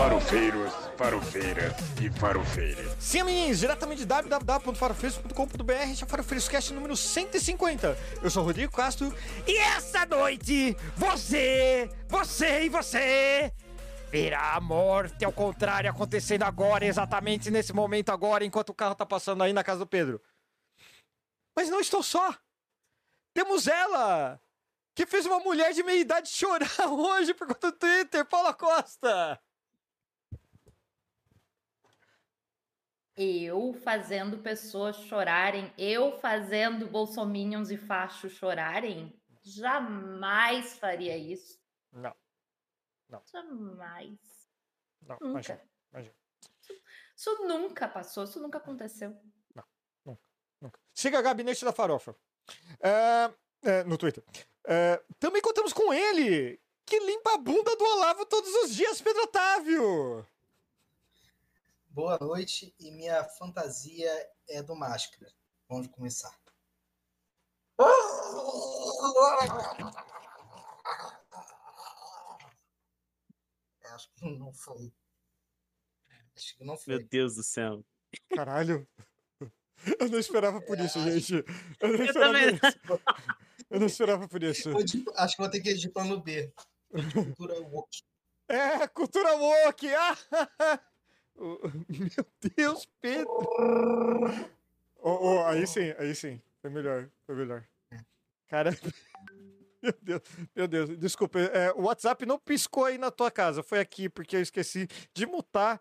Farofeiros, farofeiras e farofeiras. Sim, amiguinhos, diretamente de www.farofeiros.com.br, este é o Farofeiros Cast número 150. Eu sou o Rodrigo Castro e essa noite você, você e você verá a morte ao contrário acontecendo agora, exatamente nesse momento agora, enquanto o carro tá passando aí na casa do Pedro. Mas não estou só. Temos ela, que fez uma mulher de meia idade chorar hoje por conta do Twitter, Paula Costa. Eu fazendo pessoas chorarem, eu fazendo bolsominions e fachos chorarem, jamais faria isso. Não. Não. Jamais. Não, Nunca. imagina, imagina. Isso nunca passou, isso nunca aconteceu. Nunca. Siga Gabinete da Farofa. É, é, no Twitter. É, também contamos com ele, que limpa a bunda do Olavo todos os dias, Pedro Otávio. Boa noite e minha fantasia é do máscara. Vamos começar. Acho que não foi. Acho que não Meu foi. Deus do céu. Caralho. Eu não esperava por isso, É, gente. Eu não Eu esperava também. isso. Eu não esperava por isso. Acho que vou ter que ir de plano B. Cultura woke. É, cultura woke. Ah! Meu Deus, Pedro. Oh, oh, aí sim, aí sim. Foi melhor, foi melhor. Cara, meu Deus, meu Deus. Desculpa, é, o WhatsApp não piscou aí na tua casa. Foi aqui porque eu esqueci de mutar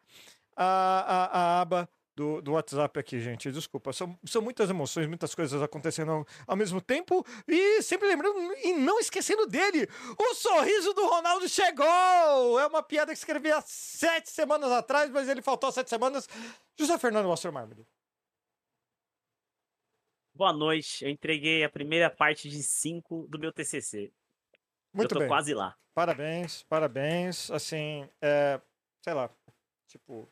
a, a, a aba do, do WhatsApp aqui, gente. Desculpa, são, são muitas emoções, muitas coisas acontecendo ao, ao mesmo tempo. E sempre lembrando e não esquecendo dele, o sorriso do Ronaldo chegou! É uma piada que escrevi há sete semanas atrás, mas ele faltou sete semanas. José Fernando Wasser Marmody. Boa noite. Eu entreguei a primeira parte de cinco do meu TCC. Muito eu tô bem. quase lá. Parabéns, parabéns. Assim, é, sei lá, tipo.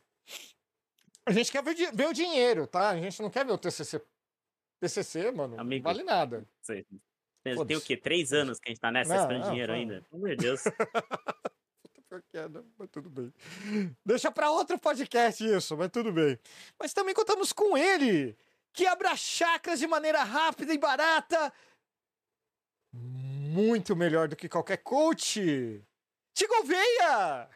A gente quer ver, ver o dinheiro, tá? A gente não quer ver o TCC. TCC, mano, Amigo. não vale nada. Você- Tem o quê? Três anos que a gente tá nessa Não, esperando não, dinheiro fala. ainda? Pelo amor de Deus. Mas tudo bem. Deixa pra outro podcast isso, mas tudo bem. Mas também contamos com ele, que abra chakras de maneira rápida e barata. Muito melhor do que qualquer coach. Tigo Veia!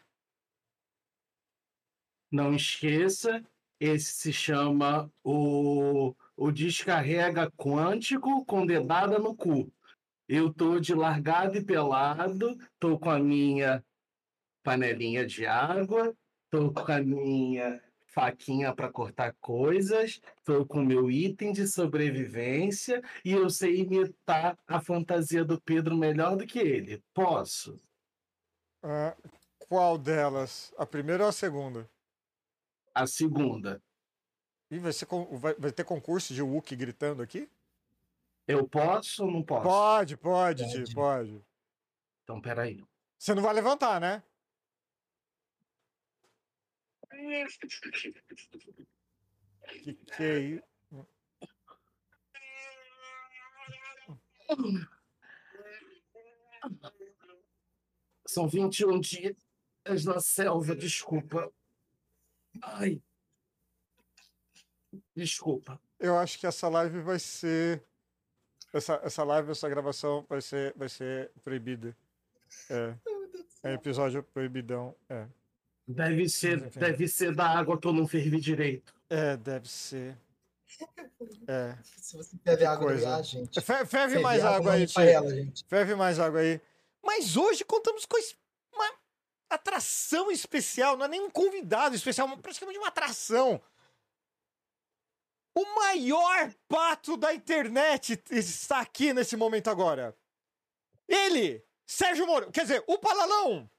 Não esqueça, esse se chama o, o descarrega quântico com dedada no cu. Eu tô de largado e pelado, tô com a minha panelinha de água, tô com a minha faquinha para cortar coisas, tô com meu item de sobrevivência e eu sei imitar a fantasia do Pedro melhor do que ele. Posso? Ah, qual delas? A primeira ou a segunda? A segunda. Ih, vai, ser vai, vai ter concurso de Wookie gritando aqui? Eu posso ou não posso? Pode, pode, Pode. Ti, pode. Então, peraí. Você não vai levantar, né? Que que é isso? São 21 dias na selva, desculpa. Ai. Desculpa. Eu acho que essa live vai ser. Essa, essa live, essa gravação vai ser, vai ser proibida. É. É episódio proibidão. É. Deve ser, deve ser da água que eu não fervi direito. É, deve ser. É. Se você bebe água, coisa. ah, gente. Fe- Ferve Ferve mais água aí, ela, gente. Ferve mais água aí. Mas hoje contamos com uma atração especial, não é nem um convidado especial, mas praticamente uma atração. O maior pato da internet está aqui nesse momento agora. Ele, Sérgio Moro, quer dizer, o Palalão.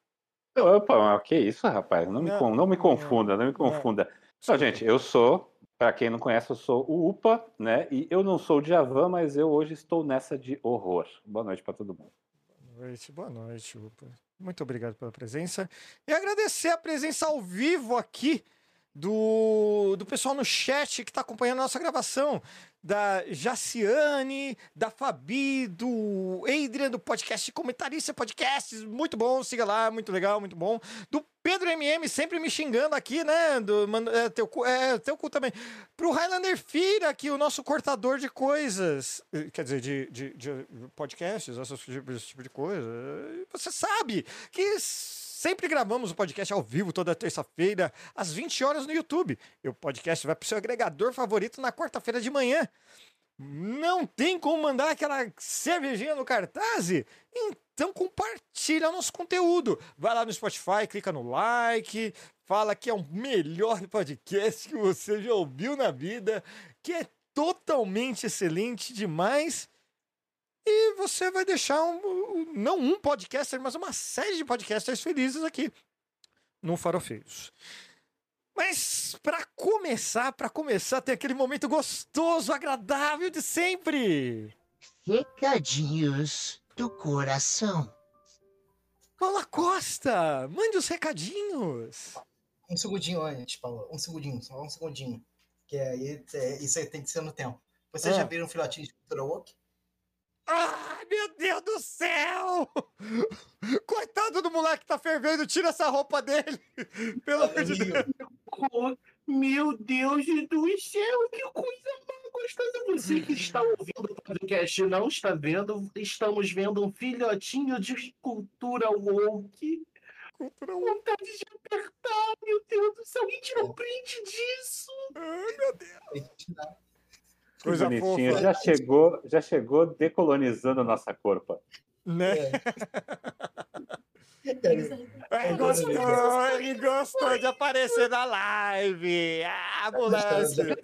Opa, que isso, rapaz? Não me, Não, me confunda, não me confunda. Não, gente, eu sou, para quem não conhece, eu sou o UPA, né? E eu não sou o Djavan, mas eu hoje estou nessa de horror. Boa noite para todo mundo. Boa noite, boa noite, Upa. Muito obrigado pela presença. E agradecer a presença ao vivo aqui do, do pessoal no chat que está acompanhando a nossa gravação. Da Jaciane, da Fabi, do Adrian, do podcast Comentarista Podcasts, muito bom, siga lá, muito legal, muito bom. Do Pedro MM, sempre me xingando aqui, né? Do, é, teu, cu- é, teu cu também. Pro Highlander Fira, aqui, o nosso cortador de coisas, eh, quer dizer, de, de, de podcasts, esse tipo de coisa. Você sabe que sempre gravamos o podcast ao vivo toda terça-feira, às 20 horas no YouTube. E o podcast vai pro seu agregador favorito na quarta-feira de manhã. Não tem como mandar aquela cervejinha no cartaz? Então compartilha nosso conteúdo. Vai lá no Spotify, clica no like, fala que é o melhor podcast que você já ouviu na vida, que é totalmente excelente demais. E você vai deixar um, não um podcaster, mas uma série de podcasters felizes aqui no Farofeiros. Mas para começar, para começar, tem aquele momento gostoso, agradável de sempre. Recadinhos do coração. Paula Costa, mande os recadinhos. Um segundinho antes, Paulo. Um segundinho, só um segundinho. Que aí é, isso aí tem que ser no tempo. Vocês Ah. já viram um filhotinho de cultura woke? Ai, meu Deus do céu! Coitado do moleque que tá fervendo, tira essa roupa dele. Pelo amor de Deus. Meu Deus do céu, que coisa mais gostosa. Você que está ouvindo o podcast não está vendo, estamos vendo um filhotinho de cultura woke. Cultura Vontade de apertar, meu Deus do céu. E tira um print disso. Ai, meu Deus. Coisa bonitinho. fofa. Já chegou, já chegou decolonizando a nossa corpa. Né? É. Ele gostou, ele gostou de aparecer na live. Ah, moleque.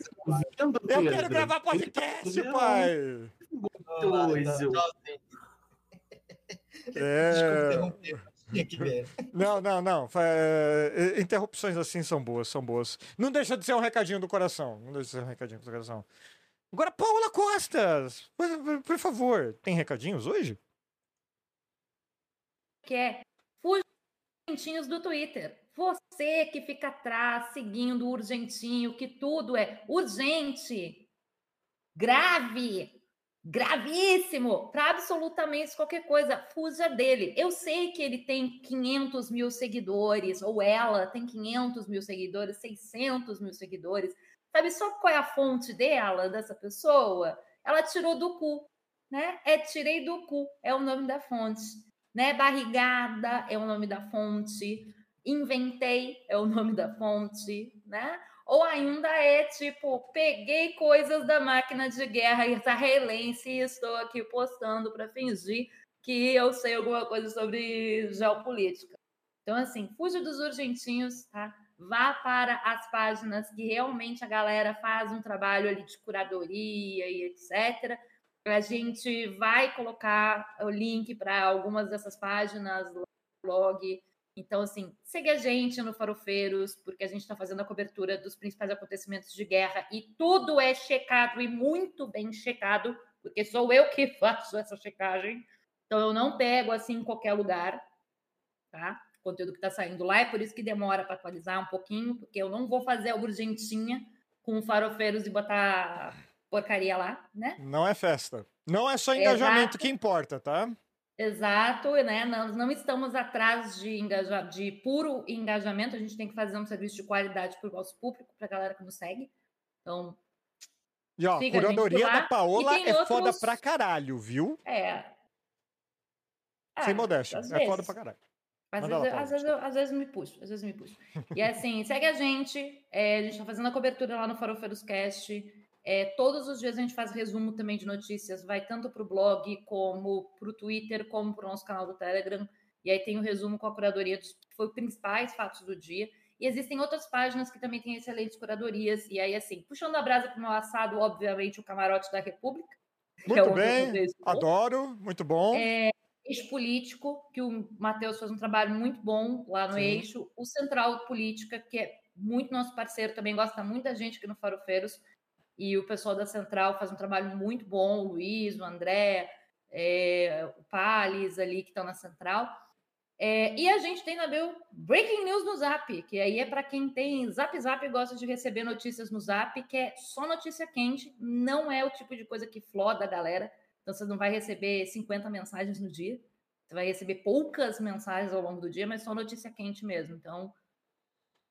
Eu quero gravar podcast, pai. Gostoso. Desculpa É. interromper. Tinha que ver. Não, não, não. Fa- é, Interrupções assim são boas, são boas. Não deixa de ser um recadinho do coração. Não deixa de ser um recadinho do coração. Agora, Paula Costas, por, por- favor, tem recadinhos hoje? que é urgentinhos do Twitter. Você que fica atrás, seguindo o urgentinho, que tudo é urgente, grave, gravíssimo, para absolutamente qualquer coisa. Fuja dele. Eu sei que ele tem 500 mil seguidores, ou ela tem 500 mil seguidores, 600 mil seguidores. Sabe só qual é a fonte dela, dessa pessoa? Ela tirou do cu, né? É tirei do cu, é o nome da fonte né? Barrigada é o nome da fonte, inventei é o nome da fonte, né? Ou ainda é tipo, peguei coisas da máquina de guerra israelense e estou aqui postando para fingir que eu sei alguma coisa sobre geopolítica. Então, assim, fuja dos urgentinhos, tá? Vá para as páginas que realmente a galera faz um trabalho ali de curadoria e etc. A gente vai colocar o link para algumas dessas páginas blog. Então, assim, segue a gente no Farofeiros, porque a gente está fazendo a cobertura dos principais acontecimentos de guerra e tudo é checado e muito bem checado, porque sou eu que faço essa checagem. Então, eu não pego assim em qualquer lugar, tá? O conteúdo que está saindo lá, é por isso que demora para atualizar um pouquinho, porque eu não vou fazer a urgentinha com farofeiros e botar porcaria lá, né? Não é festa. Não é só engajamento Exato. que importa, tá? Exato, né? Nós não estamos atrás de, engaja... de puro engajamento, a gente tem que fazer um serviço de qualidade para o nosso público, para a galera que nos segue. Então, E ó, a curadoria da Paola é foda outros- pra caralho, viu? é. Sem Ah, modéstia. às É foda vezes. pra caralho. Às vezes, lá, às, vezes eu, às vezes me puxo, às vezes me puxo. E assim, segue a gente. é, a gente tá fazendo a cobertura lá no Farofeiros Cast. É, todos os dias a gente faz resumo também de notícias, vai tanto para o blog, como para o Twitter, como para o nosso canal do Telegram. E aí tem o resumo com a curadoria dos foi principais fatos do dia. E existem outras páginas que também têm excelentes curadorias. E aí, assim, puxando a brasa para o meu assado, obviamente, o Camarote da República. é Muito eu bem, adoro, muito bom. eixo político, que o Matheus faz um trabalho muito bom lá no Sim. eixo, o Central Política, que é muito nosso parceiro, também gosta muita gente aqui no Farofeiros, e o pessoal da Central faz um trabalho muito bom, o Luiz, o André, é, o Pales ali que estão na Central. É, e a gente tem também o Breaking News no Zap, que aí é para quem tem Zap Zap e gosta de receber notícias no Zap, que é só notícia quente, não é o tipo de coisa que floda a galera. Então você não vai receber 50 mensagens no dia, você vai receber poucas mensagens ao longo do dia, mas só notícia quente mesmo. Então,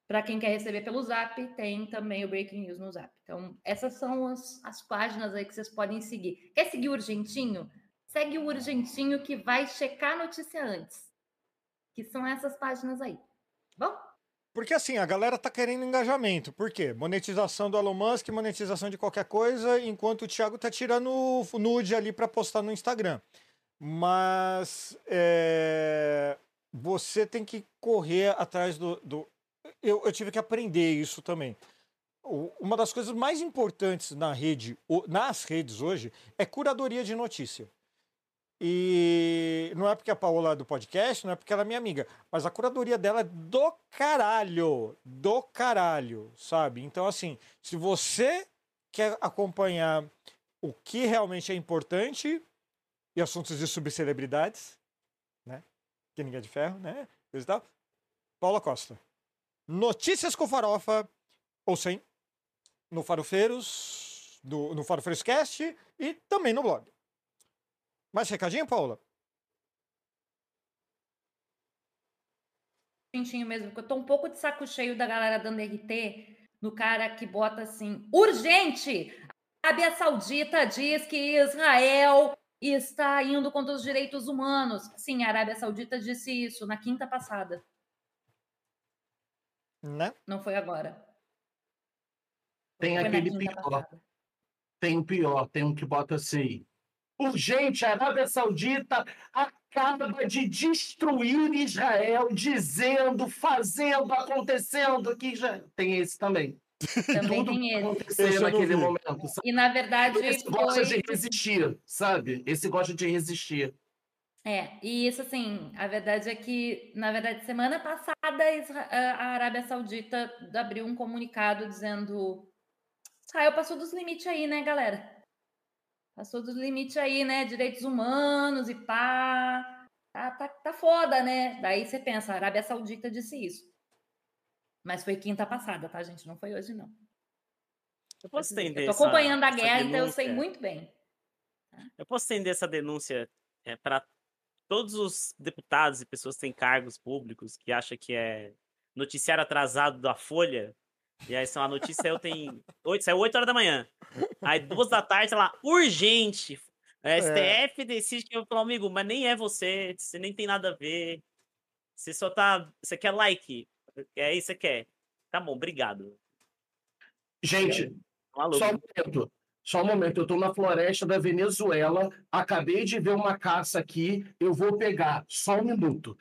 para quem quer receber pelo Zap, tem também o Breaking News no Zap. Então, essas são as, as páginas aí que vocês podem seguir. Quer seguir o Urgentinho? Segue o Urgentinho que vai checar a notícia antes que são essas páginas aí. Bom? Porque assim, a galera tá querendo engajamento. Por quê? Monetização do Elon Musk, monetização de qualquer coisa, enquanto o Thiago tá tirando o nude ali para postar no Instagram. Mas é, você tem que correr atrás do. do... Eu, eu tive que aprender isso também. Uma das coisas mais importantes na rede, nas redes hoje, é curadoria de notícia. E não é porque a Paola é do podcast, não é porque ela é minha amiga, mas a curadoria dela é do caralho, do caralho, sabe? Então, assim, se você quer acompanhar o que realmente é importante e assuntos de subcelebridades, né? Que ninguém é de ferro, né? Coisa e tal. Paula Costa. Notícias com farofa, ou sem, no Farofeiros, do, no Farofeiros Cast e também no blog. Mais recadinho, Paula? Gentinho mesmo, porque eu tô um pouco de saco cheio da galera dando RT no cara que bota assim, urgente! A Arábia Saudita diz que Israel está indo contra os direitos humanos. Sim, a Arábia Saudita disse isso na quinta passada. Né? Não foi agora. Tem foi aquele pior. Passada. Tem um pior, tem um que bota assim urgente, a Arábia Saudita acaba de destruir Israel, dizendo, fazendo, acontecendo, que já tem esse também. Também Tudo tem esse. aconteceu naquele momento. Sabe? E na verdade. Esse foi... gosta de resistir, sabe? Esse gosta de resistir. É, e isso assim, a verdade é que, na verdade, semana passada a Arábia Saudita abriu um comunicado dizendo Israel passou dos limites aí, né, galera? Passou dos limites aí, né? Direitos humanos e pá. Tá, tá, tá foda, né? Daí você pensa, a Arábia Saudita disse isso. Mas foi quinta passada, tá, gente? Não foi hoje, não. Eu posso entender. Eu tô acompanhando essa, a guerra, então eu sei muito bem. Eu posso estender essa denúncia é, para todos os deputados e pessoas que têm cargos públicos que acham que é noticiário atrasado da Folha e aí, são a notícia eu tenho. 8, saiu 8 horas da manhã. Aí, duas da tarde, tá lá, urgente. A STF é. decide que eu falo, amigo, mas nem é você, você nem tem nada a ver. Você só tá. Você quer like. É isso que você quer. Tá bom, obrigado. Gente, só um momento. Só um momento, eu tô na floresta da Venezuela, acabei de ver uma caça aqui, eu vou pegar. Só um minuto.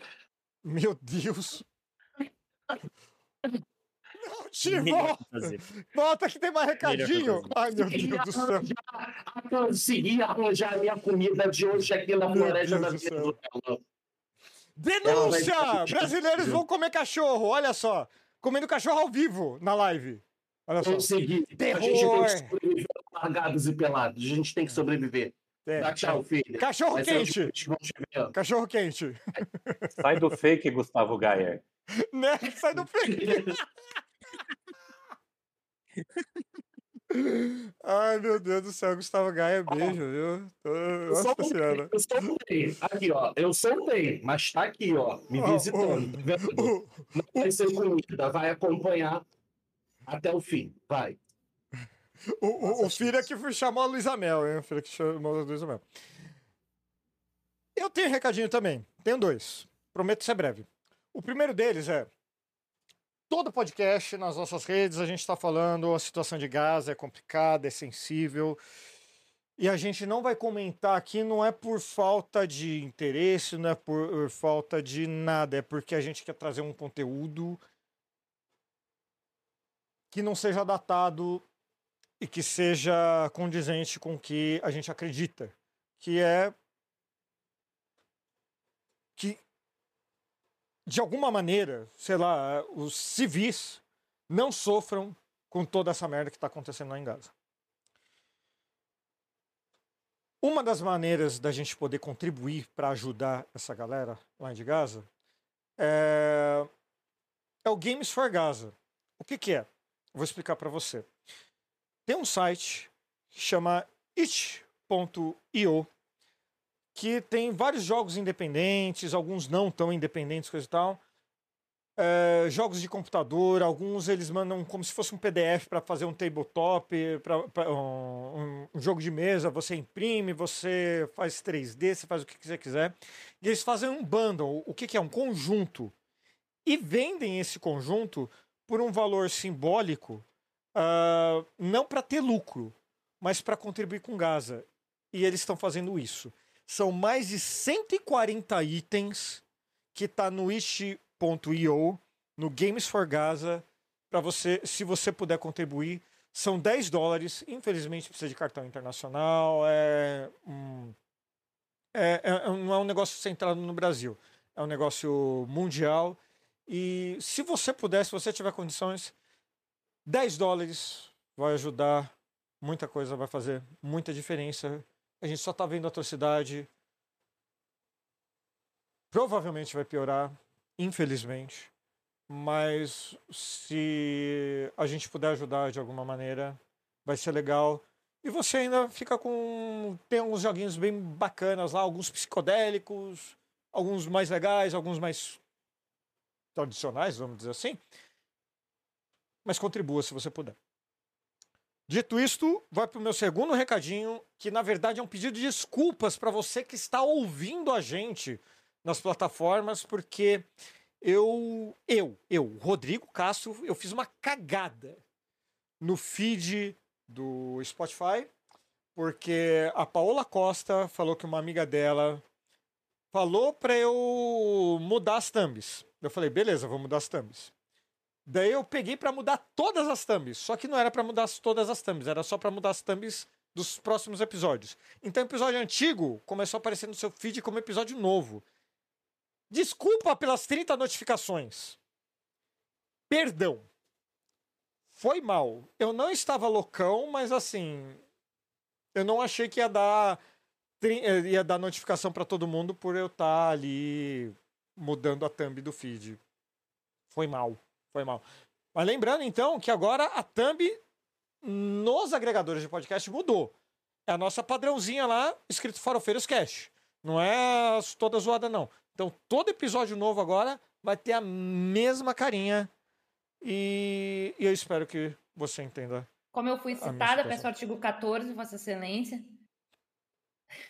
Meu Deus. Te volta. Volta que tem mais recadinho. Ai, meu Deus do céu. Consegui arranjar a minha comida de hoje aqui na floresta da Venezuela. Denúncia! Brasileiros vão comer cachorro, olha só. Comendo cachorro ao vivo na live. Olha só. Consegui. Terror. A gente tem que sobreviver largados e pelados. A gente tem que sobreviver. É. Dá tchau, filho. Cachorro Mas quente. Cachorro quente. Sai do fake, Gustavo Gaia. Né? Sai do fake. Ai, meu Deus do céu, Gustavo Gaia, beijo, viu? Eu Nossa senhora. Eu soltei. Aqui, ó. Eu soltei, mas tá aqui, ó. Me visitando. Tá Não vai ser comida, vai acompanhar até o fim. Vai. O, o, o filho é que chamou a Luísa Mel, hein? O filho que chamou a Luísa Mel. Eu tenho recadinho também. Tenho dois. Prometo ser breve. O primeiro deles é todo podcast nas nossas redes a gente está falando a situação de Gaza é complicada, é sensível. E a gente não vai comentar aqui, não é por falta de interesse, não é por falta de nada, é porque a gente quer trazer um conteúdo que não seja datado e que seja condizente com o que a gente acredita, que é que de alguma maneira, sei lá, os civis não sofram com toda essa merda que está acontecendo lá em Gaza. Uma das maneiras da gente poder contribuir para ajudar essa galera lá de Gaza É, é o Games for Gaza. O que, que é? Vou explicar para você. Tem um site que chama it.io que tem vários jogos independentes, alguns não tão independentes, coisa e tal. É, jogos de computador, alguns eles mandam como se fosse um PDF para fazer um tabletop, pra, pra, um, um, jogo de mesa, você imprime, você faz 3D, você faz o que você quiser. E eles fazem um bundle, o que, que é? Um conjunto. E vendem esse conjunto por um valor simbólico, uh, não para ter lucro, mas para contribuir com Gaza. E eles estão fazendo isso. São mais de 140 itens que está no Ishi .io no Games for Gaza para você, se você puder contribuir. São 10 dólares, infelizmente precisa de cartão internacional, é, um, é, é, não é um negócio centrado no Brasil, é um negócio mundial. E se você puder, se você tiver condições, 10 dólares vai ajudar, muita coisa vai fazer muita diferença. A gente só está vendo atrocidade. Provavelmente vai piorar infelizmente. Mas se a gente puder ajudar de alguma maneira, vai ser legal. E você ainda fica com. Tem alguns joguinhos bem bacanas lá, alguns psicodélicos, alguns mais legais, alguns mais tradicionais, vamos dizer assim. Mas contribua se você puder. Dito isto, vai para o meu segundo recadinho, que na verdade é um pedido de desculpas para você que está ouvindo a gente nas plataformas, porque eu, eu, eu, Rodrigo Castro, eu fiz uma cagada no feed do Spotify, porque a Paola Costa falou que uma amiga dela falou para eu mudar as thumbs. Eu falei, beleza, vou mudar as thumbs. Daí eu peguei para mudar todas as thumbs, só que não era para mudar todas as thumbs, era só para mudar as thumbs dos próximos episódios. Então, o episódio antigo começou a aparecer no seu feed como episódio novo. Desculpa pelas 30 notificações. Perdão. Foi mal. Eu não estava loucão, mas assim. Eu não achei que ia dar, eh, ia dar notificação para todo mundo por eu estar tá ali mudando a thumb do feed. Foi mal. Foi mal. Mas lembrando então que agora a thumb nos agregadores de podcast mudou. É a nossa padrãozinha lá, escrito Farofeiros Cash. Não é toda zoada, não. Então, todo episódio novo agora vai ter a mesma carinha. E, e eu espero que você entenda. Como eu fui citada, peço o artigo 14, Vossa Excelência.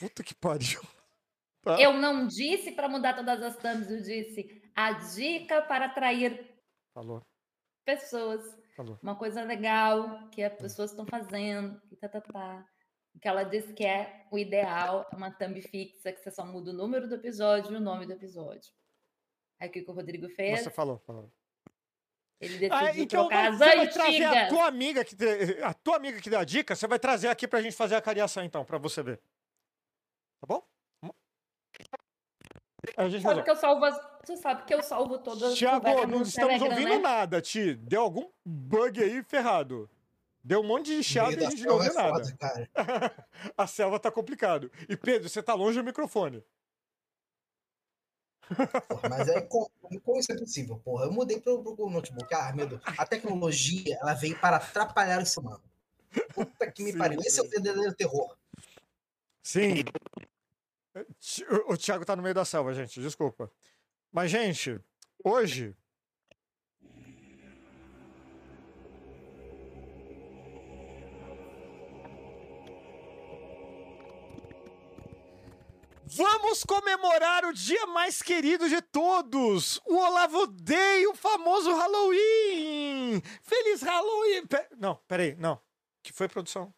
Puta que pariu. Tá. Eu não disse para mudar todas as thumbs, eu disse a dica para atrair Falou. pessoas. Falou. Uma coisa legal que as pessoas estão fazendo. E tá, tá, tá que ela diz que é o ideal, é uma thumb fixa, que você só muda o número do episódio e o nome do episódio. Aí o que o Rodrigo fez? Você falou, falou. Ele decidiu ah, então trocar as você antigas. Vai trazer a tua amiga que a tua amiga que deu a dica, você vai trazer aqui pra gente fazer a cariação então, pra você ver. Tá bom? A gente sabe que eu salvo as... Você sabe que eu salvo todas as Tiago, não estamos Telegram, ouvindo né? nada, Ti. Deu algum bug aí ferrado. Deu um monte de chiado e a gente não ouviu é nada. Foda, a selva tá complicado. E Pedro, você tá longe do microfone. Porra, mas é como, como isso é possível, porra? Eu mudei pro, pro notebook. Ah, meu Deus. A tecnologia, ela veio para atrapalhar o ser humano. Puta que me pariu. Esse é o verdadeiro terror. Sim. O Thiago tá no meio da selva, gente. Desculpa. Mas, gente, hoje Vamos comemorar o dia mais querido de todos, o Olavo Day, o famoso Halloween! Feliz Halloween! Pe não, peraí, não. O que foi, produção?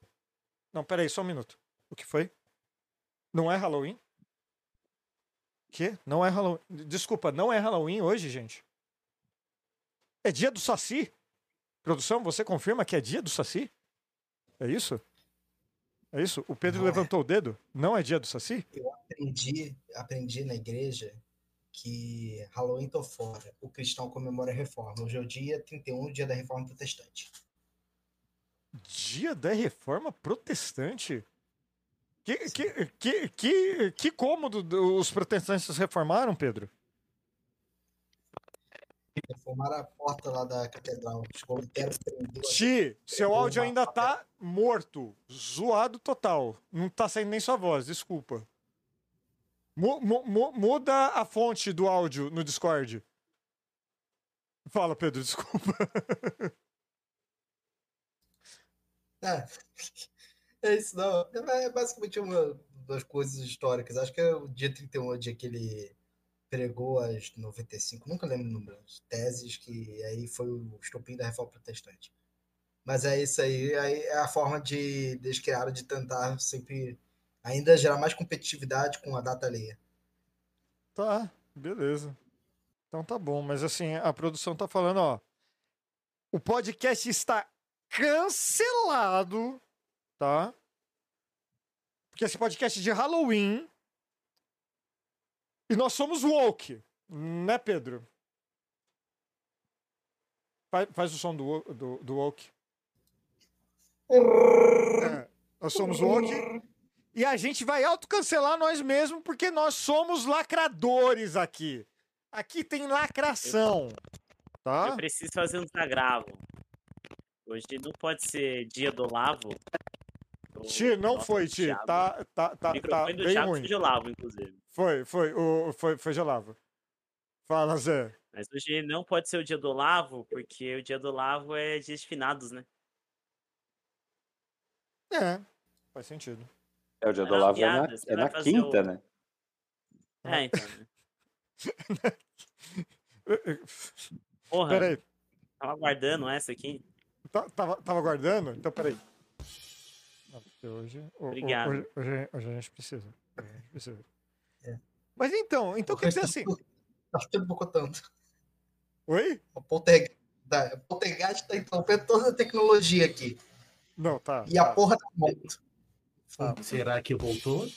Não, peraí, só um minuto. O que foi? Não é Halloween? Que? Não é Halloween. Desculpa, não é Halloween hoje, gente? É dia do Saci? Produção, você confirma que é dia do Saci? É isso? É isso? O Pedro não é. levantou é. o dedo? Não é dia do Saci? Eu aprendi, aprendi na igreja que Halloween tô fora. O cristão comemora a reforma. Hoje é o dia 31, dia da reforma protestante. Dia da reforma protestante? Que, que, que, que, que cômodo os protestantes reformaram, Pedro? Formaram a porta lá da catedral. Ti, seu áudio ainda tá morto. Zoado total. Não tá saindo nem sua voz, desculpa. Mu- mu- mu- muda a fonte do áudio no Discord. Fala, Pedro, desculpa. É, é isso não. É é basicamente uma das coisas históricas. Acho que é o dia 31, o dia que ele pregou as 95, nunca lembro o número, teses, que aí foi o estopim da reforma protestante. Mas é isso aí, aí é a forma de eles criaram de tentar sempre ainda gerar mais competitividade com a data alheia. Tá, beleza. Então tá bom, mas assim, a produção tá falando, ó. O podcast está cancelado, tá? Porque esse podcast é de Halloween. E nós somos woke, né, Pedro? Faz, o som do, do, do woke. É, nós somos woke. E a gente vai autocancelar nós mesmos porque nós somos lacradores aqui. Aqui tem lacração. Tá? Eu preciso fazer um desagravo. Hoje não pode ser dia do Olavo. O Ti, não nosso foi, Ti. Thiago- Tá, tá, O tá, tá bem Thiago ruim. foi de Olavo, inclusive. Foi, foi, o, foi, foi gelava. Fala, Zé. Mas hoje não pode ser o dia do Olavo, porque o dia do Olavo é dia de finados, né? É, faz sentido. É o dia do Olavo é na, é na quinta, o- né? É, então. né? Porra, Peraí, tava aguardando essa aqui. tá- tava, tava guardando? Então, peraí. Não, porque hoje, o- o- Obrigado. Hoje, hoje, hoje a gente precisa. Hoje a gente precisa. É. Mas então, então quer dizer assim. Tá ficando bocotando. Oi? O poltergeist da- o poltergeist tá interrompendo toda a tecnologia aqui. Não, tá. E a tá. porra tá morto. Será que voltou?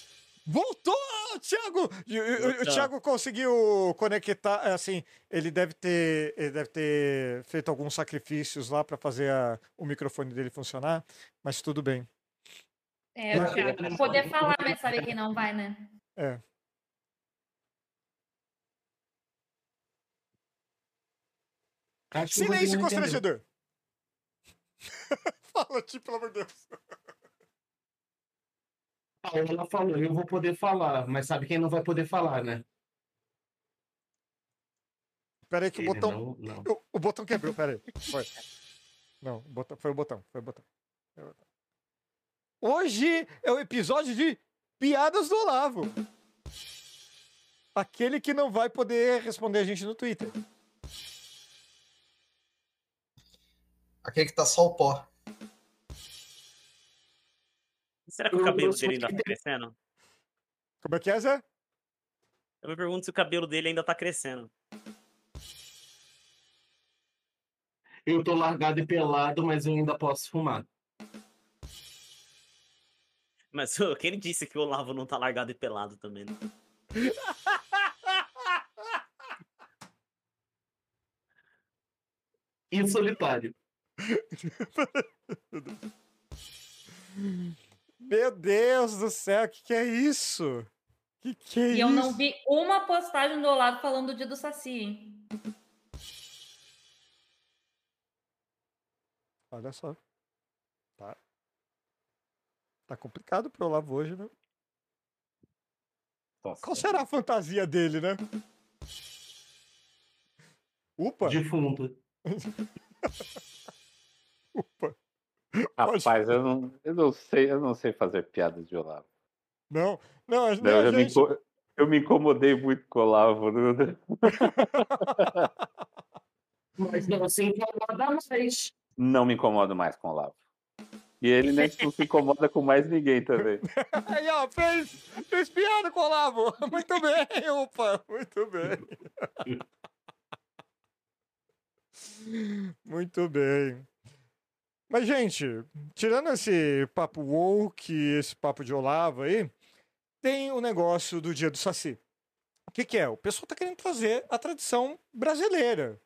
Voltou, Thiago! O, o. Thiago conseguiu conectar, é, assim, ele deve ter, ele deve ter feito alguns sacrifícios lá para fazer a- o microfone dele funcionar, mas tudo bem. É, o Thiago vai poder falar, mas sabe que não vai, né? É. Acho o Silêncio constrangedor. Fala, Ti, pelo amor de Deus. A Paola falou, eu vou poder falar, mas sabe quem não vai poder falar, né? Pera aí que o Ele botão, não, não. o, o botão quebrou, pera aí. Foi. Não, o botão, foi o botão, foi o botão. Foi o botão. Hoje é o episódio de Piadas do Olavo. Aquele que não vai poder responder a gente no Twitter. Aquele que tá só o pó. Será que o cabelo dele ainda tá crescendo? Como é que é, Zé? Eu me pergunto se o cabelo dele ainda tá crescendo. Eu tô largado e pelado, mas eu ainda posso fumar. Mas quem disse que o Olavo não tá largado e pelado também, né? E solitário. Meu Deus do céu, o que, que é isso? Que que é E isso? eu não vi uma postagem do Olavo falando do dia do Saci, hein? Olha só. Tá. Complicado pro Olavo hoje, né? Nossa. Qual será a fantasia dele, né? Upa, Defunto. upa. Rapaz, eu não, eu não sei, eu não sei fazer piadas de Olavo. Não, não, Não, não, eu, me, gente. inco- eu me incomodei muito com o Olavo. né? Mas não se incomoda mais. Não me incomodo mais com o Olavo. E ele nem não se incomoda com mais ninguém também. Aí, ó, fez, fez piada Olavo. Muito bem, upa, muito bem. Muito bem. Mas, gente, tirando esse papo woke, esse papo de Olavo aí, tem o negócio do dia do Saci. O que, que é? O pessoal tá querendo trazer a tradição brasileira,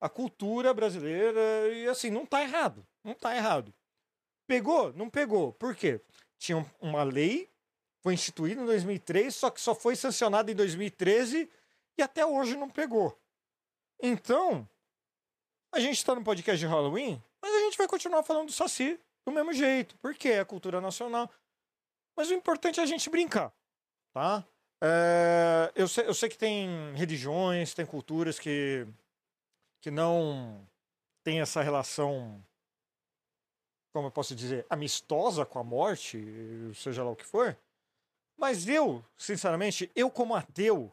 a cultura brasileira, e assim, não tá errado. Não tá errado. Pegou? Não pegou. Por quê? Tinha um- uma lei, foi instituída em 2003, só que só foi sancionada em 2013 e até hoje não pegou. Então, A gente tá no podcast de Halloween, mas a gente vai continuar falando do Saci do mesmo jeito, porque é cultura nacional. Mas o importante é a gente brincar, tá? É, eu, sei, eu sei que tem religiões, tem culturas que, que não tem essa relação, como eu posso dizer, amistosa com a morte, seja lá o que for. Mas eu, sinceramente, eu como ateu,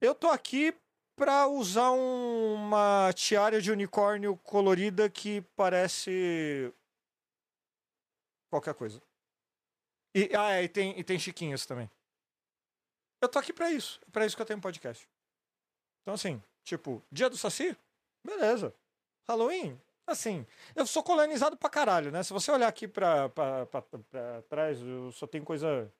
eu tô aqui pra usar um- uma tiara de unicórnio colorida que parece qualquer coisa. E, ah, é, e tem, e tem chiquinhas também. Eu tô aqui pra isso. Pra isso que eu tenho podcast. Então, assim, tipo, dia do Saci? Beleza. Halloween? Assim, eu sou colonizado pra caralho, né? Se você olhar aqui pra, pra, pra, pra trás, eu só tenho coisa.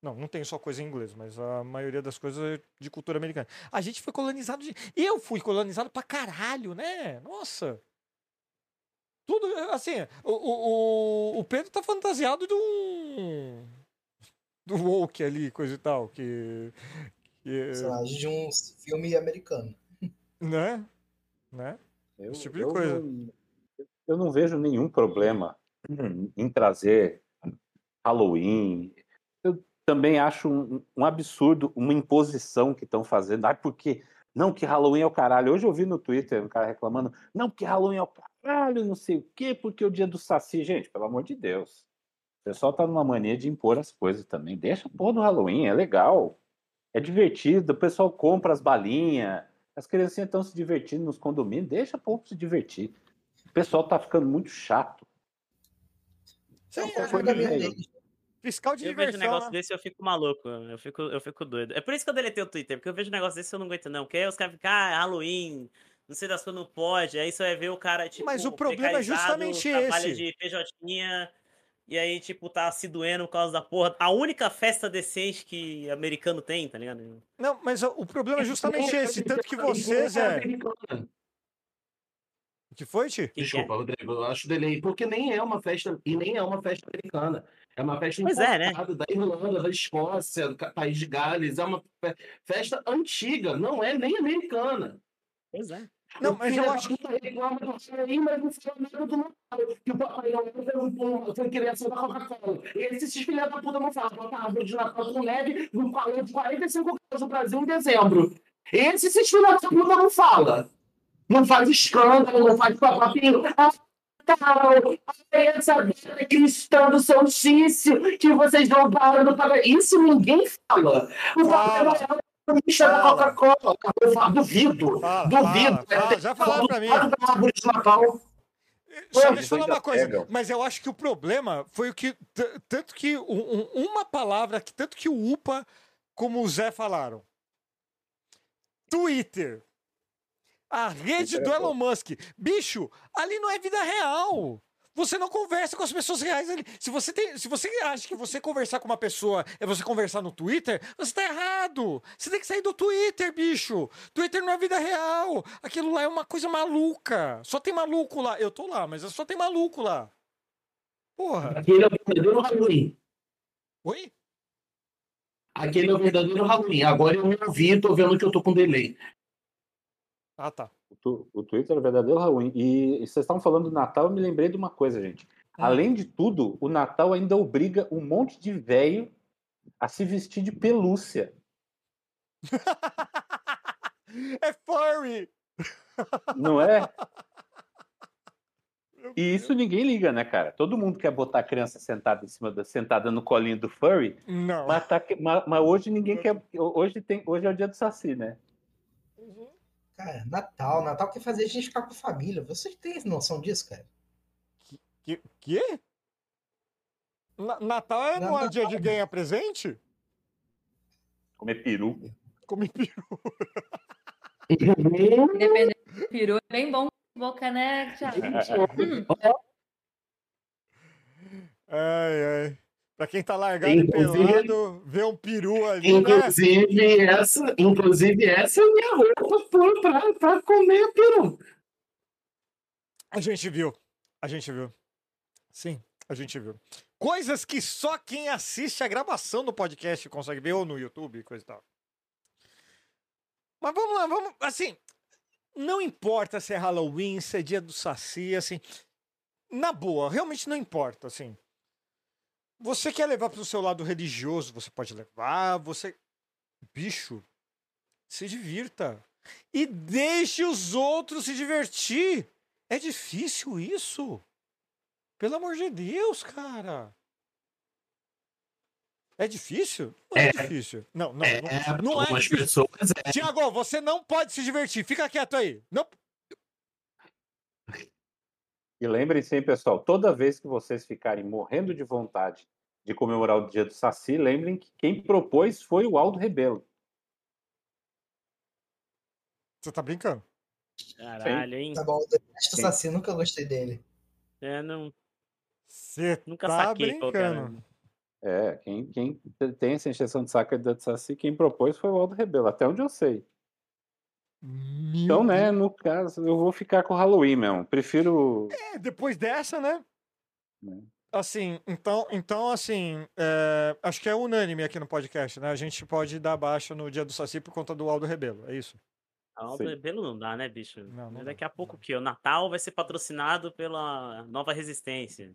Não, não tem só coisa em inglês, mas a maioria das coisas é de cultura americana. A gente foi colonizado de. Eu fui colonizado pra caralho, né? Nossa! Tudo, assim, o, o, o- Pedro tá fantasiado de um. Do woke ali, coisa e tal, que. que Personagem de um filme americano. né? Né? Eu, Esse tipo de eu coisa. Não, eu não vejo nenhum problema em trazer Halloween. Eu também acho um, um absurdo, uma imposição que estão fazendo. Ai, porque não, que Halloween é o caralho. Hoje eu vi no Twitter um cara reclamando, não, que Halloween é o caralho, não sei o quê, porque o dia do Saci, gente, pelo amor de Deus. O pessoal tá numa mania de impor as coisas também. Deixa pôr no Halloween, é legal. É divertido, o pessoal compra as balinhas, as criancinhas estão se divertindo nos condomínios, deixa o povo se divertir. O pessoal tá ficando muito chato. Sim, É um é, é, fiscal de Eu vejo um diversão. negócio né? desse eu fico maluco. Eu fico, eu fico doido. É por isso que eu deletei o Twitter, porque eu vejo um negócio desse eu não aguento, não. Porque aí os caras ficam, ah, Halloween, não sei das coisas, não pode. Aí você vai ver o cara, tipo, Mas o problema é justamente trabalha esse. de PJ, e aí, tipo, tá se doendo por causa da porra. A única festa decente que americano tem, tá ligado? Não, mas o o problema é justamente esse. Tanto que vocês é. Que foi, Ti? É? Desculpa, Rodrigo, eu acho delay, porque nem é uma festa, e nem é uma festa americana. É uma festa Pois é, né? importada da Irlanda, da Escócia, do País de Gales. É uma fe- festa antiga, não é nem americana. Pois é. Não, mas eu acho que. reclama do Halloween, mas não fala nada do Natal. Que o Papai Noel foi, um, foi criação da Coca-Cola. Esses filhos da puta não falam. Bota a árvore de Natal com neve num calor de 45 graus no Brasil em dezembro. Esses filhos da puta não fala. Não faz escândalo, não faz papapinho. Ah, tal, essa data cristã do solstício que vocês não param no pagar. Isso ninguém fala. O Papai Fala. Noel é bicho da. Coca-Cola. Duvido. Fala, Duvido. fala, fala, já falaram pra mim. Do árvore de Natal. Só deixa eu falar uma coisa, mas eu acho que o problema foi o que. Tanto que um- um- uma palavra, que tanto que o UPA como o Zé falaram. Twitter. A rede do Elon Musk. Bicho, ali não é vida real. Você não conversa com as pessoas reais ali. Se você, tem, se você acha que você conversar com uma pessoa é você conversar no Twitter, você tá errado. Você tem que sair do Twitter, bicho. Twitter não é vida real. Aquilo lá é uma coisa maluca. Só tem maluco lá. Eu tô lá, mas só tem maluco lá. Porra. Aquele é o verdadeiro Halloween. Oi? Aquele é o verdadeiro Halloween. Agora eu me ouvi e tô vendo que eu tô com delay. Ah, tá. O, tu- o Twitter é verdadeiro Halloween. E, e vocês estavam falando do Natal, eu me lembrei de uma coisa, gente. Ah. Além de tudo, o Natal ainda obriga um monte de velho a se vestir de pelúcia. é furry. Não é? E isso ninguém liga, né, cara? Todo mundo quer botar a criança sentada em cima da, sentada no colinho do furry, Não. mas, tá mas- mas hoje ninguém quer. Hoje, tem, hoje é o dia do Saci, né? Cara, Natal. Natal quer fazer a gente ficar com a família. Vocês têm noção disso, cara? Que? quê? Na- Natal é não é Natal. dia de ganhar presente? Comer peru. Come peru. Dependendo do peru, é bem bom boca, né, Thiago? Ai, ai. Pra quem tá largado Inclusive- e pelado, ver um peru ali, né? Inclusive, essa, inclusive, essa é a minha roupa pra comer peru. A gente viu. A gente viu. Sim, a gente viu. Coisas que só quem assiste a gravação do podcast consegue ver, ou no YouTube, coisa e tal. Mas vamos lá, vamos. Assim, não importa se é Halloween, se é dia do Saci, assim. Na boa, realmente não importa, assim. Você quer levar pro seu lado religioso, você pode levar, você. Bicho, se divirta. E deixe os outros se divertir. É difícil isso. Pelo amor de Deus, cara. É difícil? Não é, É. difícil. Não, não, É, não, não é difícil. pessoas é. Tiago, você não pode se divertir. Fica quieto aí. Não... E lembrem-se, hein, pessoal, toda vez que vocês ficarem morrendo de vontade de comemorar o dia do Saci, lembrem que quem propôs foi o Aldo Rebelo. Você tá brincando? Caralho, hein? Tá bom, o. Saci, nunca gostei dele. É, não, Você nunca tá saquei brincando. É, quem, quem tem essa injeção de saco do Saci, quem propôs foi o Aldo Rebelo, até onde eu sei. Meu Então, né, Deus. no caso, eu vou ficar com o Halloween mesmo. Prefiro. É, depois dessa, né? Né. Assim, então, então assim, é, acho que é unânime aqui no podcast, né? A gente pode dar baixa no dia do Saci por conta do Aldo Rebelo, é isso? Aldo Sim. Rebelo não dá, né, bicho? Não, não Daqui dá, a pouco o quê? O Natal vai ser patrocinado pela Nova Resistência.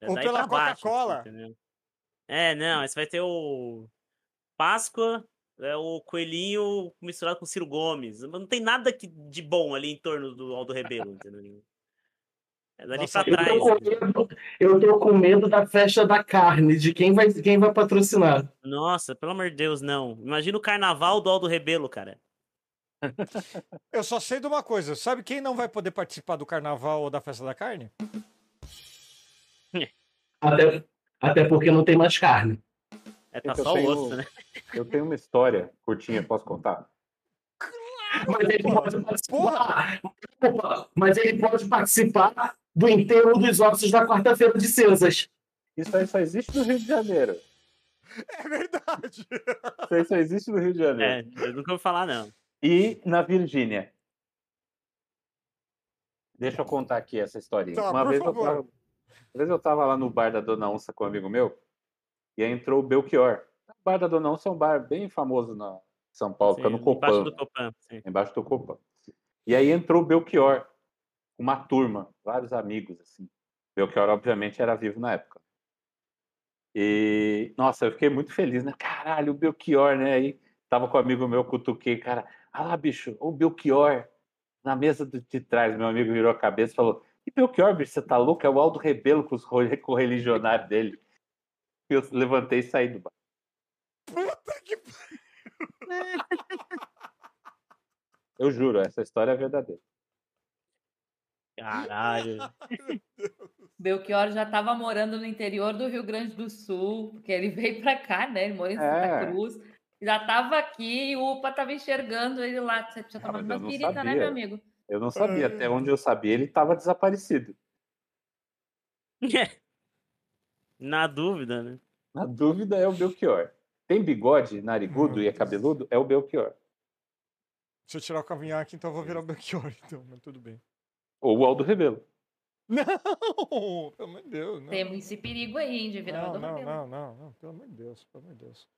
É Ou daí pela assim, Coca-Cola. É, não, esse vai ter o Páscoa, é o Coelhinho misturado com Ciro Gomes. Não tem nada que- de bom ali em torno do Aldo Rebelo, entendeu? É dali Nossa, pra Eu trás. tô, com medo, eu tô com medo da festa da carne, de quem vai, quem vai patrocinar. Nossa, pelo amor de Deus, não. Imagina o carnaval do Aldo Rebelo, cara. Eu só sei de uma coisa, sabe quem não vai poder participar do carnaval ou da festa da carne? Até, até porque não tem mais carne. É, tá só o tenho- osso, né? Eu tenho uma história curtinha, posso contar? Mas ele Porra, pode participar. Opa, Mas ele pode participar do enterro dos ossos da quarta-feira de cinzas. Isso aí só existe no Rio de Janeiro. É verdade. Isso aí só existe no Rio de É, Janeiro. eu nunca vou falar, não. E na Virgínia. Deixa eu contar aqui essa historinha. Tá, uma, vez eu tava, uma vez eu tava lá no bar da Dona Onça com um amigo meu, e aí entrou o Belchior. O bar da Dona Onça é um bar bem famoso na São Paulo, fica no Sim, embaixo Copan. do Copan. sim. embaixo do Copan. E aí entrou o Belchior, uma turma, vários amigos, assim. Belchior, obviamente, era vivo na época. E, nossa, eu fiquei muito feliz, né? Caralho, o Belchior, né? Aí tava com um amigo meu, cutuquei, cara, ah lá, bicho, o Belchior, na mesa de trás, meu amigo virou a cabeça e falou, que Belchior, bicho, você tá louco? É o Aldo Rebelo com os correligionários dele. Eu levantei e saí do bar. Puta que Eu juro, essa história é verdadeira. Caralho. Belchior já estava morando no interior do Rio Grande do Sul, porque ele veio para cá, né? Ele mora em Santa É. Cruz. Já estava aqui e o UPA estava enxergando ele lá. Você tinha Ah, tomado eu uma pirita, né, meu amigo? Eu não sabia, até onde eu sabia, ele estava desaparecido. Na dúvida, né? Na dúvida é o Belchior. Tem bigode, narigudo Meu e é cabeludo? É o Belchior. Se eu tirar o cavanhaque, então eu vou virar o Belchior, então, mas tudo bem. Ou o Aldo Rebelo. Não! Pelo amor de Deus, não. Temos esse perigo aí, hein, de virar Não, o não, Rebelo. não, não, não, pelo amor de Deus. pelo amor de Deus.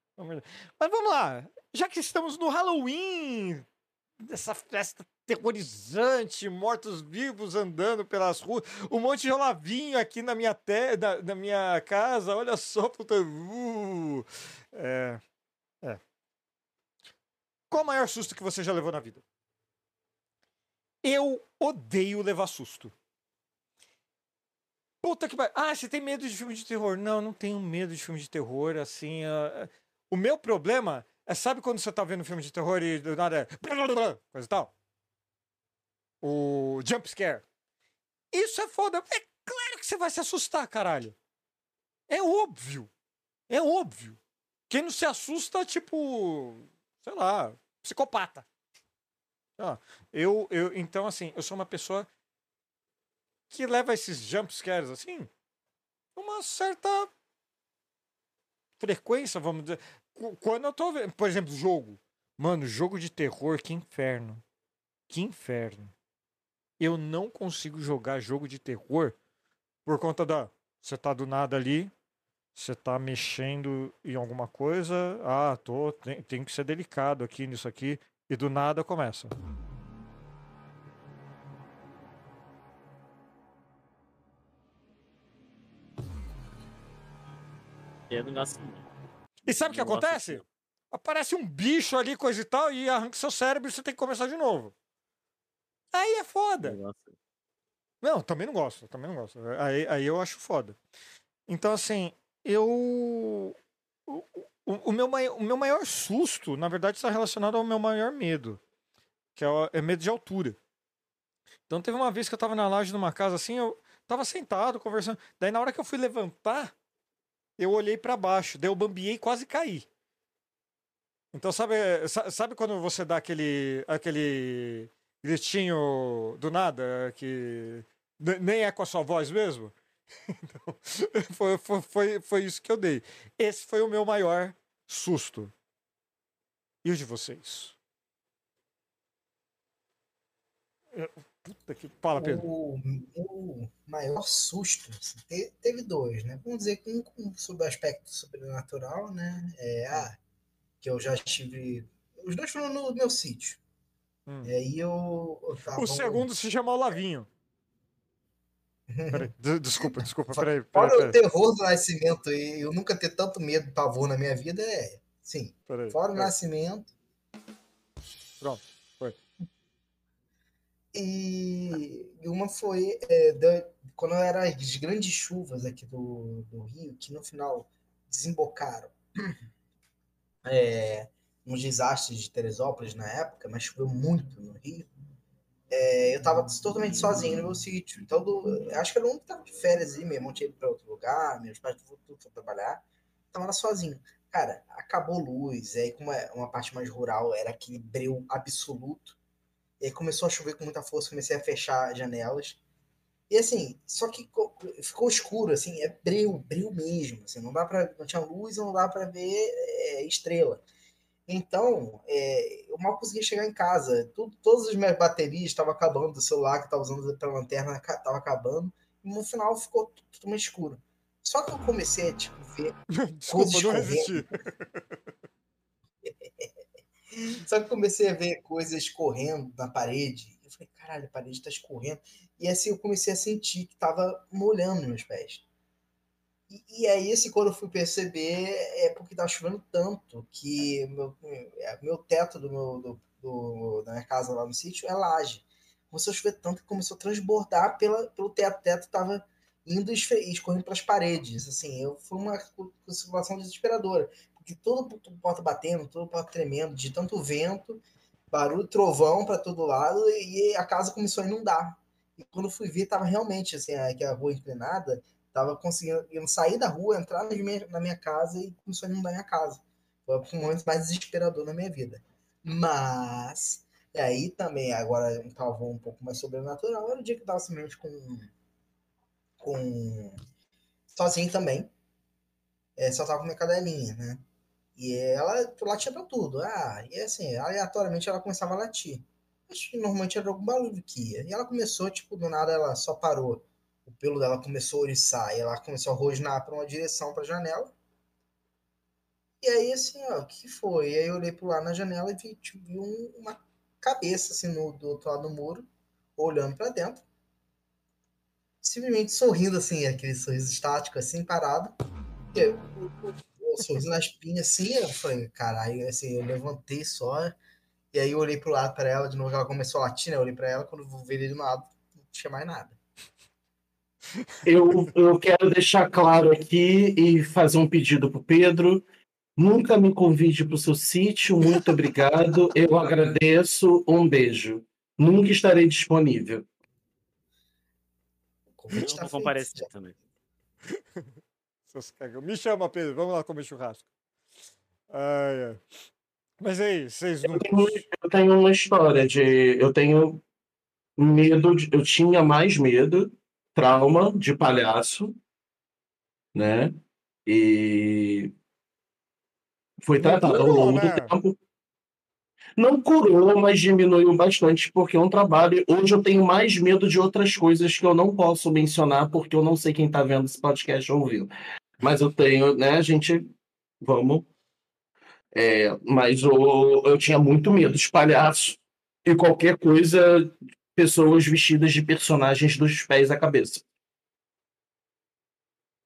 Mas vamos lá, já que estamos no Halloween, dessa festa terrorizante, mortos-vivos andando pelas ruas, um monte de olavinho aqui na minha, te... na, na minha casa, olha só, puta. Uh, é, é. Qual o maior susto que você já levou na vida? Eu odeio levar susto. Puta que pariu. Ah, você tem medo de filme de terror? Não, não tenho medo de filme de terror, assim. ah. O meu problema é, sabe quando você tá vendo filme de terror e do nada é. Coisa e tal? O jump scare. Isso é foda. É claro que você vai se assustar, caralho. É óbvio. É óbvio. Quem não se assusta, tipo. Sei lá, psicopata. Ah, eu, eu, então, assim, eu sou uma pessoa que leva esses jump scares assim, uma certa frequência, vamos dizer. Qu- Quando eu tô vendo, por exemplo, jogo. Mano, jogo de terror, que inferno. Que inferno eu não consigo jogar jogo de terror por conta da. Você tá do nada ali, você tá mexendo em alguma coisa, ah, tô, tem, tem que ser delicado aqui nisso aqui, e do nada começa. E é sabe o que acontece? Aparece um bicho ali, coisa e tal, e arranca seu cérebro e você tem que começar de novo. Aí é foda. Não também não gosto, também não gosto. Aí, aí eu acho foda. Então, assim, eu. O, o, o meu, mai- o meu maior susto, na verdade, está relacionado ao meu maior medo, que é, o- é medo de altura. Então, teve uma vez que eu tava na laje de uma casa assim, eu tava sentado, conversando. Daí, na hora que eu fui levantar, eu olhei pra baixo, daí eu bambiei e quase caí. Então, sabe, sa- sabe quando você dá aquele, aquele gritinho do nada, que ne- nem é com a sua voz mesmo? Então, foi, foi, foi, isso que eu dei. Esse foi o meu maior susto. E o de vocês? Eu- Puta que. Fala, Pedro. O, o maior susto assim, te- teve dois, né? Vamos dizer que um, sobre o aspecto sobrenatural, né? É, ah, que eu já estive. Os dois foram no meu sítio. Hum. E aí eu. eu tava- O segundo se chama Olavinho. Peraí, de- desculpa, desculpa, peraí. Fora peraí, o terror do nascimento e eu nunca ter tanto medo, pavor na minha vida é. Sim. peraí, Fora o peraí. nascimento. Pronto, foi. E e uma foi é, da- quando era as grandes chuvas aqui do, do Rio, que no final desembocaram é, nos desastres de Teresópolis na época, mas choveu muito no Rio. É, eu estava totalmente sozinho no meu sítio. Então, eu acho que era único que estava de férias aí mesmo. Eu tinha ido para outro lugar, meus pais tudo foram trabalhar. Tava lá sozinho. Cara, acabou luz. Aí, como é uma parte mais rural, era aquele breu absoluto. E aí começou a chover com muita força, comecei a fechar janelas. E assim, só que co- ficou escuro, assim, é breu, breu mesmo. Assim, não dá para, não tinha luz, não dá para ver é, estrela. Então, é, eu mal conseguia chegar em casa. Tudo, todas as minhas baterias estavam acabando, do celular que estava usando para lanterna estava acabando. E no final ficou tudo totalmente escuro. Só que eu comecei a tipo, ver Desculpa, Coisas não correndo. resisti. Só que eu comecei a ver coisas escorrendo na parede. Eu falei, caralho, a parede tá escorrendo. E assim eu comecei a sentir que tava molhando meus pés. E, e aí, assim, quando eu fui perceber, é porque tava chovendo tanto que meu, é, meu teto do meu, do, do- da minha casa lá no sítio é laje. Começou a chover tanto que começou a transbordar pela, pelo teto. O teto tava indo e escorrendo pelas paredes. Assim, eu, foi uma situação desesperadora porque todo porta batendo, todo porta tremendo, de tanto vento, barulho, trovão para todo lado, e a casa começou a inundar. E quando fui ver, tava realmente assim, a rua inclinada, tava conseguindo sair da rua, entrar minha, na minha casa e começou a inundar minha casa. Foi o momento mais desesperador na minha vida. Mas, e aí também, agora um um pouco mais sobrenatural, era o dia que tava simplesmente com. com. sozinho também. É, só tava com minha cadelinha, né? E ela latia pra tudo. Ah, e assim, aleatoriamente ela começava a latir. Acho que normalmente era algum barulho que ia. E ela começou, tipo, do nada ela só parou. O pelo dela começou a oriçar e ela começou a rosnar pra uma direção pra janela. E aí, assim, ó, o que foi? E aí eu olhei pro lado na janela e vi, tipo, um- uma cabeça, assim, no, do outro lado do muro, olhando pra dentro. Simplesmente sorrindo, assim, aquele sorriso estático, assim, parado. E eu, o- sorriso na espinha, assim, eu falei, caralho, assim, eu levantei só. E aí eu olhei pro lado pra ela, de novo ela começou a latir, né? Eu olhei pra ela, quando eu virei do lado, não tinha mais nada. Eu, eu quero deixar claro aqui e fazer um pedido pro Pedro. Nunca me convide para o seu sítio. Muito obrigado. Eu agradeço. Um beijo. Nunca estarei disponível. O convite Eu tá vou comparecer também. Me chama, Pedro. Vamos lá comer churrasco. Ai, ai. Mas aí, vocês não. Eu tenho, eu tenho uma história de. Eu tenho medo. De, eu tinha mais medo, trauma de palhaço, né? E foi tratado ao longo né? do tempo. Não curou, mas diminuiu bastante, porque é um trabalho. Hoje eu tenho mais medo de outras coisas que eu não posso mencionar, porque eu não sei quem está vendo esse podcast ouvindo. Mas eu tenho, né, a gente. Vamos. É, mas eu, eu tinha muito medo de palhaço e qualquer coisa, pessoas vestidas de personagens dos pés à cabeça.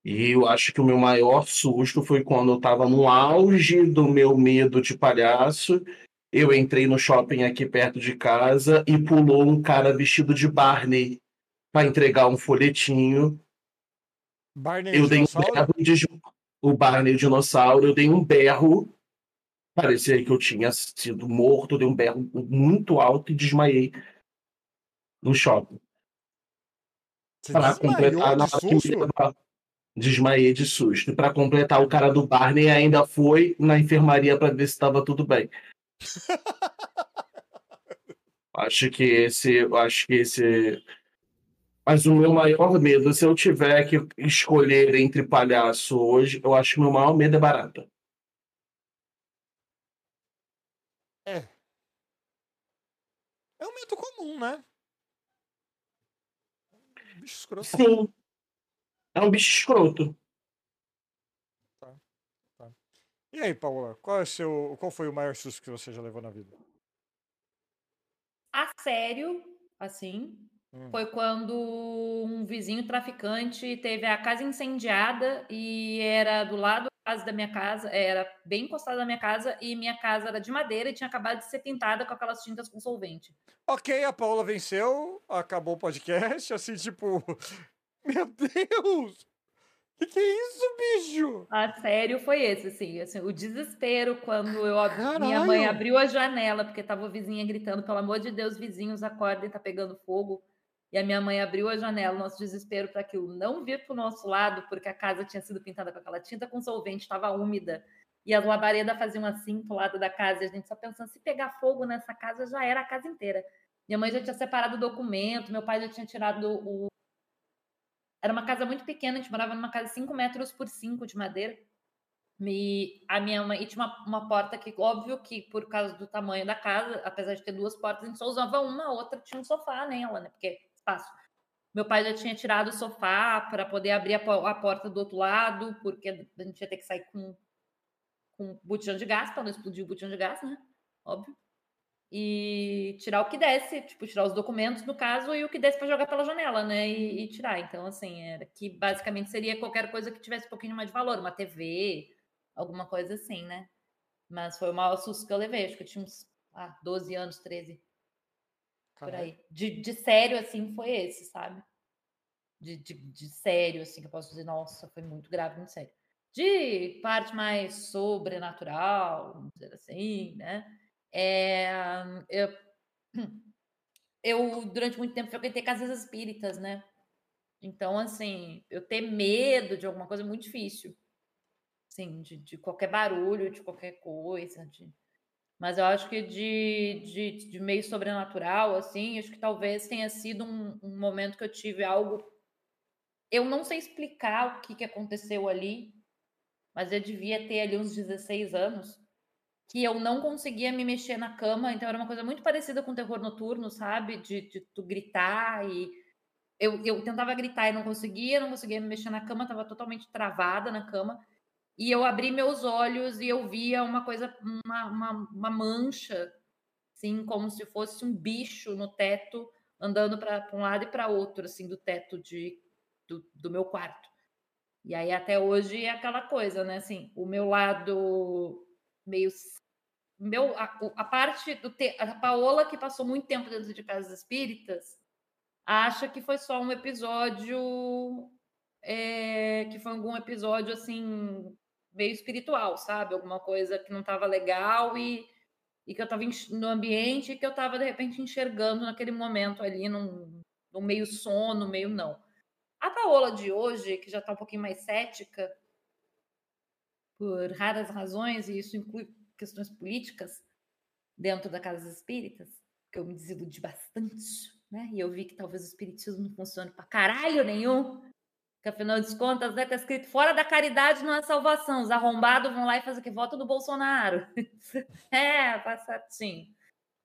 E eu acho que o meu maior susto foi quando eu estava no auge do meu medo de palhaço. Eu entrei no shopping aqui perto de casa e pulou um cara vestido de Barney para entregar um folhetinho. Barney Eu dei um berro de o Barney o dinossauro, eu dei um berro. Parecia que eu tinha sido morto, dei um berro muito alto e desmaiei no shopping. Para completar, na de hora desmaiei de susto. Para completar, o cara do Barney ainda foi na enfermaria para ver se estava tudo bem. Acho que esse, acho que esse. Mas o meu maior medo, se eu tiver que escolher entre palhaço hoje, eu acho que meu maior medo é barata. É um medo comum, né? Bicho escroto. Sim. É um bicho escroto. E aí, Paula, qual, é seu, qual foi o maior susto que você já levou na vida? A sério, assim, Hum. foi quando um vizinho traficante teve a casa incendiada e era do lado da casa da minha casa, era bem encostado da minha casa e minha casa era de madeira e tinha acabado de ser pintada com aquelas tintas com solvente. Ok, a Paula venceu, acabou o podcast, assim, tipo. Meu Deus! Que que é isso, bicho? A sério foi esse, assim, assim, o desespero quando eu minha mãe abriu a janela, porque tava a vizinha gritando, pelo amor de Deus, vizinhos, acordem, tá pegando fogo. E a minha mãe abriu a janela, nosso desespero para aquilo não vir pro nosso lado, porque a casa tinha sido pintada com aquela tinta com solvente, estava úmida. E as labaredas faziam assim pro lado da casa, e a gente só pensando, se pegar fogo nessa casa, já era a casa inteira. Minha mãe já tinha separado o documento, meu pai já tinha tirado o. Era uma casa muito pequena, a gente morava numa casa 5 metros por 5 de madeira. E a minha mãe e tinha uma, uma porta que, óbvio que por causa do tamanho da casa, apesar de ter duas portas, a gente só usava uma, a outra tinha um sofá nela, né? Porque espaço. Meu pai já tinha tirado o sofá para poder abrir a, a porta do outro lado, porque a gente ia ter que sair com, com botijão de gás, para não explodir o botijão de gás, né? Óbvio. E tirar o que desse, tipo, tirar os documentos, no caso, e o que desse para jogar pela janela, né? E, e tirar. Então, assim, era que basicamente seria qualquer coisa que tivesse um pouquinho mais de valor, uma TV, alguma coisa assim, né? Mas foi o maior susto que eu levei. Acho que eu tinha uns ah, 12 anos, 13, por aí. De, de sério, assim, foi esse, sabe? De, de, de sério, assim, que eu posso dizer, nossa, foi muito grave, muito sério. De parte mais sobrenatural, vamos dizer assim, né? É, eu, eu, durante muito tempo, frequentei casas espíritas, né? Então, assim, eu ter medo de alguma coisa é muito difícil. Assim, de, de qualquer barulho, de qualquer coisa. De... Mas eu acho que de, de, de meio sobrenatural, assim, acho que talvez tenha sido um, um momento que eu tive algo. Eu não sei explicar o que, que aconteceu ali, mas eu devia ter ali uns 16 anos, que eu não conseguia me mexer na cama, então era uma coisa muito parecida com terror noturno, sabe? De, de tu gritar e. Eu, eu tentava gritar e não conseguia, não conseguia me mexer na cama, estava totalmente travada na cama. E eu abri meus olhos e eu via uma coisa, uma, uma, uma mancha, assim, como se fosse um bicho no teto, andando para um lado e para outro, assim, do teto de, do, do meu quarto. E aí até hoje é aquela coisa, né? Assim, o meu lado meio meu a, a parte do te, a Paola que passou muito tempo dentro de casas espíritas acha que foi só um episódio é, que foi algum episódio assim meio espiritual, sabe? Alguma coisa que não estava legal e, e que eu estava no ambiente e que eu estava de repente enxergando naquele momento ali num, num meio sono, meio não. A Paola de hoje, que já está um pouquinho mais cética, por raras razões, e isso inclui questões políticas dentro da Casa Espíritas, que eu me desiludi bastante, né? E eu vi que talvez o espiritismo não funcione pra caralho nenhum. Que afinal de contas, né, tá escrito fora da caridade não há salvação. Os arrombados vão lá e fazem o que? Voto do Bolsonaro. é, passatinho.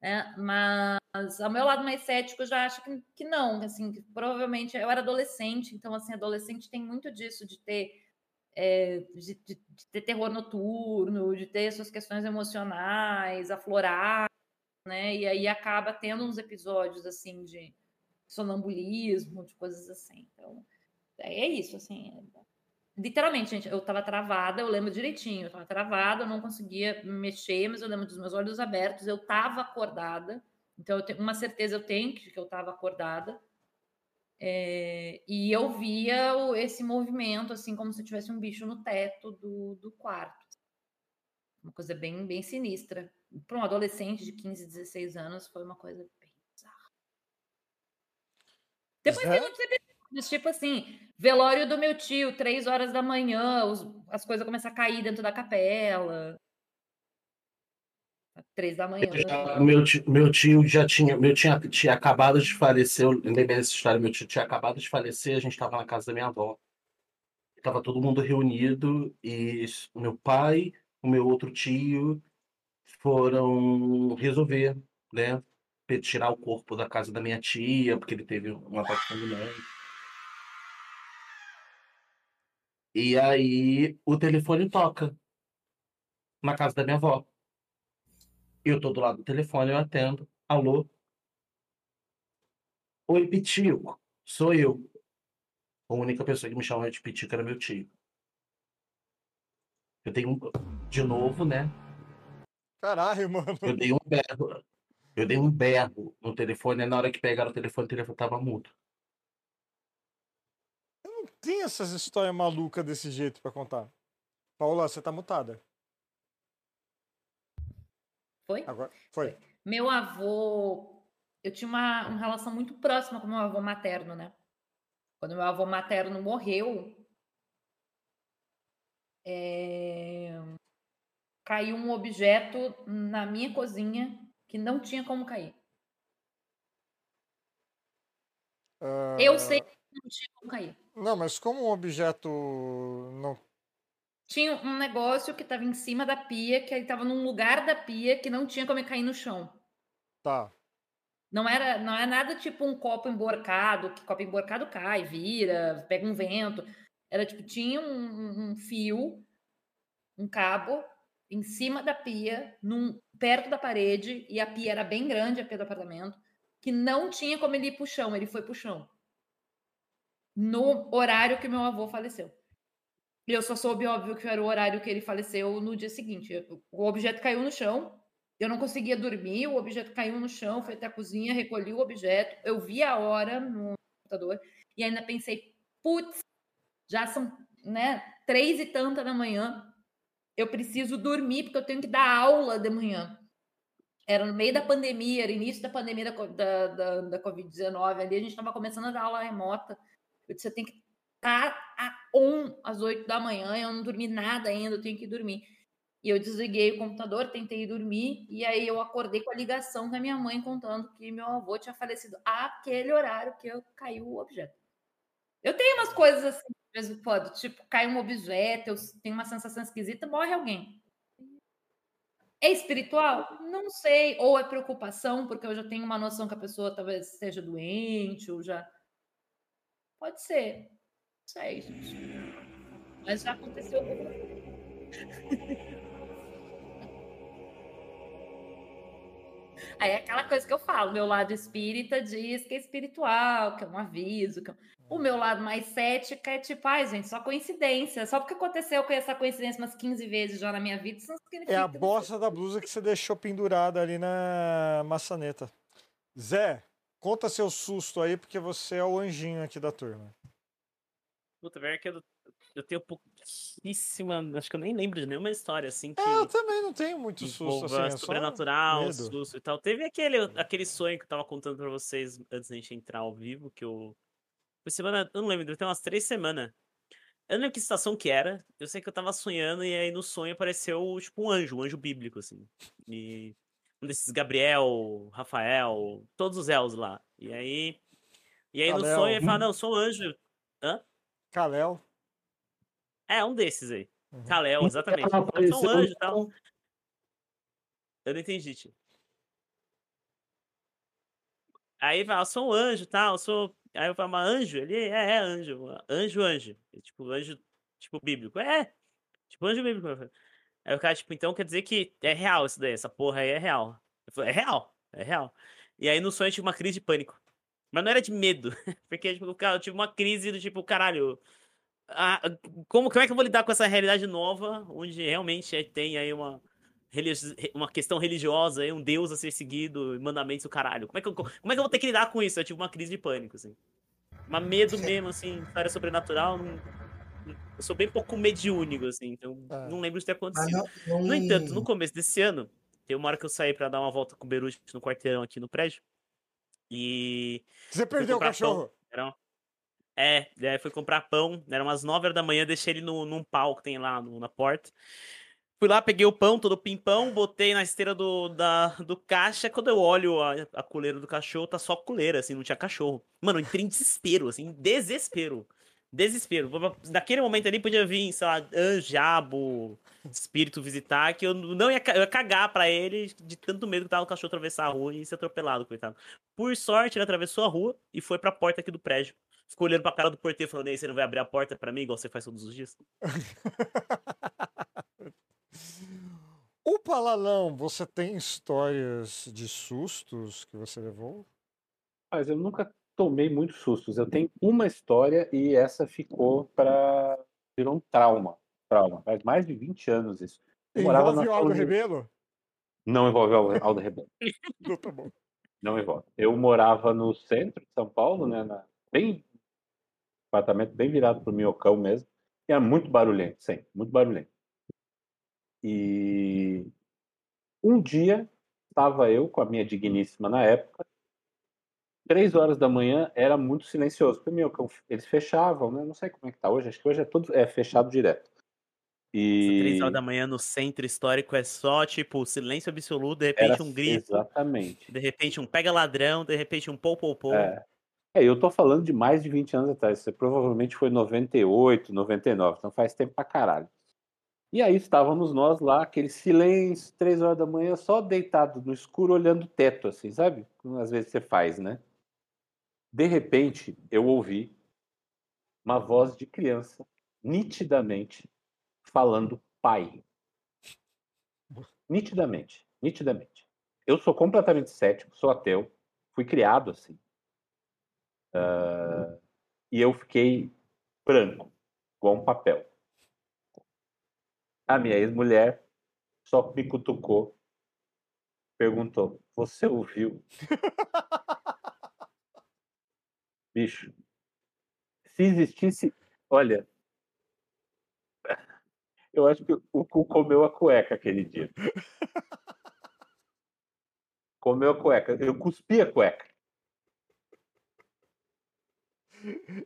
É, mas ao meu lado mais cético eu já acho que, que não, assim, que provavelmente eu era adolescente, então assim, adolescente tem muito disso de ter é, de, de- de ter terror noturno, de ter suas questões emocionais aflorar, né? E aí acaba tendo uns episódios assim de sonambulismo, de coisas assim. Então, é isso, assim. literalmente, gente, eu tava travada, eu lembro direitinho, eu tava travada, eu não conseguia mexer, mas eu lembro dos meus olhos abertos, eu tava acordada, então eu tenho uma certeza eu tenho que eu tava acordada. É, e eu via o- esse movimento, assim, como se tivesse um bicho no teto do, do quarto. Uma coisa bem, bem sinistra. Para um adolescente de 15, 16 anos, foi uma coisa bem bizarra. Depois Zé? tem muitos episódios, tipo assim, velório do meu tio, três horas da manhã, os- as coisas começam a cair dentro da capela. Três da manhã. Já- Meu tio, meu tio já tinha, meu tinha, tinha acabado de falecer, eu lembrei dessa história, meu tio tinha acabado de falecer, a gente estava na casa da minha avó. Tava todo mundo reunido e meu pai, o meu outro tio foram resolver, né, tirar o corpo da casa da minha tia, porque ele teve um ataque fulminante. E aí o telefone toca na casa da minha avó. Eu tô do lado do telefone, eu atendo. Alô? Oi, Pitico. Sou eu. A única pessoa que me chamava de Pitico era meu tio. Eu dei um. De novo, né? Caralho, mano. Eu dei um berro. Eu dei um berro no telefone, na hora que pegaram o telefone, o telefone tava mudo. Tem essas histórias malucas desse jeito pra contar. Paula, você tá mutada. Foi? Agora, foi. Meu avô, eu tinha uma, uma relação muito próxima com meu avô materno, né? Quando meu avô materno morreu, é, caiu um objeto na minha cozinha que não tinha como cair. Eu Ah, sei que não tinha como cair. Não, mas como um objeto não. Tinha um negócio que estava em cima da pia, que estava num lugar da pia que não tinha como cair no chão. Tá. Não era, não é nada tipo um copo emborcado, que copo emborcado cai, vira, pega um vento. Era tipo, tinha um, um- um fio, um cabo, em cima da pia, num, perto da parede, e a pia era bem grande, a pia do apartamento, que não tinha como ele ir pro chão, ele foi pro chão. No horário que meu avô faleceu. E eu só soube, óbvio, que era o horário que ele faleceu no dia seguinte. O objeto caiu no chão, eu não conseguia dormir, o objeto caiu no chão, fui até a cozinha, recolhi o objeto, eu vi a hora no computador e ainda pensei, putz, já são, né, três e tanta da manhã, eu preciso dormir porque eu tenho que dar aula de manhã. Era no meio da pandemia, era início da pandemia da, da, da, da Covid-19, ali a gente estava começando a dar aula remota. Eu disse, eu tenho que estar a on às oito da manhã, eu não dormi nada ainda, eu tenho que dormir. E eu desliguei o computador, tentei dormir, e aí eu acordei com a ligação da minha mãe contando que meu avô tinha falecido àquele horário que eu caiu o objeto. Eu tenho umas coisas assim, quando, tipo, cai um objeto, eu tenho uma sensação esquisita, morre alguém. É espiritual? Não sei. Ou é preocupação, porque eu já tenho uma noção que a pessoa talvez seja doente, ou já. Pode ser. Não sei, gente. Mas já aconteceu. Aí é aquela coisa que eu falo, meu lado espírita diz que é espiritual, que é um aviso. Que é... O meu lado mais cética é tipo, ai, gente, só coincidência. Só porque aconteceu com essa coincidência umas 15 vezes já na minha vida, isso não significa. É a bosta da blusa que você deixou pendurada ali na maçaneta. Zé, conta seu susto aí, porque você é o anjinho aqui da turma. Puta, velho, que eu, eu tenho pouquíssima. Acho que eu nem lembro de nenhuma história assim que. É, eu também não tenho muito susto assim. É sobrenatural, medo. susto e tal. Teve aquele, aquele sonho que eu tava contando pra vocês antes da gente entrar ao vivo, que eu. Foi semana. Eu não lembro, deve ter umas três semanas. Eu não lembro que estação que era. Eu sei que eu tava sonhando e aí no sonho apareceu, tipo, um anjo, um anjo bíblico, assim. E um desses Gabriel, Rafael, todos os Els lá. E aí. E aí no sonho ele fala, não, eu sou um anjo. Hã? Kalel. É, um desses aí. Uhum. Kalel, exatamente. Ah, Eu sou um anjo e tal. Eu não entendi, tio. Aí vai, eu sou um anjo, tal, eu sou. Aí eu falo, mas anjo? Ele é, é anjo. Anjo, anjo. E, tipo, anjo, tipo, bíblico. É, tipo, anjo bíblico. Aí o cara, tipo, então quer dizer que é real isso daí, essa porra aí é real. Eu falei, é real, é real. E aí no sonho eu tive uma crise de pânico. Mas não era de medo, porque, tipo, eu tive uma crise do tipo, caralho, ah, como, como é que eu vou lidar com essa realidade nova, onde realmente é- tem aí uma, uma questão religiosa, aí, um Deus a ser seguido, mandamentos do caralho? Como é, que eu, como é que eu vou ter que lidar com isso? Eu tive uma crise de pânico, assim. Mas medo mesmo, assim, história sobrenatural, não- eu sou bem pouco mediúnico, assim, então Ah. não lembro de ter acontecido. não, não... No entanto, no começo desse ano, tem uma hora que eu saí pra dar uma volta com o Beruti no quarteirão aqui no prédio. E. Você perdeu o pão. cachorro. Era um- É, daí fui comprar pão, era umas 9 horas da manhã, deixei ele no, num pau que tem lá no- na porta. Fui lá, peguei o pão, todo pimpão, botei na esteira do, da, do caixa. Quando eu olho a, a coleira do cachorro, tá só coleira, assim, não tinha cachorro. Mano, eu entrei em desespero, assim, em desespero. Desespero. Naquele momento ali podia vir, sei lá, anjabo, espírito visitar, que eu não ia, eu ia cagar pra ele de tanto medo que tava o cachorro atravessar a rua e ser atropelado, coitado. Por sorte, ele atravessou a rua e foi pra porta aqui do prédio. Ficou olhando pra cara do porteiro falando, "E aí, você não vai abrir a porta pra mim, igual você faz todos os dias? O Palalão, você tem histórias de sustos que você levou? Mas eu nunca tomei muitos sustos. Eu tenho uma história e essa ficou para virou um trauma. Trauma. Faz mais de 20 anos isso. Eu morava Envolve na o Aldo. Rebelo? Não envolve o Aldo Rebelo. Não, tá bom. Não envolve. Eu morava no centro de São Paulo, né? na- bem apartamento bem virado pro minhocão mesmo. E era muito barulhento, sempre, muito barulhento. E um dia estava eu com a minha digníssima na época. Três horas da manhã era muito silencioso. O minhocão, eles fechavam, né? Não sei como é que tá hoje. Acho que hoje é tudo é fechado direto. E três horas da manhã no centro histórico é só, tipo, silêncio absoluto, de era repente um grito, exatamente. de repente um pega ladrão, de repente um pou pou pou. É. É, eu tô falando de mais de 20 anos atrás. Isso provavelmente foi 98, 99. Então faz tempo pra caralho. E aí estávamos nós lá, aquele silêncio, três horas da manhã, só deitado no escuro, olhando o teto, assim, sabe? Como às vezes você faz, né? De repente, eu ouvi uma voz de criança, nitidamente, falando pai. Nitidamente, nitidamente. Eu sou completamente cético, sou ateu, fui criado assim. Ah, e eu fiquei branco, igual um papel. A minha ex-mulher só me cutucou, perguntou: Você ouviu? Bicho, se existisse. Olha, eu acho que o cu comeu a cueca aquele dia. Comeu a cueca. Eu cuspi a cueca.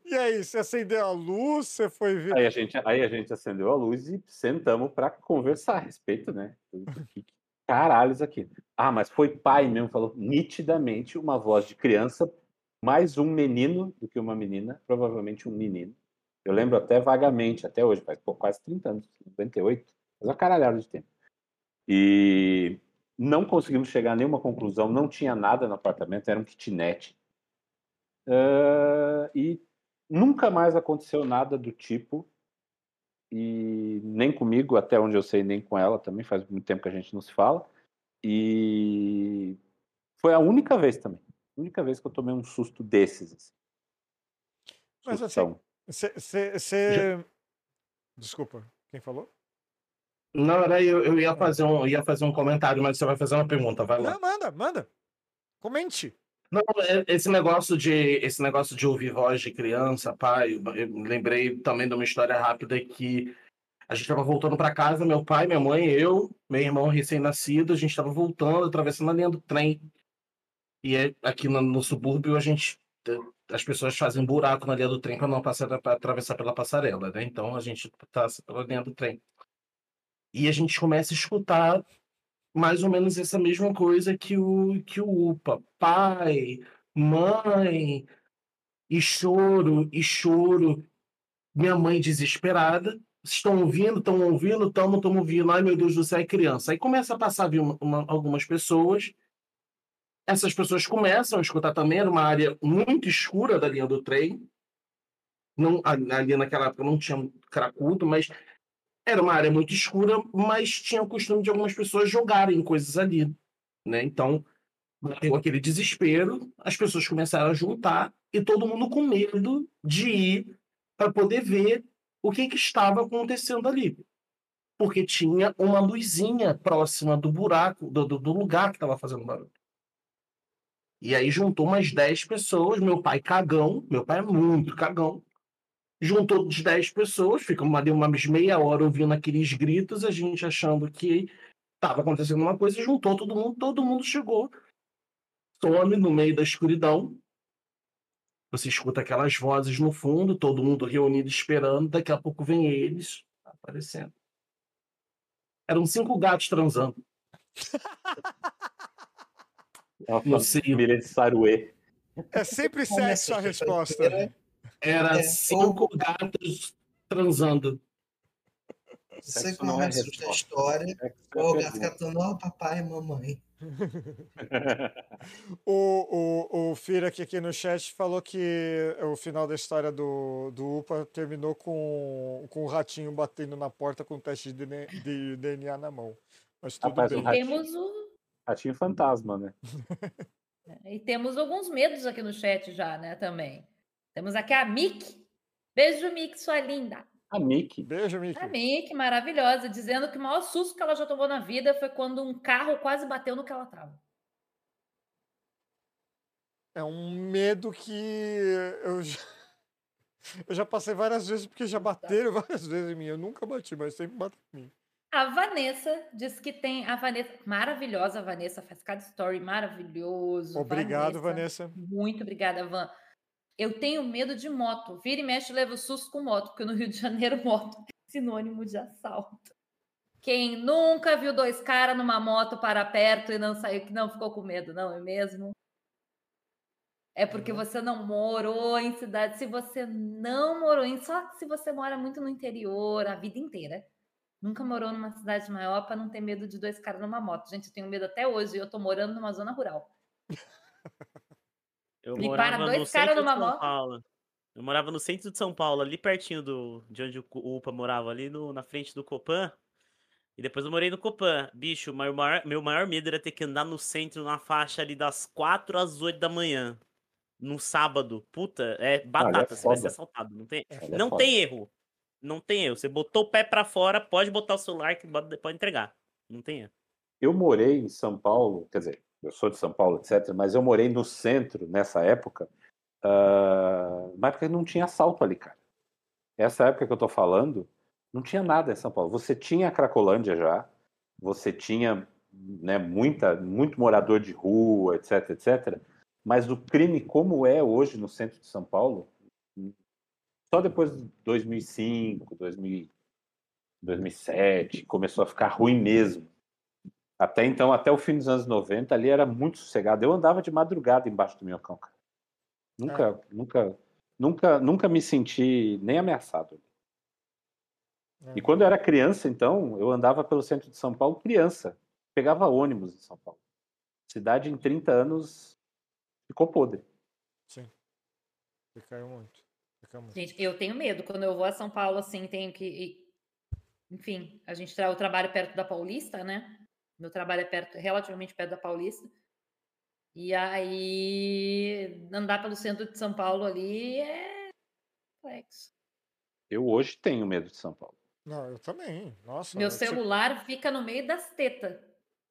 E aí, você acendeu a luz, você foi ver. Aí a gente, aí a gente acendeu a luz e sentamos para conversar a respeito, né? caralhos aqui. Ah, mas foi pai mesmo, falou nitidamente uma voz de criança, mais um menino do que uma menina, provavelmente um menino. Eu lembro até vagamente, até hoje, faz quase 30 anos, 98, faz uma caralhada de tempo. E não conseguimos chegar a nenhuma conclusão, não tinha nada no apartamento, era um kitnet. Ah, e nunca mais aconteceu nada do tipo e nem comigo, até onde eu sei, nem com ela também, faz muito tempo que a gente não se fala. E foi a única vez também, a única vez que eu tomei um susto desses. Assim. Mas assim, Sustão. Você. Desculpa, quem falou? Não, era eu, eu ia fazer um, ia fazer um comentário, mas você vai fazer uma pergunta, vai lá. Não, manda, manda. Comente. Não, é- esse negócio de esse negócio de ouvir voz de criança, pai, eu eu lembrei também de uma história rápida que a gente estava voltando para casa, meu pai, minha mãe, eu, meu irmão recém-nascido, a gente estava voltando, atravessando a linha do trem. E é- aqui no, no subúrbio a gente as pessoas fazem buraco na linha do trem para não passar atravessar pela passarela, né? Então a gente passa pela linha do trem. E a gente começa a escutar mais ou menos essa mesma coisa que o que o UPA, pai, mãe, e choro, e choro. Minha mãe desesperada. Estão ouvindo, estão ouvindo, estamos, estamos ouvindo. Ai, meu Deus do céu, é criança. Aí começa a passar uma- uma- algumas pessoas. Essas pessoas começam a escutar também. Era uma área muito escura da linha do trem. Não, ali naquela época não tinha cracudo, mas era uma área muito escura, mas tinha o costume de algumas pessoas jogarem coisas ali, né? Então, bateu aquele desespero, as pessoas começaram a juntar e todo mundo com medo de ir para poder ver o que, que estava acontecendo ali. Porque tinha uma luzinha próxima do buraco, do, do lugar que estava fazendo barulho. E aí juntou umas 10 pessoas, meu pai cagão, meu pai é muito cagão, juntou de 10 pessoas, ficamos ali umas meia hora ouvindo aqueles gritos, a gente achando que estava acontecendo uma coisa, juntou todo mundo, todo mundo chegou, some no meio da escuridão, você escuta aquelas vozes no fundo, todo mundo reunido esperando, daqui a pouco vem eles aparecendo. Eram cinco gatos transando. É sei. família de Saruê. É sempre sexo a resposta. Era É, cinco gatos transando. Você não é a história. É O gato falando, ó, papai e mamãe. O, o, o Fira aqui, aqui no chat falou que o final da história do, do UPA terminou com, com o ratinho batendo na porta com o teste de, DNA de DNA na mão. Mas tudo Rapaz, o bem. ratinho- Temos o. Ratinho fantasma, né? E temos alguns medos aqui no chat já, né, também. Temos aqui a Mick. Beijo, Mick, sua linda. A Mickey. Beijo, Mickey. A Mick, maravilhosa, dizendo que o maior susto que ela já tomou na vida foi quando um carro quase bateu no que ela tava. É um medo que eu já, eu já passei várias vezes, porque já bateram várias vezes em mim. Eu nunca bati, mas sempre batem em mim. A Vanessa diz que tem a Vanessa, maravilhosa a Vanessa, faz cada story maravilhoso. Obrigado, Vanessa. Muito obrigada, Van. Eu tenho medo de moto. Vira e mexe, leva o susto com moto, porque no Rio de Janeiro, moto é sinônimo de assalto. Quem nunca viu dois caras numa moto para perto e não saiu, que não ficou com medo, não é mesmo? É porque você não morou em cidade. Se você não morou em. Só se você mora muito no interior a vida inteira. Nunca morou numa cidade maior para não ter medo de dois caras numa moto. Gente, eu tenho medo até hoje. e Eu tô morando numa zona rural. Eu E morava para dois no cara centro de numa São moto? Paulo. Eu morava no centro de São Paulo, ali pertinho do, de onde o UPA morava, ali no, na frente do Copan. E depois eu morei no Copan. Bicho, meu maior, meu maior medo era ter que andar no centro na faixa ali das 4 às 8 da manhã. No sábado. Puta, é batata, você vai ser assaltado. Não tem, é não foda. tem erro. Não tem erro. Você botou o pé pra fora, pode botar o celular que pode entregar. Não tem erro. Eu morei em São Paulo, quer dizer, eu sou de São Paulo, etc., mas eu morei no centro nessa época, ah, na época não tinha assalto ali, cara. Essa época que eu tô falando, não tinha nada em São Paulo. Você tinha a Cracolândia já, você tinha né, muita, muito morador de rua, etc, etc. Mas o crime como é hoje no centro de São Paulo, só depois de 2005, 2000, 2007, começou a ficar ruim mesmo. Até então, até o fim dos anos 90, ali era muito sossegado. Eu andava de madrugada embaixo do minhocão, cara. Nunca, nunca, nunca, nunca me senti nem ameaçado. E quando eu era criança, então, eu andava pelo centro de São Paulo, criança. Pegava ônibus em São Paulo. Cidade em 30 anos ficou podre. Sim. Caiu muito. Muito. Gente, eu tenho medo. Quando eu vou a São Paulo, assim, tenho que. Enfim, a gente tra... eu trabalho perto da Paulista, né? Meu trabalho é perto, relativamente perto da Paulista. E aí, andar pelo centro de São Paulo ali é complexo. Eu hoje tenho medo de São Paulo. Não, eu também. Nossa. Meu eu, celular fica no meio das tetas.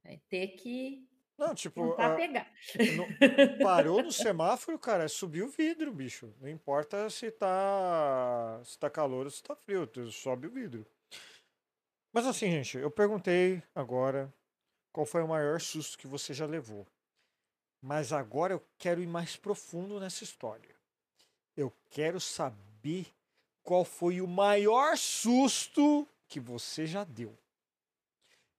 Vai ter que Não, tipo, tentar ah, pegar. no- parou no semáforo, cara, subir o vidro, bicho. Não importa se tá, se tá calor ou se tá frio, sobe o vidro. Mas assim, gente, eu perguntei agora qual foi o maior susto que você já levou. Mas agora eu quero ir mais profundo nessa história. Eu quero saber qual foi o maior susto que você já deu.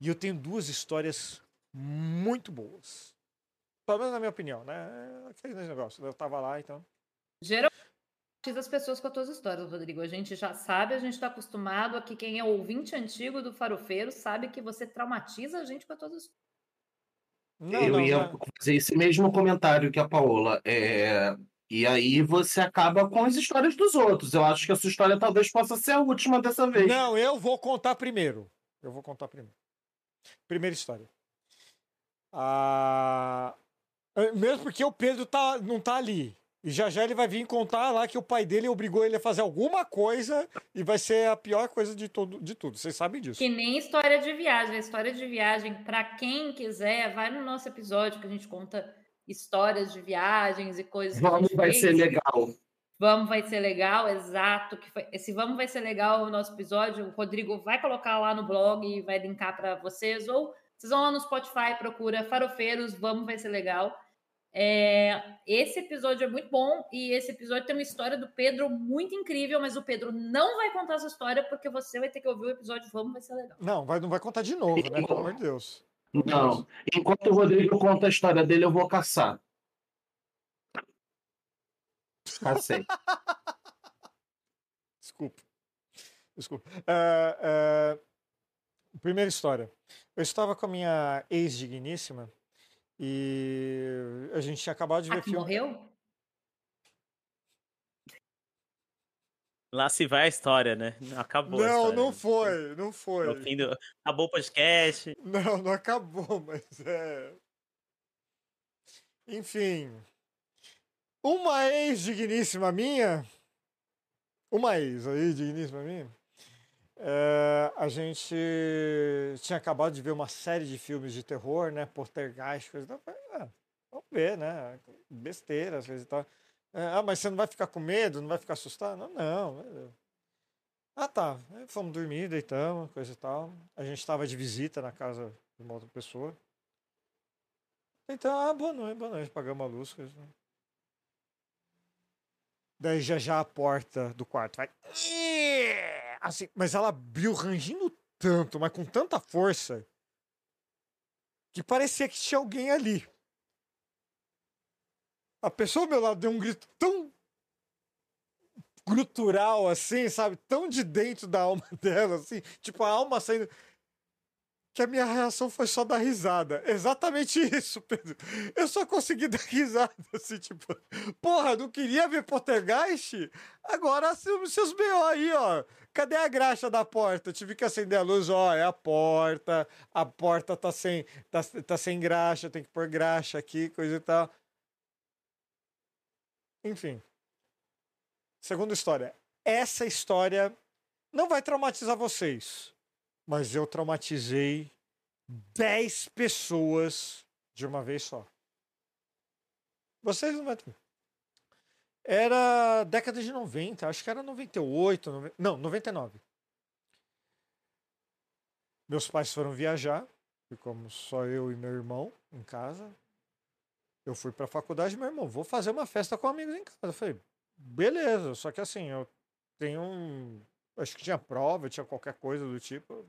E eu tenho duas histórias muito boas. Pelo menos na minha opinião, né? É Aquele negócio. Eu tava lá, então. Geralmente as pessoas com as tuas histórias, Rodrigo. A gente já sabe, a gente está acostumado aqui. Quem é ouvinte antigo do Farofeiro sabe que você traumatiza a gente com as tuas histórias. Não, eu não, ia não. fazer esse mesmo comentário que a Paola. É... E aí você acaba com as histórias dos outros. Eu acho que a sua história talvez possa ser a última dessa vez. Não, eu vou contar primeiro. Eu vou contar primeiro. Primeira história. Ah, mesmo porque o Pedro tá, não tá ali. E já já ele vai vir contar lá que o pai dele obrigou ele a fazer alguma coisa e vai ser a pior coisa de, todo, de tudo. Vocês sabem disso. Que nem história de viagem. A história de viagem, para quem quiser, vai no nosso episódio que a gente conta histórias de viagens e coisas Vamos, vai fez. ser legal. Vamos vai ser legal, exato. Que foi, esse Vamos vai ser legal o nosso episódio. O Rodrigo vai colocar lá no blog e vai linkar para vocês. Ou vocês vão lá no Spotify, procura Farofeiros, Vamos vai ser legal. É, esse episódio é muito bom e esse episódio tem uma história do Pedro muito incrível, mas o Pedro não vai contar essa história porque você vai ter que ouvir o episódio Vamos vai ser legal. Não, vai, não vai contar de novo, né? Pelo amor de Deus. Não. Enquanto o Rodrigo conta a história dele, eu vou caçar. Cacei. Desculpa. Desculpa. É, é, primeira história. Eu estava com a minha ex-digníssima e a gente tinha acabado de Ah, ver que filme. morreu? Lá se vai a história, né? Não, Acabou a Não, história. não foi, não foi. fim do... Acabou o podcast. Não, não acabou, mas é. Enfim. Uma ex-digníssima minha. Uma ex aí, digníssima minha. É, a gente tinha acabado de ver uma série de filmes de terror, né? Poltergeist, coisa falei, Ah, vamos ver, né? Besteira, coisa e tal. É, Ah, mas você não vai ficar com medo? Não vai ficar assustado? Não, não. Ah, tá. Fomos dormir, deitamos, coisa e tal. A gente estava de visita na casa de uma outra pessoa. Então, ah, boa noite, boa noite. Pagamos a luz. Coisa. Daí já já a porta do quarto vai. Assim, mas ela abriu rangindo tanto, mas com tanta força, que parecia que tinha alguém ali. A pessoa ao meu lado deu um grito tão grutural assim, sabe? Tão de dentro da alma dela, assim, tipo a alma saindo. Que a minha reação foi só dar risada. Exatamente isso, Pedro. Eu só consegui dar risada, assim, tipo, porra, não queria ver Poltergeist? Agora se- seus B.O. aí, ó. Cadê a graxa da porta? Eu tive que acender a luz, ó, é a porta, a porta tá sem, tá, tá sem graxa, tem que pôr graxa aqui, coisa e tal. Enfim. Segunda história. Essa história não vai traumatizar vocês, mas eu traumatizei 10 pessoas de uma vez só. Vocês não vão. Era década de 90, acho que era 98, noven- não, 99. Meus pais foram viajar, ficamos só eu e meu irmão em casa. Eu fui pra faculdade, meu irmão, vou fazer uma festa com amigos em casa. Eu falei, beleza, só que assim, eu tenho um. Acho que tinha prova, tinha qualquer coisa do tipo.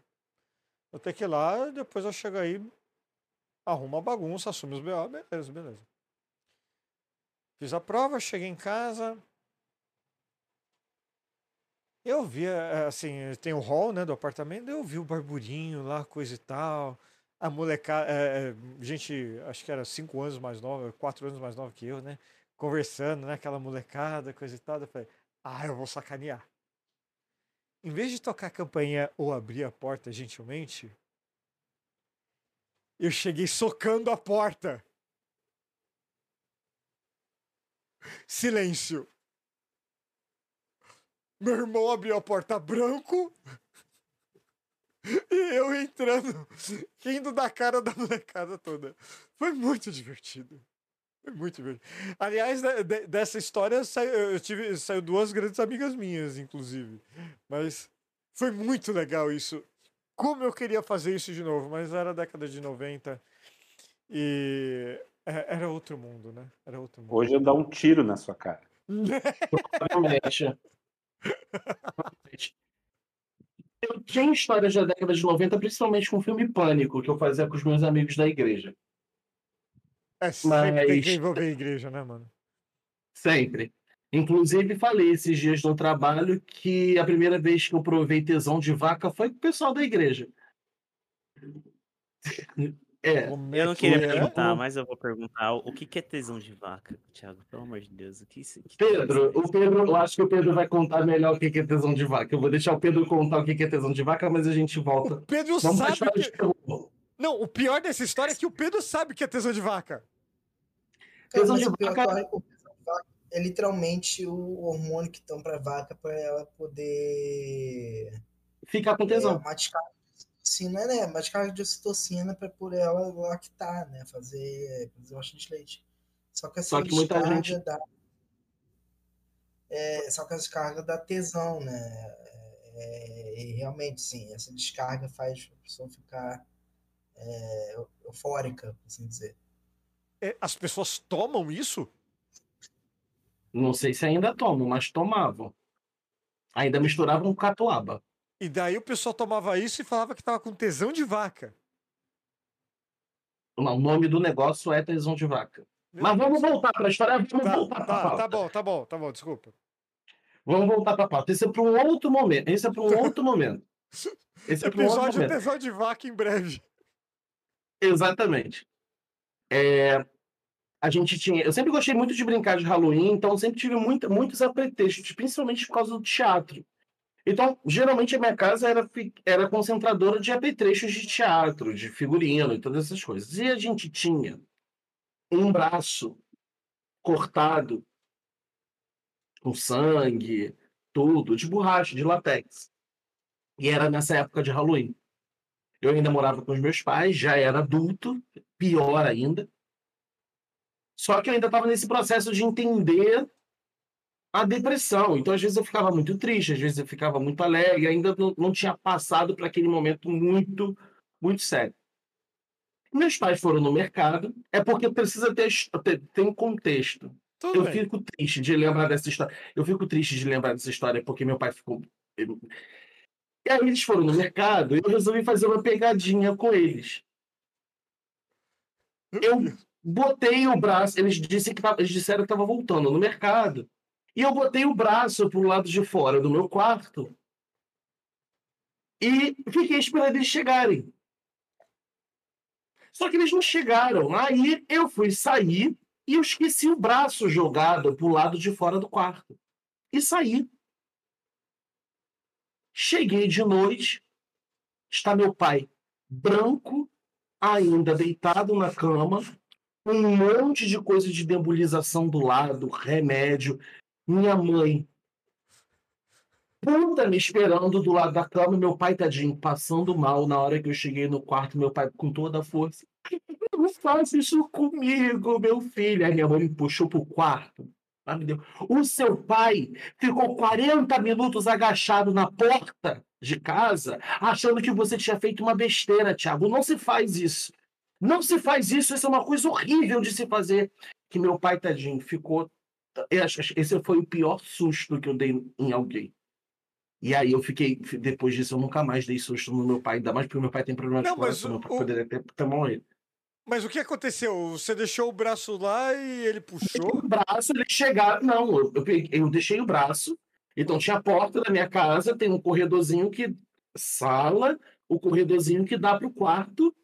Eu tenho que ir lá, depois eu chego aí, arrumo a bagunça, assumo os BO, beleza, beleza. Fiz a prova, cheguei em casa. Eu vi, eh, assim, tem o hall, né, do apartamento, eu vi o barburinho lá, coisa e tal. A molecada, eh, eh, gente, acho que era cinco anos mais nova, quatro anos mais nova que eu, né? Conversando, né? Aquela molecada, coisa e tal. Eu falei, ah, eu vou sacanear. Em vez de tocar a campainha ou abrir a porta gentilmente, eu cheguei socando a porta. Silêncio. Meu irmão abriu a porta branco e eu entrando, rindo da cara da molecada toda. Foi muito divertido. Foi muito divertido. Aliás, de- de- dessa história sai- eu tive saiu duas grandes amigas minhas, inclusive. Mas foi muito legal isso. Como eu queria fazer isso de novo, mas era a década de 90 e é- era outro mundo, né? Era outro mundo. Hoje eu dar um tiro na sua cara. Provavelmente. Eu tinha histórias da década de 90, principalmente com o filme Pânico, que eu fazia com os meus amigos da igreja. É sempre tem que Mas- envolver a igreja, né, mano? Sempre. Inclusive, falei esses dias no trabalho que a primeira vez que eu provei tesão de vaca foi com o pessoal da igreja. É, Eu não que queria é? perguntar, mas eu vou perguntar. O que que é tesão de vaca, Thiago? Pelo amor de Deus, o que isso que que Pedro, isso? o Pedro, eu acho que o Pedro vai contar melhor o que que é tesão de vaca. Eu vou deixar o Pedro contar o que que é tesão de vaca, mas a gente volta. O Pedro Vamos sabe que... Não, o pior dessa história é que o Pedro sabe que é tesão de vaca. Tesão de é vaca- é literalmente o hormônio que estão pra vaca para ela poder. Fica com É, tesão. de ocitocina, né? Descarga de ocitocina para por ela lactar, né? Fazer, fazer bastante leite. Só que essa Só que muita gente- dá. É, só que a descarga dá tesão, né? É, e realmente, sim, essa descarga faz a pessoa ficar é, eu- eufórica, por assim dizer. É, As pessoas tomam isso? Não sei se ainda tomam, mas tomavam. Ainda misturavam com catuaba. E daí o pessoal tomava isso e falava que tava com tesão de vaca. Não, o nome do negócio é tesão de vaca. Meu Mas vamos Deus. voltar para a história. Vamos Tá, voltar a tá, pauta. tá bom, tá bom, tá bom, desculpa. Vamos voltar para a pauta. Esse é para um outro momento. Esse é para um outro momento. Esse é para um outro Episódio momento. tesão de vaca em breve. Exatamente. É, a gente tinha. Eu sempre gostei muito de brincar de Halloween, então sempre tive muita, muitos apretextos, principalmente por causa do teatro. Então, geralmente a minha casa era, era concentradora de apetrechos de teatro, de figurino e todas essas coisas. E a gente tinha um braço cortado com sangue, tudo, de borracha, de latex. E era nessa época de Halloween. Eu ainda morava com os meus pais, já era adulto, pior ainda. Só que eu ainda estava nesse processo de entender a depressão. Então, às vezes, eu ficava muito triste, às vezes, eu ficava muito alegre, ainda não, não tinha passado para aquele momento muito, muito sério. Meus pais foram no mercado, é porque precisa ter, ter, ter um contexto. Tudo Eu bem. fico triste de lembrar dessa história. Eu fico triste de lembrar dessa história porque meu pai ficou. E aí eles foram no mercado e eu resolvi fazer uma pegadinha com eles. Eu botei o braço, eles, disse que tava- eles disseram que estava voltando no mercado. E eu botei o braço pro lado de fora do meu quarto e fiquei esperando eles chegarem. Só que eles não chegaram. Aí eu fui sair e eu esqueci o braço jogado pro lado de fora do quarto. E saí. Cheguei de noite, está meu pai branco, ainda deitado na cama, um monte de coisa de nebulização do lado, remédio. Minha mãe puta me esperando do lado da cama, meu pai, tadinho, passando mal na hora que eu cheguei no quarto, meu pai com toda a força. Não faça isso comigo, meu filho. Aí minha mãe me puxou pro quarto. Ah, me deu. O seu pai ficou 40 minutos agachado na porta de casa, achando que você tinha feito uma besteira, Thiago. Não se faz isso. Não se faz isso, isso é uma coisa horrível de se fazer. Que meu pai, tadinho, ficou. Esse foi o pior susto que eu dei em alguém. E aí eu fiquei, depois disso, eu nunca mais dei susto no meu pai, ainda mais porque meu pai tem problema de Não, mas coração, meu pai o- poderia ter, ter morrido. Mas o que aconteceu? Você deixou o braço lá e ele puxou? O braço, eles chegaram. Não, eu, eu, eu deixei o braço. Então tinha a porta da minha casa, tem um corredorzinho que. Sala, o corredorzinho que dá para o quarto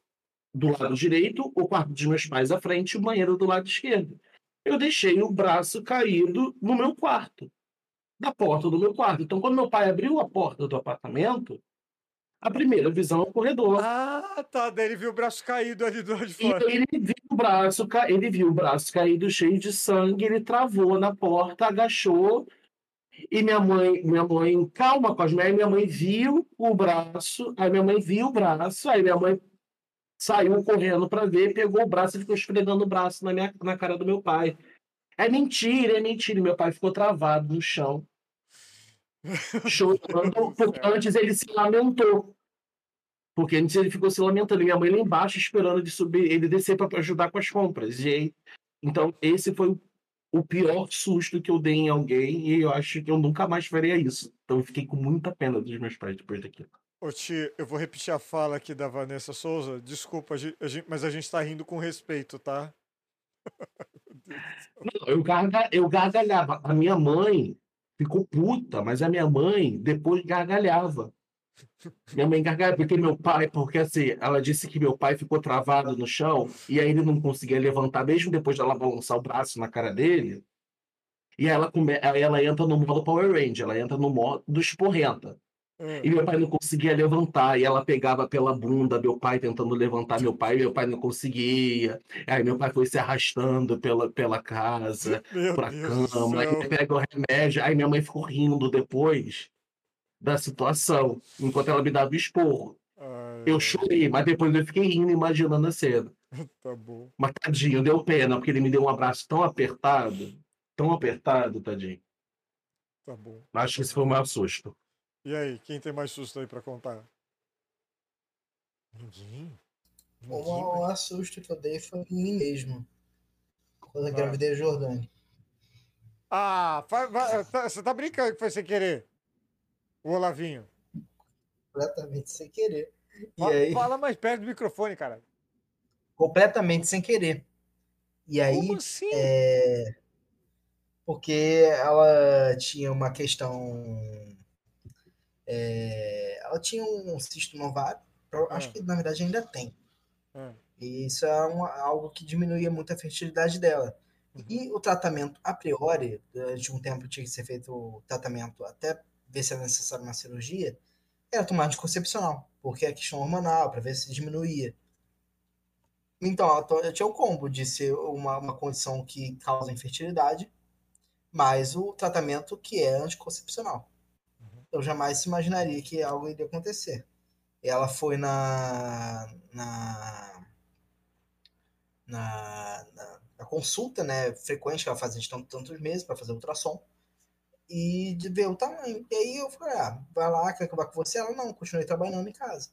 do lado direito, o quarto dos meus pais à frente e o banheiro do lado esquerdo. Eu deixei o braço caído no meu quarto, da porta do meu quarto. Então, quando meu pai abriu a porta do apartamento, a primeira visão é o corredor. Ah, tá. Daí ele viu o braço caído ali do lado de E fora. ele viu o braço, ca- ele viu o braço caído cheio de sangue, ele travou na porta, agachou. E minha mãe, minha mãe, calma, Cosme, aí minha mãe viu o braço, aí minha mãe viu o braço, aí minha mãe saiu correndo para ver, pegou o braço e ficou esfregando o braço na, minha, na cara do meu pai. É mentira, é mentira. Meu pai ficou travado no chão, chorando, porque antes ele se lamentou. Porque antes ele ficou se lamentando. Minha mãe lá embaixo esperando ele subir, ele descer para ajudar com as compras. E aí, então, esse foi o- o pior susto que eu dei em alguém. E eu acho que eu nunca mais faria isso. Então eu fiquei com muita pena dos meus pais depois daquilo. Ô, Ti, eu vou repetir a fala aqui da Vanessa Souza. Desculpa, a gen- a gen- mas a gente tá rindo com respeito, tá? Eu, garga, eu gargalhava. A minha mãe ficou puta, mas a minha mãe depois gargalhava. Minha mãe gargalhava, porque meu pai, porque assim, ela disse que meu pai ficou travado no chão e aí ele não conseguia levantar, mesmo depois dela balançar o braço na cara dele. E ela, come, ela entra no modo Power Ranger, ela entra no modo esporrenta. E meu pai não conseguia levantar, e ela pegava pela bunda, meu pai tentando levantar meu pai, e meu pai não conseguia. Aí meu pai foi se arrastando pela, pela casa, Meu pra Deus cama, aí pega o remédio, aí minha mãe ficou rindo depois da situação, enquanto ela me dava o esporro. Ai, Eu chorei, mas depois eu fiquei rindo, imaginando a cena. Tá bom. Mas tadinho, deu pena, porque ele me deu um abraço tão apertado, tão apertado, tadinho. Tá bom. Acho que esse foi o maior susto. E aí, quem tem mais susto aí pra contar? Ninguém? O maior susto que eu dei foi em mim mesmo. Quando eu Ah. engravidei a Jordânia. Ah, va- tá- você tá brincando que foi sem querer? O Olavinho. Completamente sem querer. E Fa- aí, Fala mais perto do microfone, cara. completamente sem querer. E aí, Como assim? é, porque ela tinha uma questão. É, ela tinha um cisto ovário, pro- acho Ah. que na verdade ainda tem. Ah, E isso é uma- algo que diminuía muito a fertilidade dela. E o tratamento, a priori, de um tempo tinha que ser feito o tratamento até ver se era necessário uma cirurgia, era tomar anticoncepcional, porque é questão hormonal, para ver se diminuía. Então, eu tinha o combo de ser uma, uma condição que causa infertilidade, mais o tratamento que é anticoncepcional. Eu jamais se imaginaria que algo iria acontecer. Ela foi na, na, na, na, na consulta, né, frequente que ela de tanto- tantos meses para fazer ultrassom e de ver o tamanho. E aí eu falei, ah, vai lá, quer acabar com você? Ela não, continuei trabalhando em casa.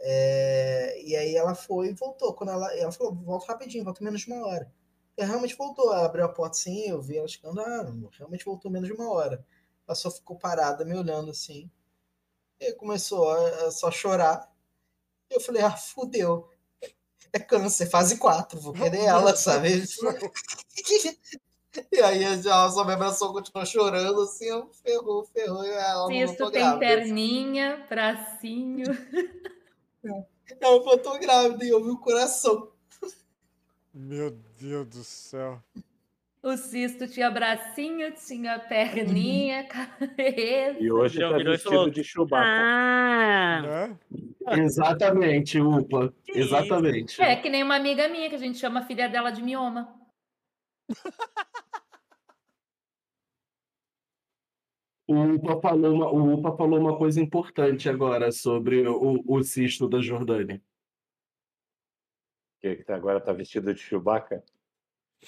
É, e aí ela foi e voltou. Quando ela, ela falou, volta rapidinho, volta menos de uma hora. E realmente voltou. Ela abriu a porta assim, eu vi ela chegando, ah, realmente voltou menos de uma hora. Ela só ficou parada me olhando assim. E começou a, a só chorar. E eu falei, ah, fudeu. É câncer, fase 4, vou querer ela, sabe? E aí ela só me abraçou, continuou chorando, assim, eu, ferrou, ferrou. E ela tô tem perninha, bracinho. Ela falou, tô grávida, e eu vi o coração. Meu Deus do céu. O cisto tinha bracinho, tinha perninha, cabeça. E hoje Virou- tá vestido de Chewbacca. Ah, Né? Exatamente, Upa. Que Exatamente. É que nem uma amiga minha que a gente chama a filha dela de mioma. O Upa falou uma, o Upa falou uma coisa importante agora sobre o, o cisto da Jordânia. Que que agora tá vestido de Chewbacca.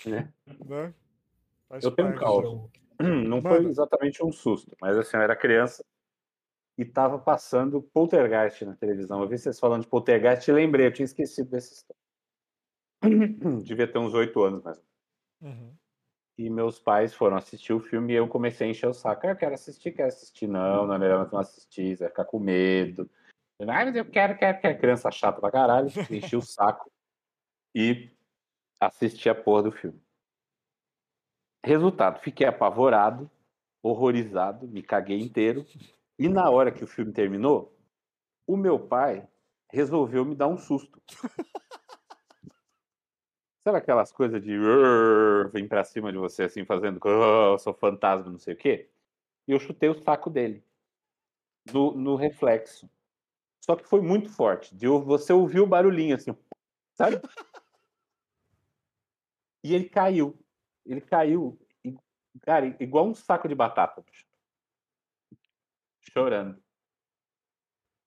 Né? né? Faz Eu tenho um caos. Não foi exatamente um susto, mas assim, eu era criança e tava passando Poltergeist na televisão. Eu vi vocês falando de Poltergeist e lembrei, eu tinha esquecido dessa história. Devia ter uns oito anos mais. Uhum. E meus pais foram assistir o filme e eu comecei a encher o saco. Ah, eu quero assistir, quero assistir. Não, não é melhor não assistir, você vai ficar com medo. Ah, mas eu quero, quero, quero. Criança chata pra caralho. Enchi o saco e assisti a porra do filme. Resultado, fiquei apavorado, horrorizado, me caguei inteiro. E na hora que o filme terminou, o meu pai resolveu me dar um susto. Sabe aquelas coisas de vem pra cima de você assim, fazendo "Oh, eu sou fantasma, não sei o quê? E eu chutei o saco dele no, no reflexo. Só que foi muito forte. De você ouviu o barulhinho assim, sabe? E ele caiu. Ele caiu, cara, igual um saco de batata. Chorando.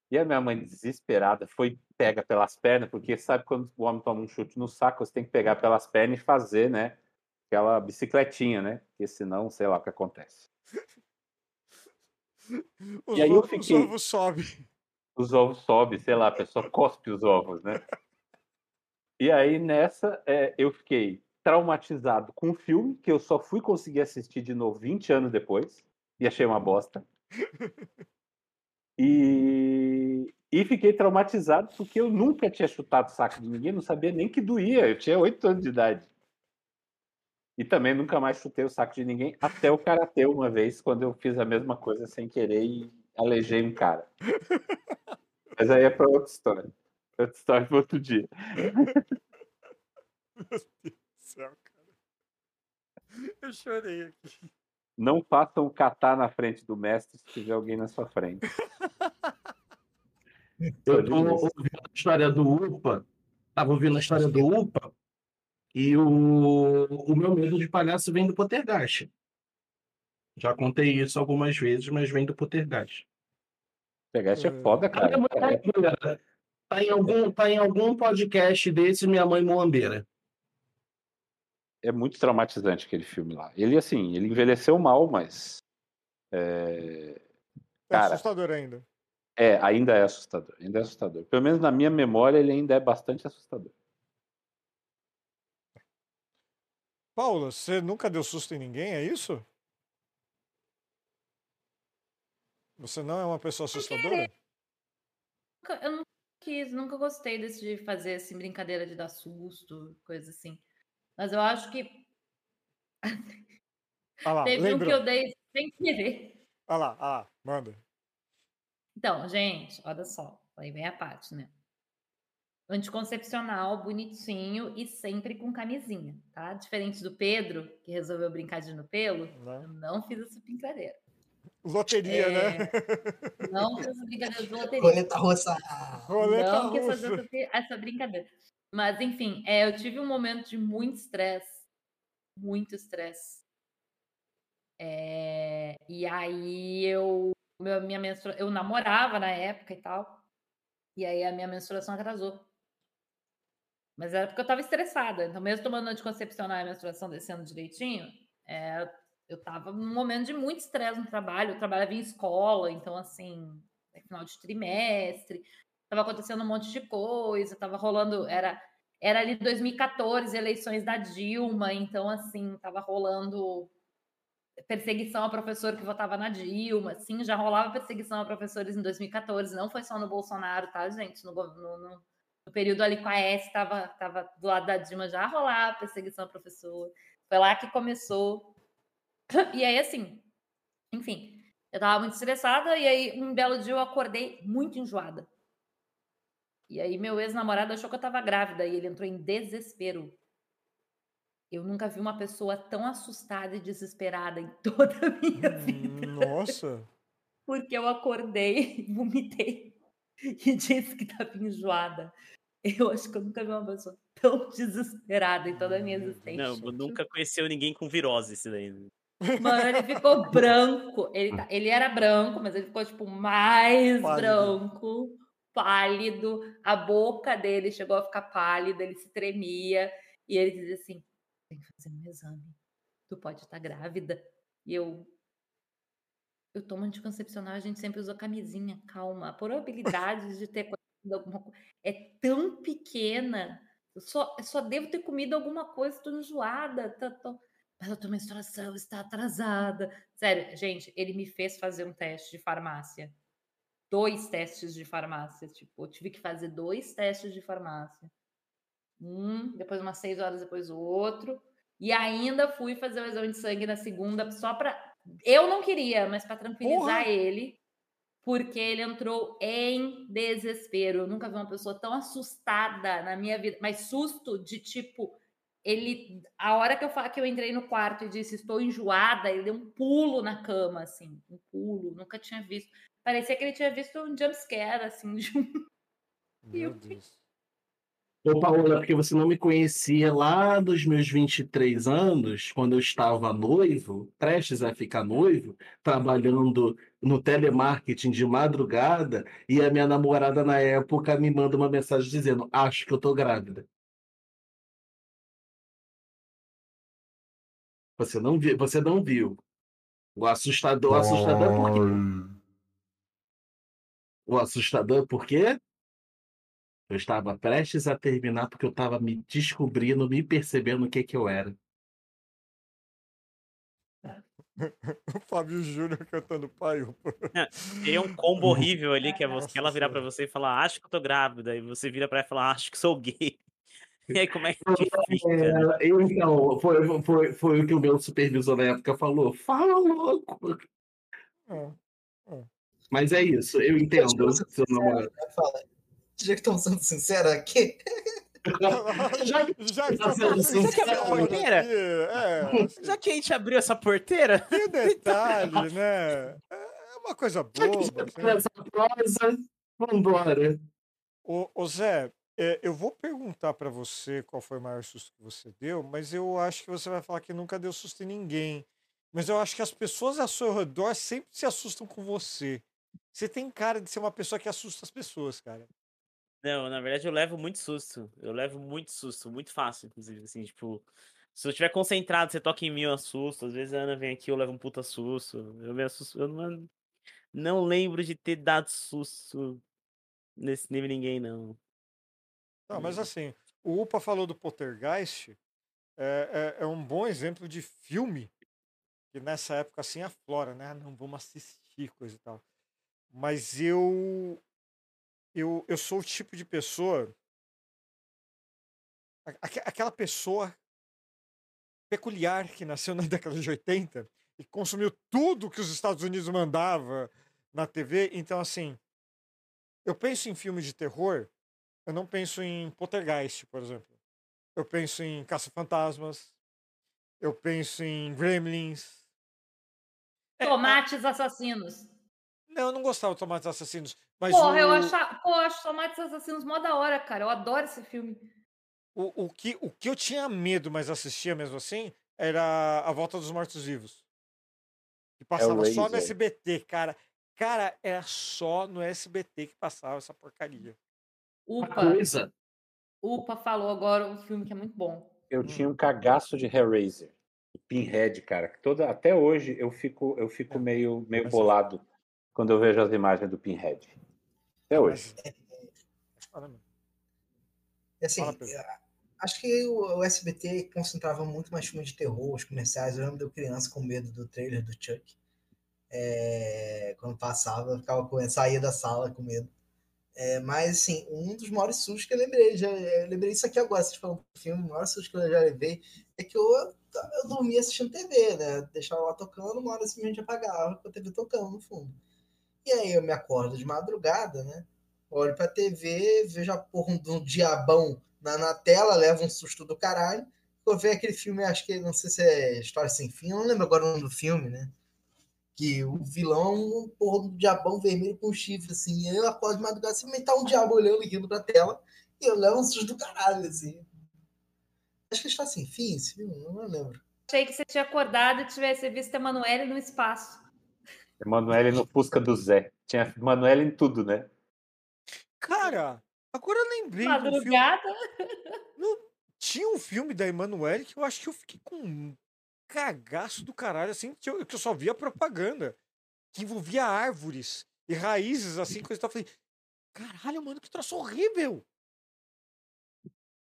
E a minha mãe, desesperada, foi pega pelas pernas, porque sabe quando o homem toma um chute no saco, você tem que pegar pelas pernas e fazer, né? Aquela bicicletinha, né? Porque senão, sei lá o que acontece. Os, E aí eu fiquei- os ovos sobem. Os ovos sobem, sei lá, a pessoa cospe os ovos, né? E aí nessa, é, eu fiquei traumatizado com o filme, que eu só fui conseguir assistir de novo 20 anos depois, e achei uma bosta. E, e fiquei traumatizado porque eu nunca tinha chutado o saco de ninguém, não sabia nem que doía, eu tinha 8 anos de idade. E também nunca mais chutei o saco de ninguém, até o karatê uma vez, quando eu fiz a mesma coisa sem querer e aleijei um cara. Mas aí é para outra história. Outra história para outro dia. Meu Deus. Eu chorei aqui. não façam catar na frente do mestre se tiver alguém na sua frente. Eu tô ouvindo a história do UPA, tava ouvindo a história do UPA, e o, o meu medo de palhaço vem do Pottergast. Já contei isso algumas vezes, mas vem do Pottergast. Pegaste é foda, cara. Tá em algum, tá em algum podcast desse, minha mãe moambeira. É muito traumatizante aquele filme lá. Ele, assim, ele envelheceu mal, mas. É, É Cara. assustador ainda. é, ainda é assustador. Ainda é assustador. Pelo menos na minha memória, ele ainda é bastante assustador. Paula, você nunca deu susto em ninguém, é isso? Você não é uma pessoa assustadora? Eu nunca quis, nunca gostei desse de fazer assim, brincadeira de dar susto, coisa assim. Mas eu acho que Ah lá, teve um que lembrou. eu dei sem querer. Ah lá, ah lá, manda. Então, gente, olha só, aí vem a parte, né? Anticoncepcional, bonitinho e sempre com camisinha, tá? Diferente do Pedro, que resolveu brincar de no pelo, Né? eu não fiz essa brincadeira. Loteria, É, né? Não fiz essa brincadeira de loteria. Roleta russa. Roleta não quis fazer russa. essa brincadeira. Mas, enfim, é, eu tive um momento de muito estresse. Muito estresse. É, e aí eu, meu- minha menstrua, eu namorava na época e tal. E aí a minha menstruação atrasou. Mas era porque eu tava estressada. Então, mesmo tomando anticoncepcional e a menstruação descendo direitinho, é, eu tava num momento de muito estresse no trabalho. Eu trabalhava em escola, então, assim, é final de trimestre, tava acontecendo um monte de coisa, tava rolando, era era ali 2014, eleições da Dilma, então assim, tava rolando perseguição a professor que votava na Dilma, sim, já rolava perseguição a professores em 2014, não foi só no Bolsonaro, tá, gente? No, no- no- no período ali com a S, tava, tava do lado da Dilma, já rolava perseguição a professor. Foi lá que começou. E aí, assim, enfim, eu tava muito estressada e aí um belo dia eu acordei muito enjoada. E aí meu ex-namorado achou que eu tava grávida e ele entrou em desespero. Eu nunca vi uma pessoa tão assustada e desesperada em toda a minha vida. Nossa. Porque eu acordei, vomitei e disse que tava enjoada. Eu acho que eu nunca vi uma pessoa tão desesperada em toda a minha existência. Não, nunca conheceu ninguém com virose esse daí. né? Mano, ele ficou branco. Ele, ele era branco, mas ele ficou, tipo, mais Pálido. branco, pálido. A boca dele chegou a ficar pálida, ele se tremia. E ele dizia assim: tem que fazer um exame. Tu pode estar grávida. E eu. Eu tomo anticoncepcional, a gente sempre usou camisinha. Calma. A probabilidade de ter acontecido alguma coisa é tão pequena. Eu só, eu só devo ter comido alguma coisa, tô enjoada. Tô, tô... Mas a tua menstruação está atrasada. Sério, gente, ele me fez fazer um teste de farmácia. Dois testes de farmácia. Tipo, eu tive que fazer dois testes de farmácia. Um, depois umas seis horas depois o outro. E ainda fui fazer o exame de sangue na segunda, só para. Eu não queria, mas para tranquilizar Porra! ele, porque ele entrou em desespero. Eu nunca vi uma pessoa tão assustada na minha vida, mas susto de tipo ele a hora que eu que eu entrei no quarto e disse estou enjoada, ele deu um pulo na cama assim, um pulo, nunca tinha visto. Parecia que ele tinha visto um jump scare assim, de um... Meu Deus. Ô, Paola, porque você não me conhecia lá dos meus 23 anos, quando eu estava noivo, prestes a ficar noivo, trabalhando no telemarketing de madrugada, e a minha namorada na época me manda uma mensagem dizendo: Acho que eu tô grávida. Você não viu, você não viu. O assustador, o assustador por quê? O assustador por quê? Eu estava prestes a terminar porque eu estava me descobrindo, me percebendo o que que eu era. O Fábio Júnior cantando pai. Tem um combo horrível ali que é você, Nossa ela virar pra Senhora. você e falar, acho que eu tô grávida, e você vira pra ela e fala, acho que sou gay. E aí, como é que fica? né? É, eu, então, foi, foi, foi o que o meu supervisor na época falou. Fala louco! É. Mas é isso, eu entendo. Seu namorado. Fala. Já que estamos sendo sinceros aqui, Já que Já que tá eu sendo sincero aqui, porteira? é, Já que a gente abriu essa porteira, tem um detalhe, né? É uma coisa que já assim. tá prosa, vambora. Ô, ô Zé, é, eu vou perguntar pra você qual foi o maior susto que você deu, mas eu acho que você vai falar que nunca deu susto em ninguém. Mas eu acho que as pessoas ao seu redor sempre se assustam com você. Você tem cara de ser uma pessoa que assusta as pessoas, cara. Não, na verdade eu levo muito susto. Eu levo muito susto, muito fácil, inclusive. Assim, tipo, se eu estiver concentrado, você toca em mim, eu assusto. Às vezes a Ana vem aqui, eu levo um puta susto. Eu me assusto. Eu não, não lembro de ter dado susto nesse nível ninguém, não. Não, mas Hum. assim, o Upa falou do Poltergeist, é, é, é um bom exemplo de filme que nessa época assim aflora, né? Ah, Não, vamos assistir, coisa e tal. Mas eu, eu, eu sou o tipo de pessoa, aquela pessoa peculiar que nasceu na década de 80 e consumiu tudo que os Estados Unidos mandava na TV. Então, assim, eu penso em filme de terror, eu não penso em Poltergeist, por exemplo. Eu penso em Caça-Fantasmas. Eu penso em Gremlins. É, a- Tomates assassinos. Não, eu não gostava de Tomates Assassinos. Mas Porra, eu o, acho, pô, eu acho Tomates Assassinos mó da hora, cara. Eu adoro esse filme. o, o, que, o que eu tinha medo, mas assistia mesmo assim, era A Volta dos Mortos-Vivos. Que passava só no. SBT, cara. Cara, era só no SBT que passava essa porcaria. Upa, coisa. Upa falou agora um filme que é muito bom. Eu tinha um cagaço de Hellraiser. o Pinhead, cara. que Toda, até hoje eu fico, eu fico É, meio, meio mas- bolado quando eu vejo as imagens do Pinhead. Até hoje. Fala mesmo. E assim, eh, acho que o, o SBT concentrava muito mais filmes de terror, os comerciais. Eu lembro de eu criança com medo do trailer do Chuck. É, quando passava, eu ficava com, saía da sala com medo. É, mas, assim, um dos maiores sustos que eu lembrei, já, eu lembrei isso aqui agora, vocês falam do filme, o maior susto que eu já levei é que eu, eu dormia assistindo TV, né? Deixava lá tocando, uma hora simplesmente apagava com a TV tocando no fundo. E aí eu me acordo de madrugada, né? Olho pra TV, vejo a porra de um diabão na, na tela, levo um susto do caralho. Eu vejo aquele filme, acho que, não sei se é História Sem Fim, eu não lembro agora o nome do filme, né? Que o vilão é um porra do diabão vermelho com chifre, assim. E eu acordo de madrugada, simplesmente tá um diabo olhando e rindo pra tela. E eu levo um susto do caralho, assim. Acho que está sem fim esse filme, não lembro. Achei que você tinha acordado e tivesse visto Emanuele no espaço. Emanuele no Fusca do Zé. Tinha Emanuele em tudo, né? Cara, agora eu lembrei de um filme. Madrugada. Tinha um filme da Emanuele que eu acho que eu fiquei com um cagaço do caralho, assim, que eu, que eu só via propaganda. Que envolvia árvores e raízes, assim, coisa e tal. Eu falei, caralho, mano, que troço horrível!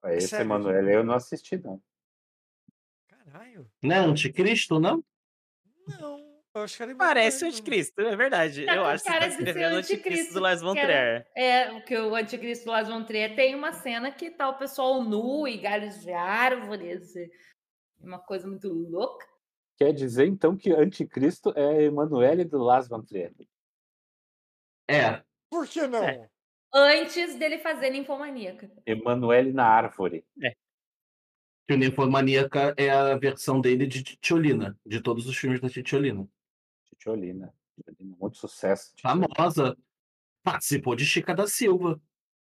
Esse sério. Emanuele eu não assisti, não. Caralho. Não é anticristo, não? Não, eu acho que era Parece o anticristo, é verdade. Tá eu acho que você tá escrevendo o anticristo anticristo, do Lars von Trier. É, o que o anticristo do Lars von Trier tem uma cena que tá o pessoal nu e galhos de árvores. Uma coisa muito louca. Quer dizer, então, que Anticristo é Emanuele do Las Van Trier. É. Por que não? É. Antes dele fazer ninfomaníaca. Emanuele na árvore. Que o Ninfomaníaca é a versão dele de Titiolina, de todos os filmes da Titiolina. Titiolina. Titiolina, Muito sucesso. Titiolina. Famosa. Participou de Chica da Silva.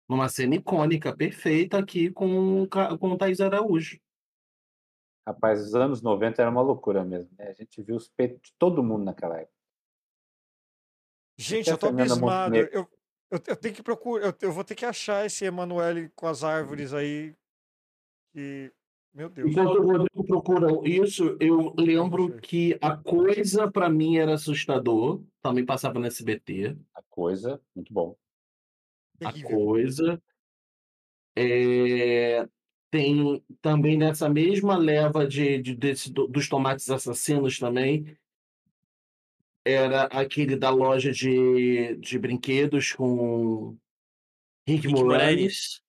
Numa cena icônica, perfeita aqui com, com o Thaís Araújo. Rapaz, os anos 90 era uma loucura mesmo. né? A gente viu os peitos de todo mundo naquela época. Gente, eu tô abismado. Eu, eu, eu tenho que procurar. Eu, eu vou ter que achar esse Emanuele com as árvores aí. Que. Meu Deus. Enquanto o Rodrigo procura isso, eu lembro que a coisa pra mim era assustador. Também passava no SBT. A coisa, muito bom. A coisa. É, Tem também nessa mesma leva de, de- desse- do- dos tomates assassinos também. Era aquele da loja de, de brinquedos com Rick, Rick Moranis.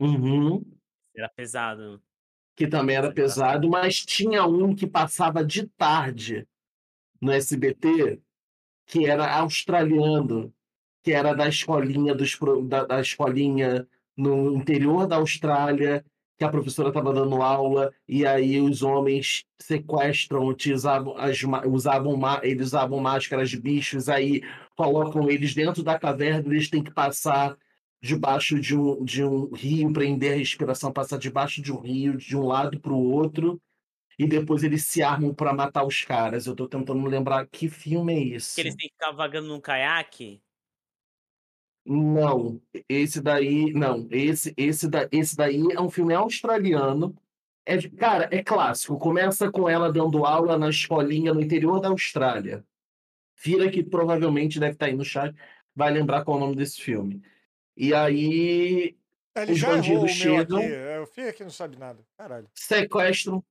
Uhum. Era pesado. Que também era pesado, mas tinha um que passava de tarde no SBT, que era australiano, que era da escolinha dos da, da escolinha no interior da Austrália, que a professora estava dando aula, e aí os homens sequestram, utilizavam as, usavam, eles usavam máscaras de bichos, aí colocam eles dentro da caverna, eles têm que passar debaixo de um, de um rio, prender a respiração, passar debaixo de um rio, de um lado para o outro, e depois eles se armam para matar os caras. Eu tô tentando lembrar que filme é esse. Que eles têm que ficar vagando num caiaque. Não, esse daí, não, esse, esse, da, esse daí é um filme australiano. É, cara, é clássico. Começa com ela dando aula na escolinha no interior da Austrália. Vira que provavelmente deve estar aí no chat, vai lembrar qual é o nome desse filme. E aí Ele Os já bandidos chegam. aqui. É, O Fih aqui não sabe nada. Caralho. sequestram.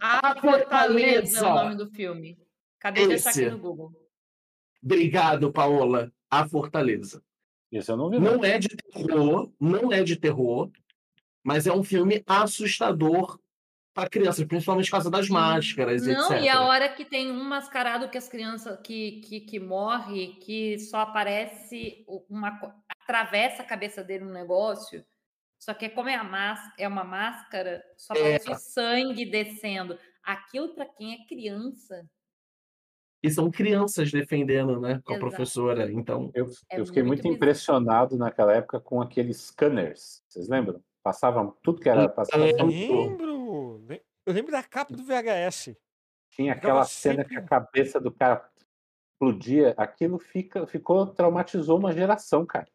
A A Fortaleza é o nome do filme. Acabei de achar aqui Esse. no Google. Obrigado, Paola. A Fortaleza. Isso eu não vi. Não. Não é de terror, não é de terror, mas é um filme assustador para crianças, principalmente por causa das máscaras, Não, etc. e a hora que tem um mascarado que as crianças que, que, que morre, que só aparece uma atravessa a cabeça dele um negócio. Só que como é a máscara, é uma máscara, só É. sangue descendo. Aquilo para quem é criança E são crianças defendendo, né, com a Exato. professora. Então, Eu, É eu fiquei muito muito, impressionado naquela época com aqueles scanners. Vocês lembram? Passavam tudo que era. Passava, Eu Lembro. Le- Eu lembro da capa do VHS. tinha aquela cena sempre- que a cabeça do cara explodia. Aquilo fica, ficou, traumatizou uma geração, cara.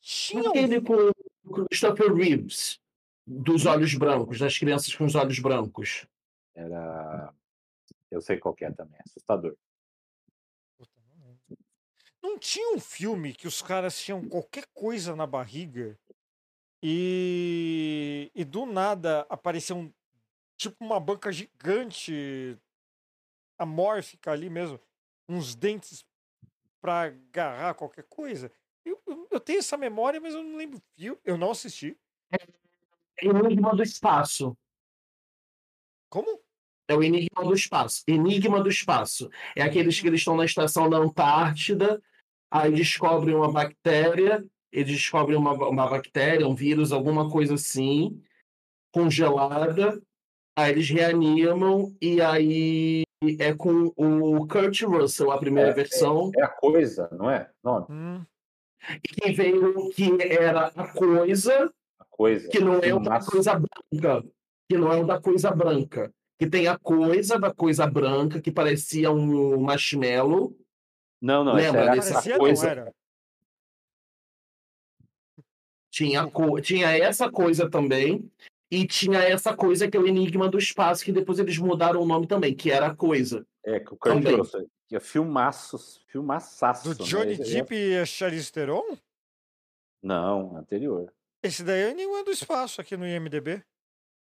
Tinha aquele com o Christopher Reeves, dos olhos brancos, das crianças com os olhos brancos. Era. Eu sei qual que é também, assustador. Puta, não tinha um filme que os caras tinham qualquer coisa na barriga e, e do nada aparecia um tipo uma banca gigante amórfica ali mesmo, uns dentes pra agarrar qualquer coisa. Eu, eu, eu tenho essa memória, mas eu não lembro o filme. Eu não assisti. Enigma do Espaço. Como? É o Enigma do Espaço. Enigma do Espaço. É aqueles que eles estão na estação da Antártida, aí descobrem uma bactéria, eles descobrem uma, uma bactéria, um vírus, alguma coisa assim, congelada, aí eles reanimam, e aí é com o Kurt Russell, a primeira É, versão, É a coisa, não é? Não, Hum, e que veio, que era a coisa, a coisa. que não é o da coisa branca, que não é o da coisa branca, que tem a coisa da coisa branca, que parecia um marshmallow, Não, não, essa Lembra era desse- a parecia não coisa. era. Tinha, co- tinha essa coisa também, e tinha essa coisa que é o Enigma do Espaço, que depois eles mudaram o nome também, que era a coisa. É, que o Kurt Também. Russell. Que é filmaços, filmaçaço. Do né? Johnny Esse- Depp e a Charlize Theron? Não, anterior. Esse daí é Enigma do Espaço aqui no IMDB.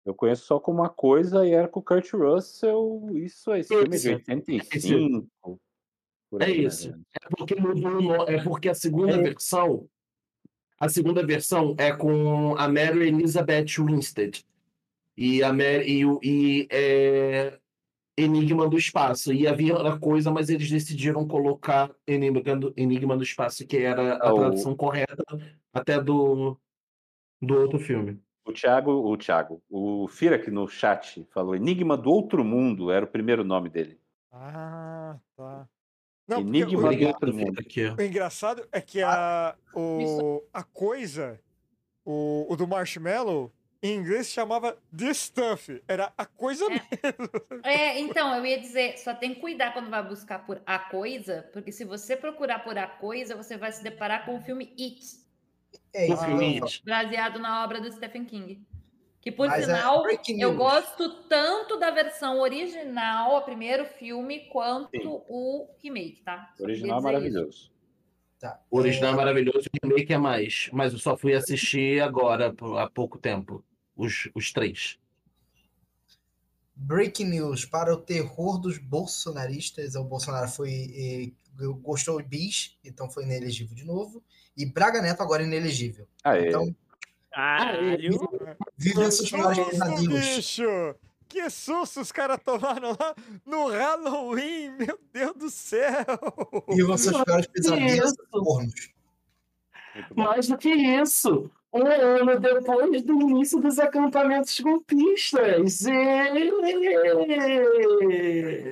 Eu conheço só como uma coisa e era com o Kurt Russell. Isso, esse filme é de Esse. 85. Por É aí, isso. né? É porque mudou é porque a segunda É. versão, a segunda versão é com a Mary Elizabeth Winstead. E a Mary, e, e é Enigma do Espaço. E havia outra coisa, mas eles decidiram colocar Enigma do, Enigma do Espaço, que era a Ah, o- tradução correta até do, do outro filme. O Thiago, o Thiago, o Fira aqui no chat falou Enigma do Outro Mundo, era o primeiro nome dele. Ah, tá. Não, Enigma o, do Obrigado, Outro Mundo. Aqui. o engraçado é que a, o, a coisa, o, o do Marshmallow, em inglês chamava The Stuff. Era a coisa É. mesmo. É, então, eu ia dizer, só tem que cuidar quando vai buscar por a coisa, porque se você procurar por a coisa, você vai se deparar com o filme It, É O isso. It. baseado na obra do Stephen King. Que, por Mas é sinal, breaking eu news. gosto tanto da versão original, o primeiro filme, quanto Sim. o remake, tá? O original é dizer isso. maravilhoso. Tá. O original é maravilhoso, o remake é mais. Mas eu só fui assistir agora, há pouco tempo. Os, os três. Breaking news para o terror dos bolsonaristas. O Bolsonaro foi eh, gostou de bis, então foi inelegível de novo. E Braga Neto agora inelegível. Ah, é. Então, Caralho. vivem seus piores pesadelos. bicho! Que susto os caras tomaram lá no Halloween! Meu Deus do céu! Vivam seus piores pesadelos cornos. Mais do que isso, Um ano depois do início dos acampamentos golpistas. Ê!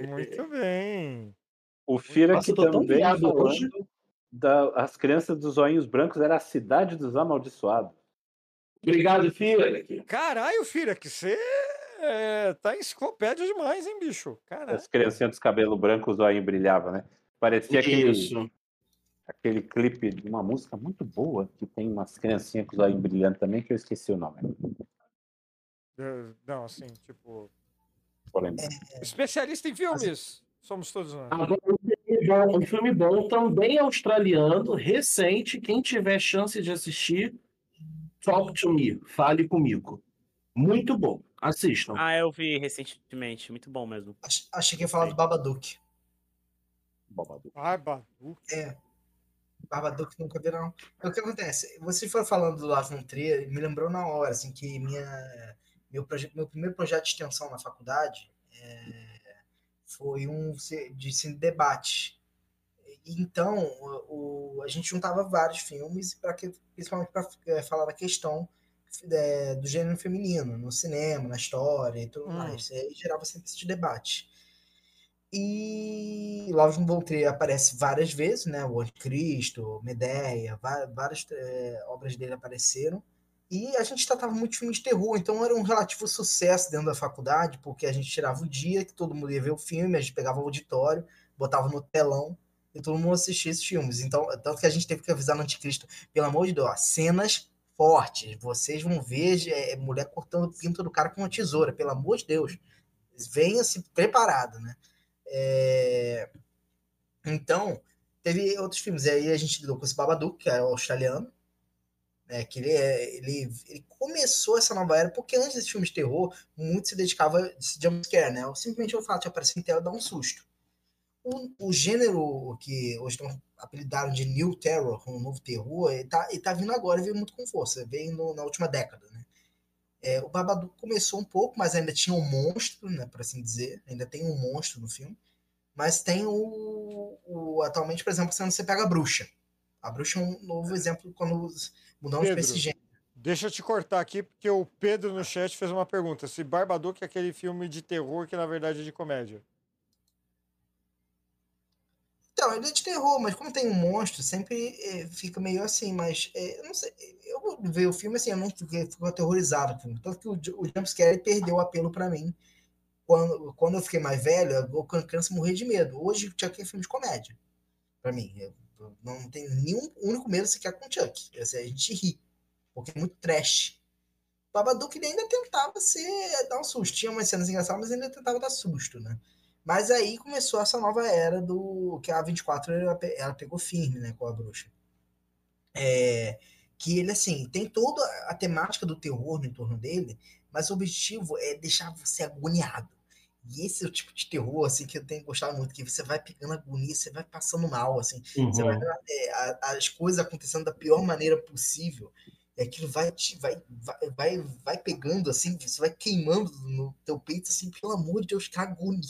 Muito bem. O Fira Nossa, que também hoje. da, as crianças dos olhinhos brancos era a cidade dos amaldiçoados. Obrigado, filho. Caralho, filha, que você é, tá enciclopédia demais, hein, bicho? Caralho. As criancinhas dos cabelos brancos, o olhinho brilhava, né? Parecia aquele, Isso. Aquele clipe de uma música muito boa que tem umas criancinhas com os olhinhos brilhando também, que eu esqueci o nome. É, Não, assim, tipo. Lembrar. Especialista em filmes. Somos todos nós. Agora, um filme bom, um filme bom, também australiano, recente. Quem tiver chance de assistir, talk to me, fale comigo. Muito bom. Assistam. Ah, eu vi recentemente. Muito bom mesmo. Ach- Achei que ia falar do Babadook. Babadook. Badu. É. Babadook nunca vi, não. O que acontece? Você foi falando do Lars von Trier, me lembrou na hora, assim, que minha, meu, proje- meu primeiro projeto de extensão na faculdade é, foi um de cine debate. Então, o, a gente juntava vários filmes, pra que, principalmente para falar da questão é, do gênero feminino, no cinema, na história e tudo Hum. mais. E gerava sempre esse debate. E Lars von Trier aparece várias vezes, né? O Anticristo, Medeia, várias é, obras dele apareceram. E a gente tratava muito de filmes de terror, então era um relativo sucesso dentro da faculdade, porque a gente tirava o dia que todo mundo ia ver o filme, a gente pegava o auditório, botava no telão e todo mundo assistia esses filmes. Então, tanto que a gente teve que avisar no Anticristo, pelo amor de Deus, cenas fortes, vocês vão ver é, mulher cortando o pinto do cara com uma tesoura, pelo amor de Deus. Venha-se preparado, né? É, Então, teve outros filmes. E aí a gente lidou com esse Babadook, que é o australiano. né, que ele, é- ele, ele começou essa nova era, porque antes desse filme de terror, muito se dedicava a esse jumpscare, né? Simplesmente o fato de aparecer em tela dar um susto. O, o gênero que hoje estão apelidaram de New Terror, um novo terror, ele tá, ele tá vindo agora e veio muito com força, veio no- na última década, né? É, o Babadook começou um pouco, mas ainda tinha um monstro, né, por assim dizer. Ainda tem um monstro no filme. Mas tem o, o- atualmente, por exemplo, você pega a bruxa. A bruxa é um novo exemplo quando mudamos para esse gênero. Deixa eu te cortar aqui, porque o Pedro no chat fez uma pergunta. Se Barbadook é aquele filme de terror que na verdade é de comédia. Então, ele é de terror, mas como tem um monstro, sempre eh, fica meio assim, mas eh, eu não sei. Eu ver o filme assim, eu não fiquei, fico aterrorizado com o filme. Tanto que o, o jumpscare perdeu o apelo pra mim. Quando, quando eu fiquei mais velho, eu criança morria de medo. Hoje Chuck é filme de comédia. Pra mim. Eu, eu não tenho nenhum único medo sequer com o Chuck. Assim, a gente ri. Porque é muito trash. Babadook ainda tentava ser, dar um susto. Tinha umas cenas engraçadas, mas ainda tentava dar susto, né? Mas aí começou essa nova era do que a 24 ela, ela pegou firme, né, com a bruxa. É, que ele assim tem toda a temática do terror no entorno dele, mas o objetivo é deixar você agoniado. E esse é o tipo de terror assim que eu tenho gostado muito, que você vai pegando agonia, você vai passando mal, assim, você vai Uhum. vendo é, as coisas acontecendo da pior maneira possível. E aquilo vai te vai, vai, vai, vai pegando assim, você vai queimando no teu peito assim, pelo amor de Deus, que agonia.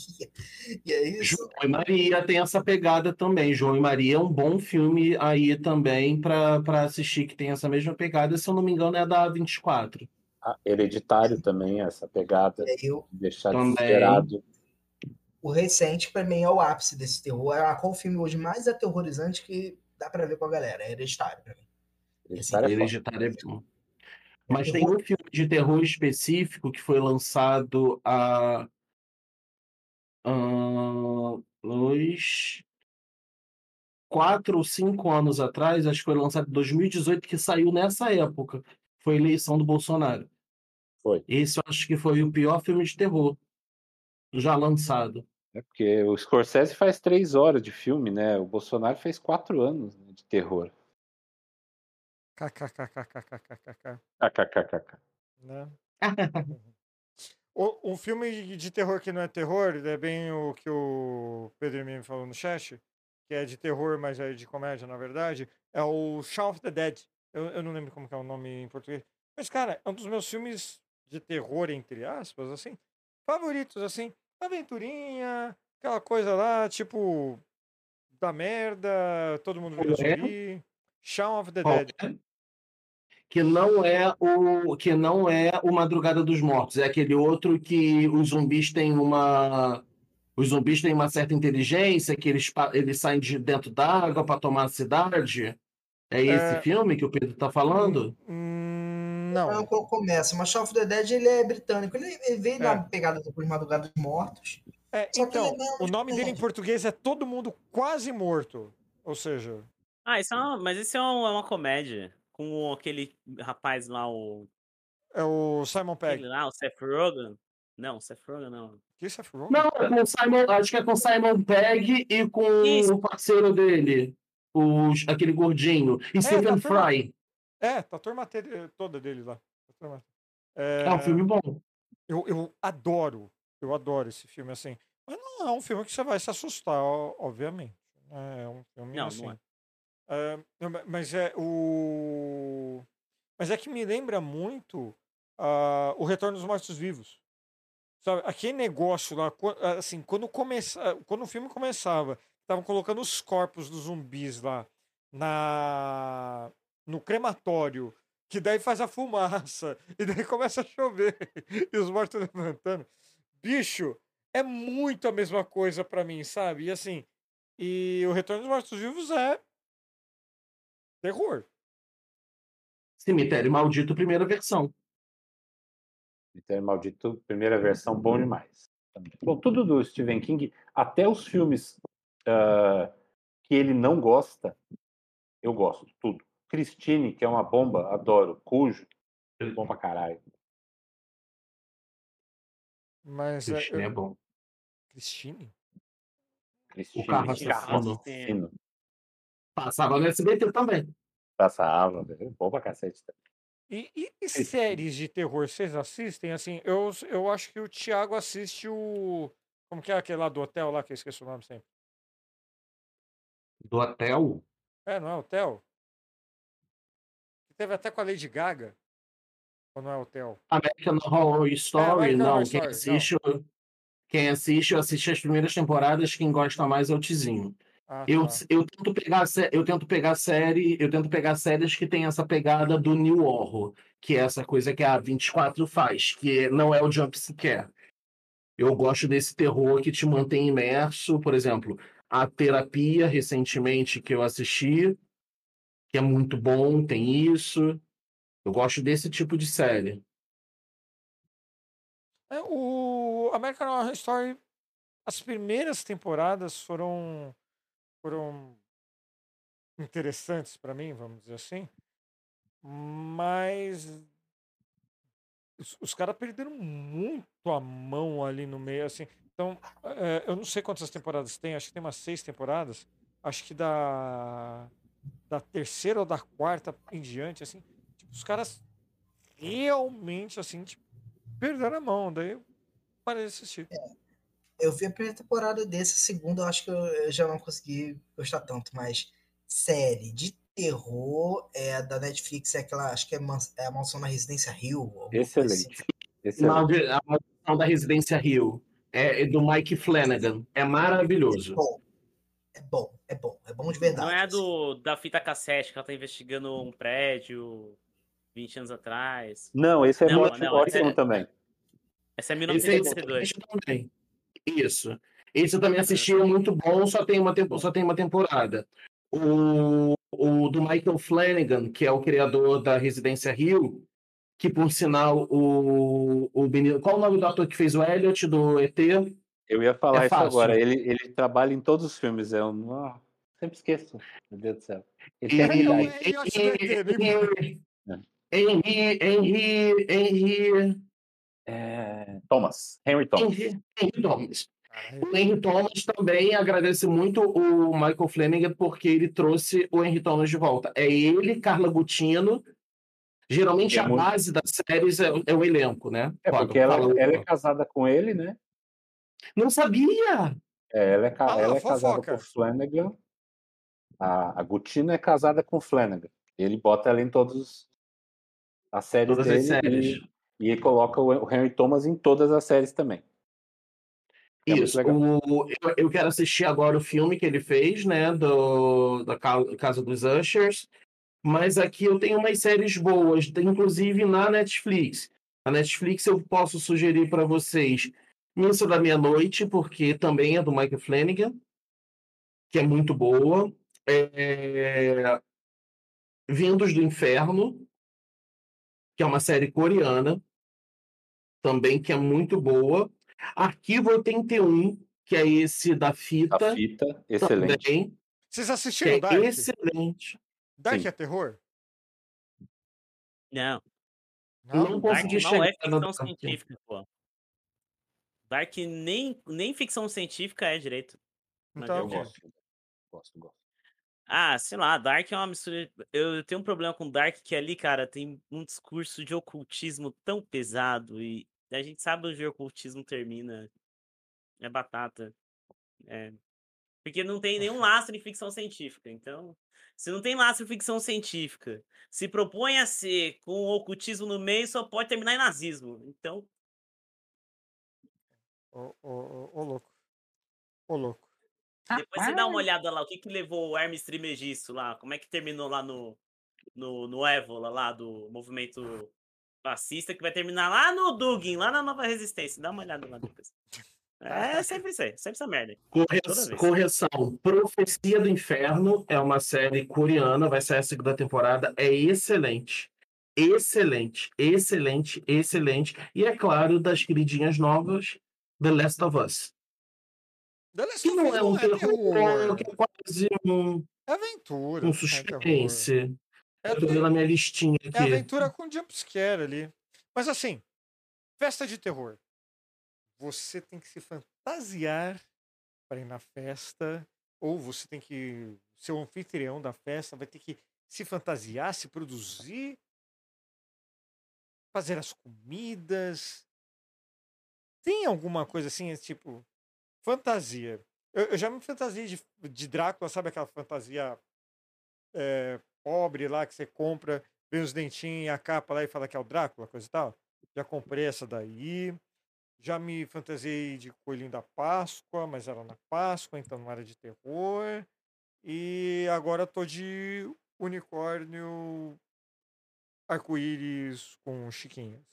E é isso. João e Maria tem essa pegada também. João e Maria é um bom filme aí também para para assistir, que tem essa mesma pegada. Se eu não me engano, é da 24. Ah, hereditário também, essa pegada É, eu, de deixar Também. desesperado. o recente, pra mim, é o ápice desse terror. É qual o filme hoje mais aterrorizante que dá pra ver com a galera? É Hereditário, pra mim. Hereditário é foda. Hereditário é bom. Mas tem um filme de terror específico que foi lançado há ah, dois, quatro ou cinco anos atrás, acho que foi lançado em 2018, que saiu nessa época. Foi a eleição do Bolsonaro. Foi. Esse eu acho que foi o pior filme de terror já lançado. É porque o Scorsese faz três horas de filme, né? O Bolsonaro fez quatro anos né, de terror. KKKKKKKK. Né? Um é é é é é é é um assim, assim. Tipo, é? É? que não é o que não é o Madrugada dos Mortos, é aquele outro que os zumbis têm uma os zumbis têm uma certa inteligência, que eles, eles saem de dentro d'água para tomar a cidade. É esse É. filme que o Pedro tá falando? Hum, Não, não. quando começa, mas Shaun of the Dead ele é britânico. Ele, ele veio É. na pegada depois de Madrugada dos Mortos. É, então, é o nome dele em português é Todo Mundo Quase Morto. Ou seja, Ah, isso é uma, mas isso é uma, é uma comédia. Com aquele rapaz lá, o. é o Simon Pegg. Aquele lá, o Seth Rogen. Não, o Seth Rogen não. Que é Rogen? Não, é com o Simon, acho que é com o Simon Pegg e com Isso. o parceiro dele, os, aquele gordinho, e Stephen tá Fry. É, tá a turma toda dele lá. É, É um filme bom. eu, eu adoro, eu adoro esse filme, assim. Mas não é um filme que você vai se assustar, obviamente. É um filme Não, assim. não é. Ma- mas é o. Mas é que me lembra muito ah, o Retorno dos Mortos Vivos. Sabe, aquele negócio lá, qua- assim, quando, começa, quando o filme começava, estavam colocando os corpos dos zumbis lá na no crematório, que daí faz a fumaça, e daí começa a chover, e os mortos levantando. Bicho, é muito a mesma coisa pra mim, sabe? E assim, e o Retorno dos Mortos Vivos é terror. Cemitério Maldito, primeira versão. Cemitério Maldito, primeira versão, bom demais. Bom, tudo do Stephen King, até os filmes ah, que ele não gosta, eu gosto, tudo. Christine, que é uma bomba, adoro. Cujo, bom pra caralho. Mas é, Christine eu- é bom. Christine? Christine, Carro carro Assassino. Passava no SBT também. Passava, bom pra cacete. E, e- e séries de terror, vocês assistem? Assim, eu, eu acho que o Thiago assiste o. Como que é aquele lá do hotel lá, que eu esqueço o nome sempre? Do hotel. É, não é hotel? Teve até com a Lady Gaga. Ou não é hotel? American Horror Story, American não. Horror quem Story, assiste, quem assiste, eu assisti as primeiras temporadas, quem gosta mais é o Tizinho. Ah, Eu, tá. eu tento pegar eu tento pegar série, eu tento pegar séries que tem essa pegada do New Horror, que é essa coisa que a 24 faz, que não é o jump scare. Eu gosto desse terror que te mantém imerso, por exemplo, a terapia recentemente que eu assisti, que é muito bom, tem isso. Eu gosto desse tipo de série. É, o American Horror Story, as primeiras temporadas foram foram interessantes pra mim, vamos dizer assim. Mas os, os caras perderam muito a mão ali no meio, assim. Então, é, eu não sei quantas temporadas tem, acho que tem umas seis temporadas. Acho que da da terceira ou da quarta em diante, assim, tipo, os caras realmente assim, tipo, perderam a mão, daí eu parei de assistir. Eu vi a primeira temporada desse, a segunda eu acho que eu, eu já não consegui gostar tanto, mas série de terror é da Netflix, é aquela, acho que é, é a Mansão na Residência Rio. Excelente. assim. Excelente. A maldição da Residência Rio. É, é do Mike Flanagan. É maravilhoso. Bom, é bom, é bom, é bom de verdade. Não é assim. do, da fita cassete que ela tá investigando um prédio 20 anos atrás. Não, esse é Não, ótimo, não, ótimo é- também. Essa é Esse aí eu 1982. assisti também. Isso. Esse eu também assisti, é muito bom, só tem uma, tempo, só tem uma temporada. O, o do Michael Flanagan, que é o criador da Residência Rio, que por sinal, o, o menino. Qual o nome do ator que fez o Elliot do ET? Eu ia falar É isso fácil. agora. Ele, ele trabalha em todos os filmes. Eu não, ah, sempre esqueço. Meu Deus do céu. Ele tem a Aí, minha ó, idade. é Henry, Henry, Henry, Henry, É, Thomas. Henry Thomas. Henry, Henry Thomas. Caralho. O Henry Thomas também agradece muito o Michael Flanagan porque ele trouxe o Henry Thomas de volta. É ele, Carla Gutino. Geralmente É a muito- base das séries é, é o elenco, né? É porque ela, ela é casada com ele, né? Não sabia! É, ela é, ca- Ah, ela é casada com o Flanagan. A, a Gutina é casada com o Flanagan. Ele bota ela em todas as séries Todas dele as séries. E, e coloca o Henry Thomas em todas as séries também. É Isso. O, eu, eu quero assistir agora o filme que ele fez, né? Do, da Ca- Casa dos Ushers. Mas aqui eu tenho umas séries boas, inclusive na Netflix. A Netflix eu posso sugerir para vocês Missa da Meia-Noite, porque também é do Mike Flanagan, que é muito boa. É... Vindos do Inferno, que é uma série coreana, também que é muito boa. Arquivo 81, que é esse da fita. A fita, excelente. Também, Vocês assistiram é Dark? excelente. Dark Sim. é terror? Não, Não Dark consegui não é chegar no ficção Dark. científica, pô. Dark nem, nem ficção científica é direito. Então, eu gosto. Gosto, gosto. Ah, sei lá, Dark é uma mistura. Eu tenho um problema com Dark que ali, cara, tem um discurso de ocultismo tão pesado e a gente sabe onde o ocultismo termina. É batata. É. Porque não tem nenhum lastro em ficção científica. Então, se não tem lastro em ficção científica, se propõe a ser com o ocultismo no meio, só pode terminar em nazismo. Então, Ô, ô, ô, ô, louco. Ô, louco. depois você dá uma olhada lá, o que que levou o Hermes Trimegisto lá, como é que terminou lá no, no, no Évola, lá do movimento fascista, que vai terminar lá no Dugin, lá na Nova Resistência. Dá uma olhada lá depois. É sempre isso aí, sempre essa merda. Corre- Toda vez. Correção. Profecia do Inferno é uma série coreana, vai sair a segunda temporada, é excelente. Excelente, excelente, excelente. E é claro, das queridinhas novas, The Last of Us. The Last Que of não é um terror, terror. que é quase um, É aventura. um é terror. suspense. É, Eu tô vendo a minha listinha é aqui. aventura com jumpscare ali. Mas assim, festa de terror. Você tem que se fantasiar para ir na festa, ou você tem que ser o anfitrião da festa, vai ter que se fantasiar, se produzir, fazer as comidas. Tem alguma coisa assim, tipo, fantasia. Eu, eu já me fantasiei de, de Drácula, sabe aquela fantasia é, pobre lá que você compra, vem os dentinhos e a capa lá e fala que é o Drácula, coisa e tal. Já comprei essa daí. Já me fantasiei de coelhinho da Páscoa, mas era na Páscoa, então não era de terror. E agora tô de unicórnio arco-íris com chiquinhas.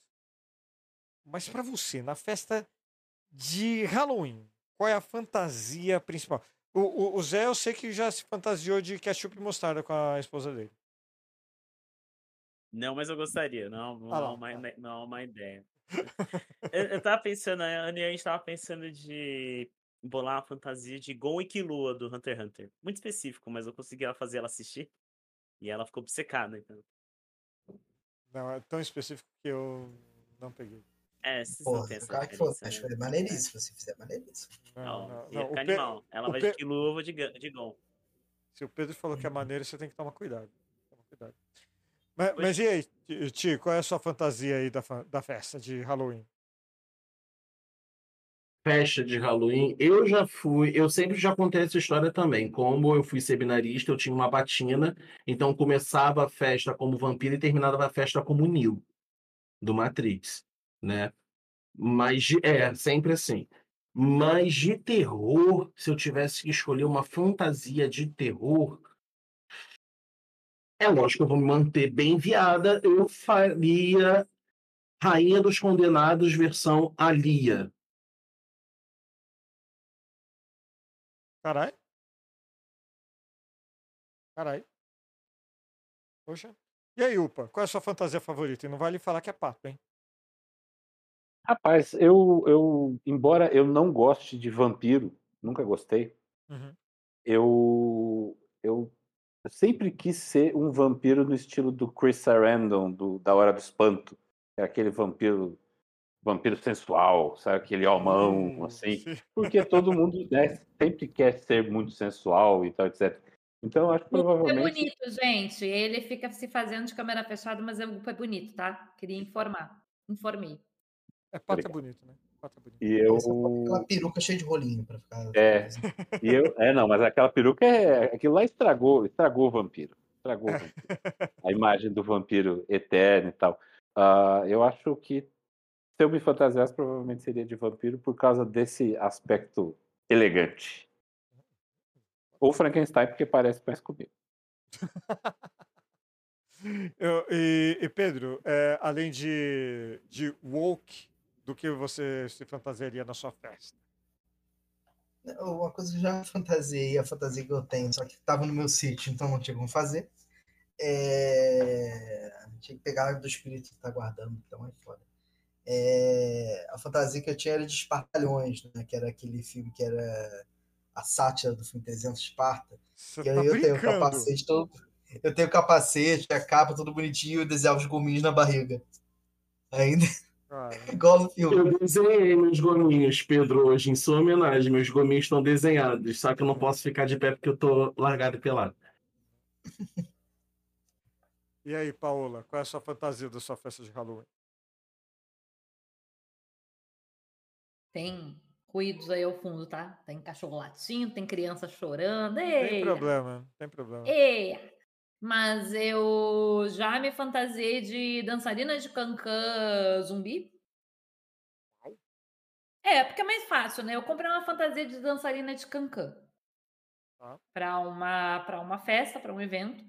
Mas pra você, na festa de Halloween, qual é a fantasia principal? O, o, o Zé, eu sei que já se fantasiou de ketchup e mostarda com a esposa dele. Não, mas eu gostaria. Não, não, Ah lá, uma, ide- não é uma ideia. eu, eu tava pensando, a a gente tava pensando de bolar uma fantasia de Gon e Killua do Hunter x Hunter. Muito específico, mas eu consegui fazer ela assistir. E ela ficou obcecada, então. Não, é tão específico que eu não peguei. É, vocês não Porra, claro que Acho né? que foi maneiríssimo se fizer maneiríssimo. Não, Não, não, não. O ficar Pe- animal. Ela o vai Pe- de vou de, de Gon. Se o Pedro falou que é maneiro, você tem que tomar cuidado. Toma cuidado. Mas, mas e aí, Ti- qual é a sua fantasia aí da, da festa de Halloween? Festa de Halloween, eu já fui, eu sempre já contei essa história também. Como eu fui seminarista, eu tinha uma batina, então começava a festa como vampiro e terminava a festa como Neo, do Matrix, né? Mas é, sempre assim. Mas de terror, se eu tivesse que escolher uma fantasia de terror, é lógico que eu vou me manter bem viada, eu faria Rainha dos Condenados versão Alia. Carai. Carai. Poxa. E aí, Upa, qual é a sua fantasia favorita? E não vale falar que é papo, hein? Rapaz, eu, eu, embora eu não goste de vampiro, nunca gostei, Uhum. eu, eu sempre quis ser um vampiro no estilo do Chris Sarandon, do, da Hora do Espanto. É aquele vampiro, vampiro sensual, sabe? Aquele homão, Uh, assim. sim. Porque todo mundo né, sempre quer ser muito sensual e tal, etc. Então, eu acho que é provavelmente. bonito, gente. Ele fica se fazendo de câmera fechada, mas é bonito, tá? Queria informar. Informei. É pato é Obrigado. bonito, né? Pato é bonito. E eu. Aquela peruca cheia de rolinho pra ficar. É. E eu, é, não, mas aquela peruca é. Aquilo lá estragou, estragou o vampiro. Estragou o vampiro. A imagem do vampiro eterno e tal. Ah, eu acho que se eu me fantasiasse, provavelmente seria de vampiro por causa desse aspecto elegante. Ou Frankenstein, porque parece mais comigo. Eu- e, e, Pedro, é, além de, de woke, do que você se fantasiaria na sua festa? Uma coisa que eu já fantasiei, a fantasia que eu tenho, só que tava no meu sítio, então não tinha como fazer. É... Tinha que pegar do espírito que tá guardando, então é foda. É... A fantasia que eu tinha era de Espartalhões, né? Que era aquele filme que era a sátira do filme 300 Esparta. Você Que tá eu tenho capacete todo. Eu tenho capacete, a capa, tudo bonitinho e desenhava os gominhos na barriga. Ainda Cara, igual no filme. Eu desenhei meus gominhos, Pedro, hoje, em sua homenagem. Meus gominhos estão desenhados, só que eu não posso ficar de pé porque eu tô largado e pelado. E aí, Paola, qual é a sua fantasia da sua festa de Halloween? Tem ruídos aí ao fundo, tá? Tem cachorro latindo, tem criança chorando. Tem Ei, problema, tem problema. ei. Mas eu já me fantasiei de dançarina de cancã zumbi. É, porque é mais fácil, né? Eu comprei uma fantasia de dançarina de cancã Tá. para uma para uma festa, para um evento.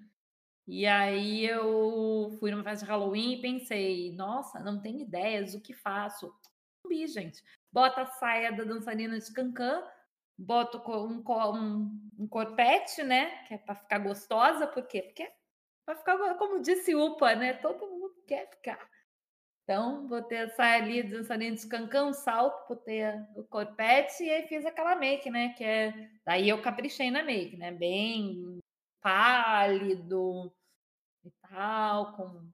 E aí eu fui numa festa de Halloween e pensei, nossa, não tenho ideias do que faço. Zumbi, gente. Bota a saia da dançarina de cancã, bota o co- um, um, um corpete, né? Que é para ficar gostosa, por quê? Porque é para ficar, como disse Upa, né? Todo mundo quer ficar. Então, botei a saia ali dançarina de cancã, um salto, botei o corpete e aí fiz aquela make, né? Que é. Daí eu caprichei na make, né? Bem pálido e tal, com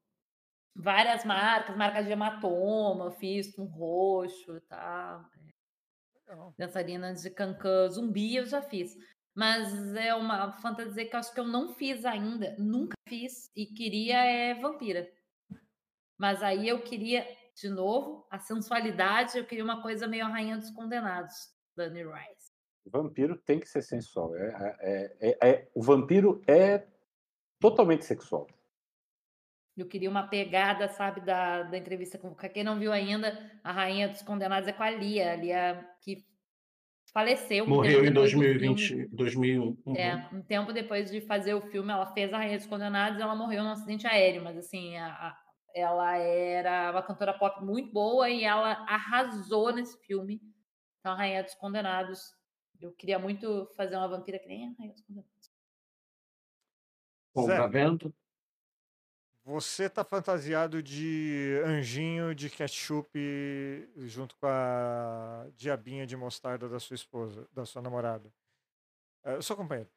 várias marcas, marcas de hematoma, eu fiz com roxo e tal. Legal. Dançarina de cancã zumbi eu já fiz. Mas é uma fantasia que eu acho que eu não fiz ainda, nunca fiz, e queria é vampira. Mas aí eu queria, de novo, a sensualidade, eu queria uma coisa meio a Rainha dos Condenados, Dani Rice. Vampiro tem que ser sensual. É, é- é- é- o vampiro é totalmente sexual. Eu queria uma pegada, sabe, da, da entrevista com Quem não viu ainda, a Rainha dos Condenados é com a Lia, a Lia que faleceu. Morreu em depois do filme. 2020, 2001. Uhum. É, um tempo depois de fazer o filme, ela fez a Rainha dos Condenados e ela morreu num acidente aéreo, mas assim, a- a- ela era uma cantora pop muito boa e ela arrasou nesse filme. Então, a Rainha dos Condenados. Eu queria muito fazer uma vampira que nem a Rainha dos Condenados. Bom, tá vendo? Você tá fantasiado de anjinho de ketchup junto com a diabinha de mostarda da sua esposa, da sua namorada. É, sua companheira.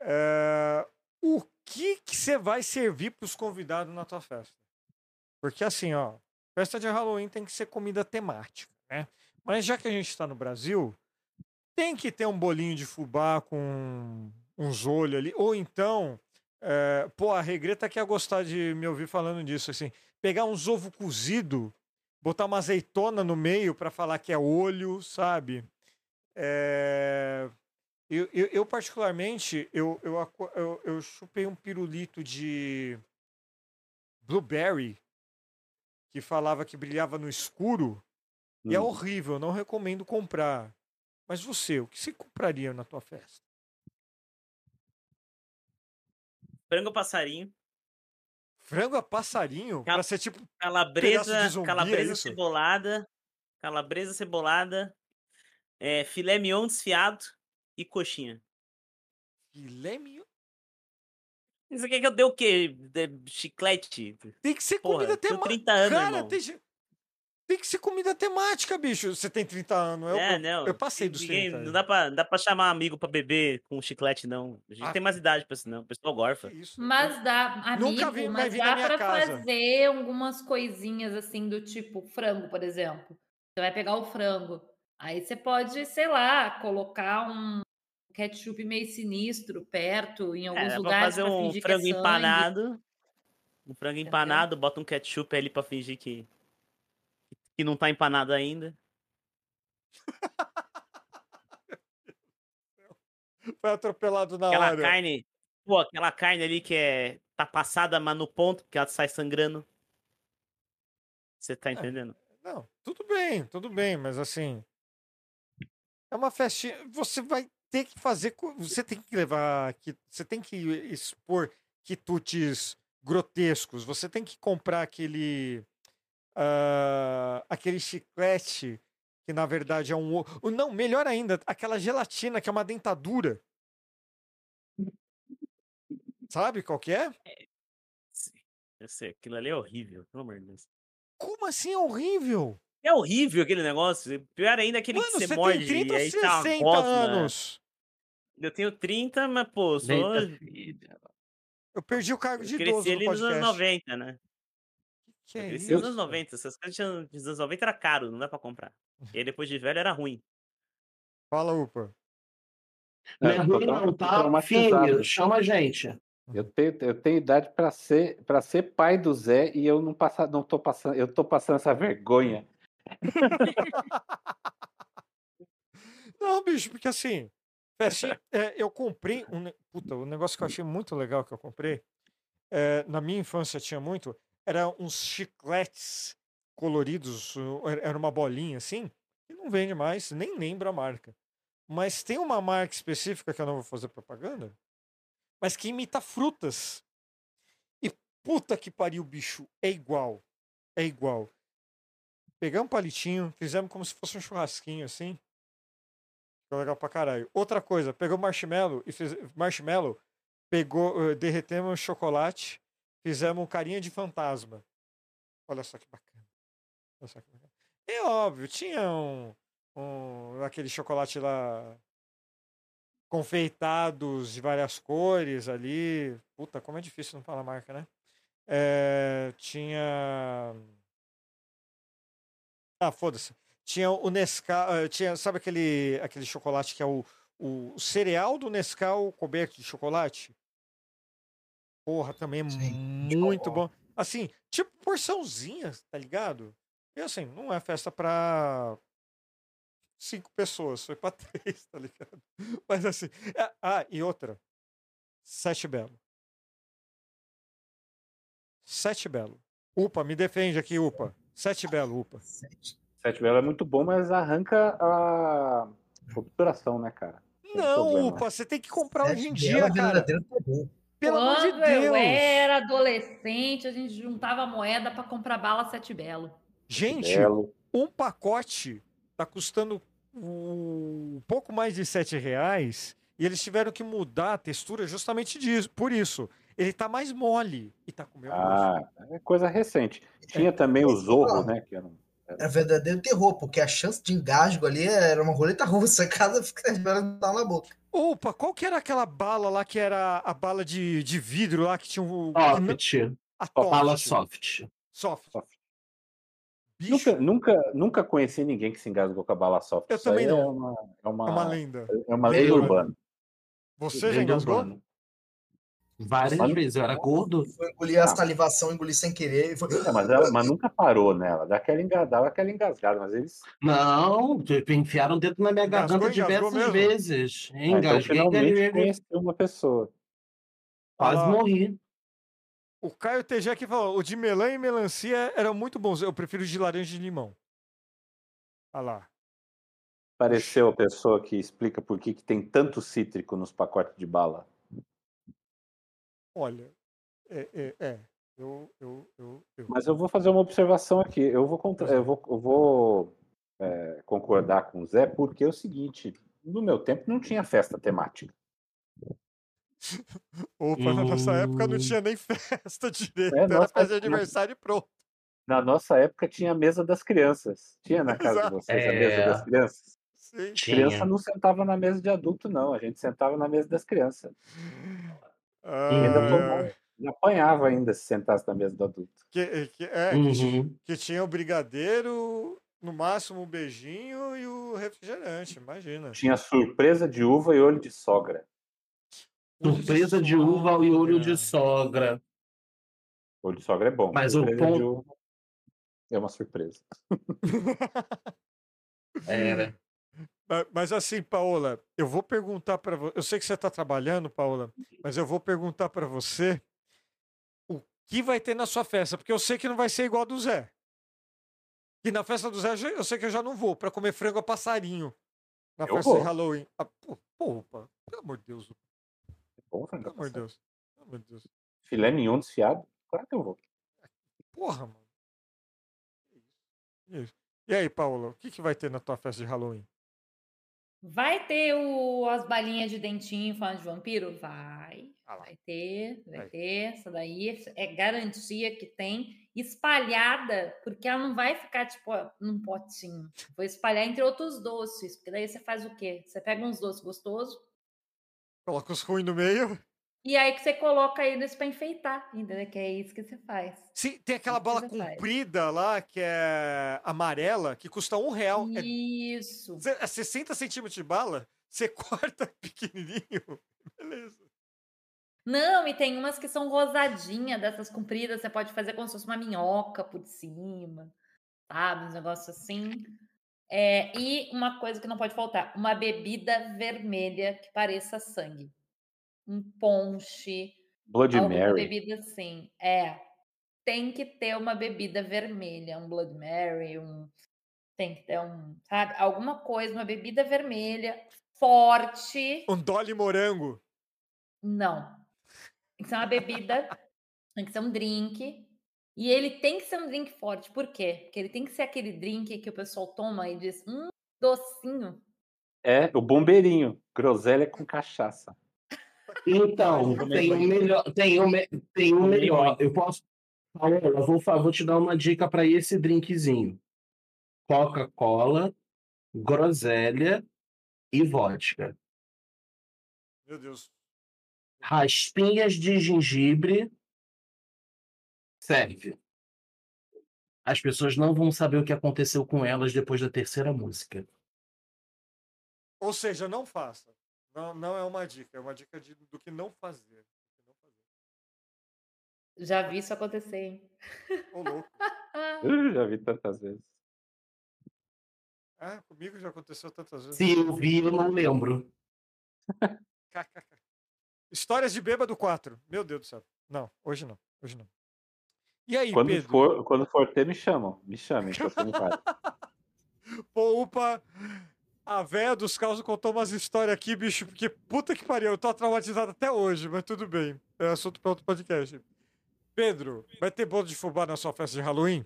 É, o que que você vai servir para os convidados na tua festa? Porque assim, ó, festa de Halloween tem que ser comida temática, né? Mas já que a gente está no Brasil, tem que ter um bolinho de fubá com uns olhos ali, ou então é, pô, a Regreta que ia gostar de me ouvir falando disso, assim. Pegar uns ovo cozido, botar uma azeitona no meio para falar que é olho, sabe? É, Eu, eu, eu, particularmente, eu, eu, eu, eu chupei um pirulito de blueberry que falava que brilhava no escuro e é Hum. horrível, não recomendo comprar. Mas você, o que você compraria na tua festa? Frango passarinho, Frango a passarinho? Cal- Pra ser tipo calabresa, zumbi, é calabresa isso? cebolada, calabresa cebolada, é, filé mignon desfiado e coxinha. filé mignon? Isso quer que eu dê o quê? De- chiclete? Tem que ser Porra, comida tenho temática. 30 anos, Cara, irmão. tem, tem que ser comida temática, bicho. Você tem 30 anos. Eu, é, eu, não. eu passei dos ninguém- 30. Não dá, pra, não dá pra chamar amigo pra beber com chiclete, não. A gente Ah. tem mais idade pra isso, não. O pessoal gorfa. Isso? Mas dá, amigo, Nunca vi- mas na dá pra casa. fazer algumas coisinhas assim do tipo frango, por exemplo. Você vai pegar o frango, aí você pode, sei lá, colocar um ketchup meio sinistro perto em alguns É, dá pra lugares fazer pra um é frango sangue. empanado. Um frango empanado, bota um ketchup ali pra fingir que, que não tá empanado ainda. Foi atropelado na Aquela hora. carne, pô, aquela carne ali que é tá passada, mas no ponto, porque ela sai sangrando. Você tá entendendo? Não, tudo bem, tudo bem, mas assim. É uma festinha. Você vai ter que fazer. Você tem que levar. que- Você tem que expor quitutes grotescos. Você tem que comprar aquele. Ah, aquele chiclete que na verdade é um. Não, melhor ainda, aquela gelatina que é uma dentadura. Sabe qual que é? Eu sei, aquilo ali é horrível, pelo amor de Deus. Como assim é horrível? É horrível aquele negócio. Pior ainda aquele Mano, que você você morde tem 30 e ou aí tá uma 60 gosma. anos. Eu tenho 30, mas pô, sou... Eu. Eu perdi o cargo de idoso cresci no ali nos anos podcast. 90, né? Que é isso? nos anos 90. Essas coisas tinham- dos anos 90 era caro, não dá pra comprar. E aí depois de velho era ruim. Fala, Upa. Não é eu tô ruim não, tá? Filho, chama a gente. Eu tenho, eu tenho idade para ser para ser pai do Zé e eu não passa, não tô passando, eu tô passando essa vergonha. Não, bicho, porque assim, é, eu comprei um, puta, o negócio que eu achei muito legal que eu comprei, é, na minha infância tinha muito, era uns chicletes coloridos, era uma bolinha assim, que não vende mais, nem lembro a marca. Mas tem uma marca específica que eu não vou fazer propaganda, mas que imita frutas. E puta que pariu, bicho, é igual. É igual. Pegamos um palitinho, fizemos como se fosse um churrasquinho assim. Ficou legal pra caralho. Outra coisa, pegou marshmallow e fez marshmallow, pegou, eh, derretemos chocolate, fizemos carinha de fantasma. Olha só que bacana. Olha só que bacana. E óbvio, tinha um, um aquele chocolate lá confeitados de várias cores ali. Puta, como é difícil não falar marca, né? Eh, tinha ah, foda-se. Tinha o Nescau, eh, tinha, sabe aquele, aquele chocolate que é o, o cereal do Nescau coberto de chocolate? Porra, também é Sim, muito bom. Assim, tipo porçãozinha, tá ligado? E assim, não é festa pra cinco pessoas, foi pra três, tá ligado? Mas assim, é- ah, e outra. Sete Belo. Sete Belo. Upa, me defende aqui, Upa. Sete Belo, Upa. Sete Belo é muito bom, mas arranca a obturação, né, cara? Tem Não, problema. Upa, você tem que comprar hoje em Sete dia, Belo cara. verdadeiro terror. Pelo amor de Quando eu Deus. era adolescente, a gente juntava moeda pra comprar bala Sete Belo. Gente, Belo. um pacote tá custando um pouco mais de sete reais e eles tiveram que mudar a textura justamente disso, por isso. Ele tá mais mole e tá com o meu gosto. Ah, é coisa recente. Tinha também o Zorro, né? Que era um- Era verdadeiro terror, porque a chance de engasgo ali era uma roleta russa. Cada não tava na boca. Opa, qual que era aquela bala lá que era a bala de, de vidro lá que tinha um... Soft. a Bala Soft. soft. Soft. Bicho, Nunca, nunca, nunca conheci ninguém que se engasgou com a bala soft. Eu Isso também não. É uma, é uma, é uma lenda. é uma lenda Lenda. urbana. Você já engasgou? urbana. Várias Mas- vezes. Eu era gordo. Foi engolir a Ah. salivação, engolir sem querer. Foi... É, mas, ela, mas nunca parou nela. Dá aquela engasgada, aquela engasgada, mas eles. Não, tipo, enfiaram dentro na minha Engasgou, garganta engasgou diversas mesmo? vezes. Ah, então, Engasguei, finalmente engasguei, conheci uma pessoa. quase Ah, morri. O Caio TG aqui falou: o de melã e melancia eram muito bons. Eu prefiro de laranja e limão. Olha lá. Pareceu a pessoa que explica por que, que tem tanto cítrico nos pacotes de bala. Olha. É, é, é. Eu, eu, eu, eu. Mas eu vou fazer uma observação aqui. Eu vou, contra- eu vou, eu vou é, concordar com o Zé, porque é o seguinte: no meu tempo não tinha festa temática. Opa, na nossa época não tinha nem festa direito. É, Era de época- aniversário e pronto. Na nossa época tinha a mesa das crianças. Tinha na casa de Exato. vocês a mesa É. das crianças? Sim. Criança Tinha. não sentava na mesa de adulto, não. A gente sentava na mesa das crianças. Ainda Ah, e apanhava ainda se sentasse na mesa do adulto. que, que, é, que, ti- Uhum. que tinha o brigadeiro, no máximo o beijinho e o refrigerante, imagina. Tinha surpresa de uva e olho de sogra. Surpresa de uva e olho de sogra. Olho de sogra é bom. Mas o ponto- uva é uma surpresa. Era. Ma- Mas assim, Paola, eu vou perguntar para você. Eu sei que você está trabalhando, Paola, mas eu vou perguntar para você o que vai ter na sua festa, porque eu sei que não vai ser igual a do Zé. E na festa do Zé eu sei que eu já não vou para comer frango a passarinho na Eu festa de vou. Halloween. Ah, pô, pô, pelo amor de Deus, É bom, frango pelo amor de. Deus, pelo amor de Deus. Filé mignon desfiado? Claro que eu vou. Porra, mano. E aí, Paula, o que, que vai ter na tua festa de Halloween? Vai ter o, as balinhas de dentinho falando de vampiro? Vai. Ah. Vai ter, vai Vai. ter. Essa daí é garantia que tem espalhada, porque ela não vai ficar tipo num potinho. Vou espalhar entre outros doces, porque daí você faz o quê? Você pega uns doces gostosos Coloca os ruins no meio. E aí que você coloca eles para enfeitar, entendeu? Que é isso que você faz. Sim, tem aquela Isso bola você faz. comprida lá, que é amarela, que custa um real. É, Isso. é 60 centímetros de bala, você corta pequenininho. Beleza. Não, e tem umas que são rosadinhas, dessas compridas, você pode fazer como se fosse uma minhoca por cima, sabe? Uns negócios assim. É, e uma coisa que não pode faltar: uma bebida vermelha que pareça sangue. Um ponche, Blood Mary. bebida assim. É. Tem que ter uma bebida vermelha, um Blood Mary, um. Tem que ter um, sabe? Alguma coisa, uma bebida vermelha, forte. Um Dolly Morango. Não. Tem que ser uma bebida, tem que ser um drink. E ele tem que ser um drink forte. Por quê? Porque ele tem que ser aquele drink que o pessoal toma e diz, hum, docinho. É, o bombeirinho. Groselha com cachaça. Então, tem um melhor. Tem um, me- tem um melhor. Eu posso. Paola, eu vou, vou te dar uma dica para esse drinkzinho: Coca-Cola, groselha e vodka. Meu Deus. Raspinhas de gengibre. Serve. As pessoas não vão saber o que aconteceu com elas depois da terceira música. Ou seja, não faça. Não, não é uma dica, é uma dica de- do que não fazer. Do que não fazer. Já vi isso acontecer, hein? Ô, louco. Eu já vi tantas vezes. Ah, comigo já aconteceu tantas vezes. Se eu vi, eu não lembro. Histórias de bêbado 4. Meu Deus do céu. Não, hoje não. Hoje não. E aí, Quando Pedro? for, quando for ter, me chamam. Me chamem, que A véia dos causos contou umas histórias aqui, bicho, porque puta que pariu, eu tô traumatizado até hoje, mas tudo bem. É assunto para outro podcast. Pedro, vai ter bolo de fubá na sua festa de Halloween?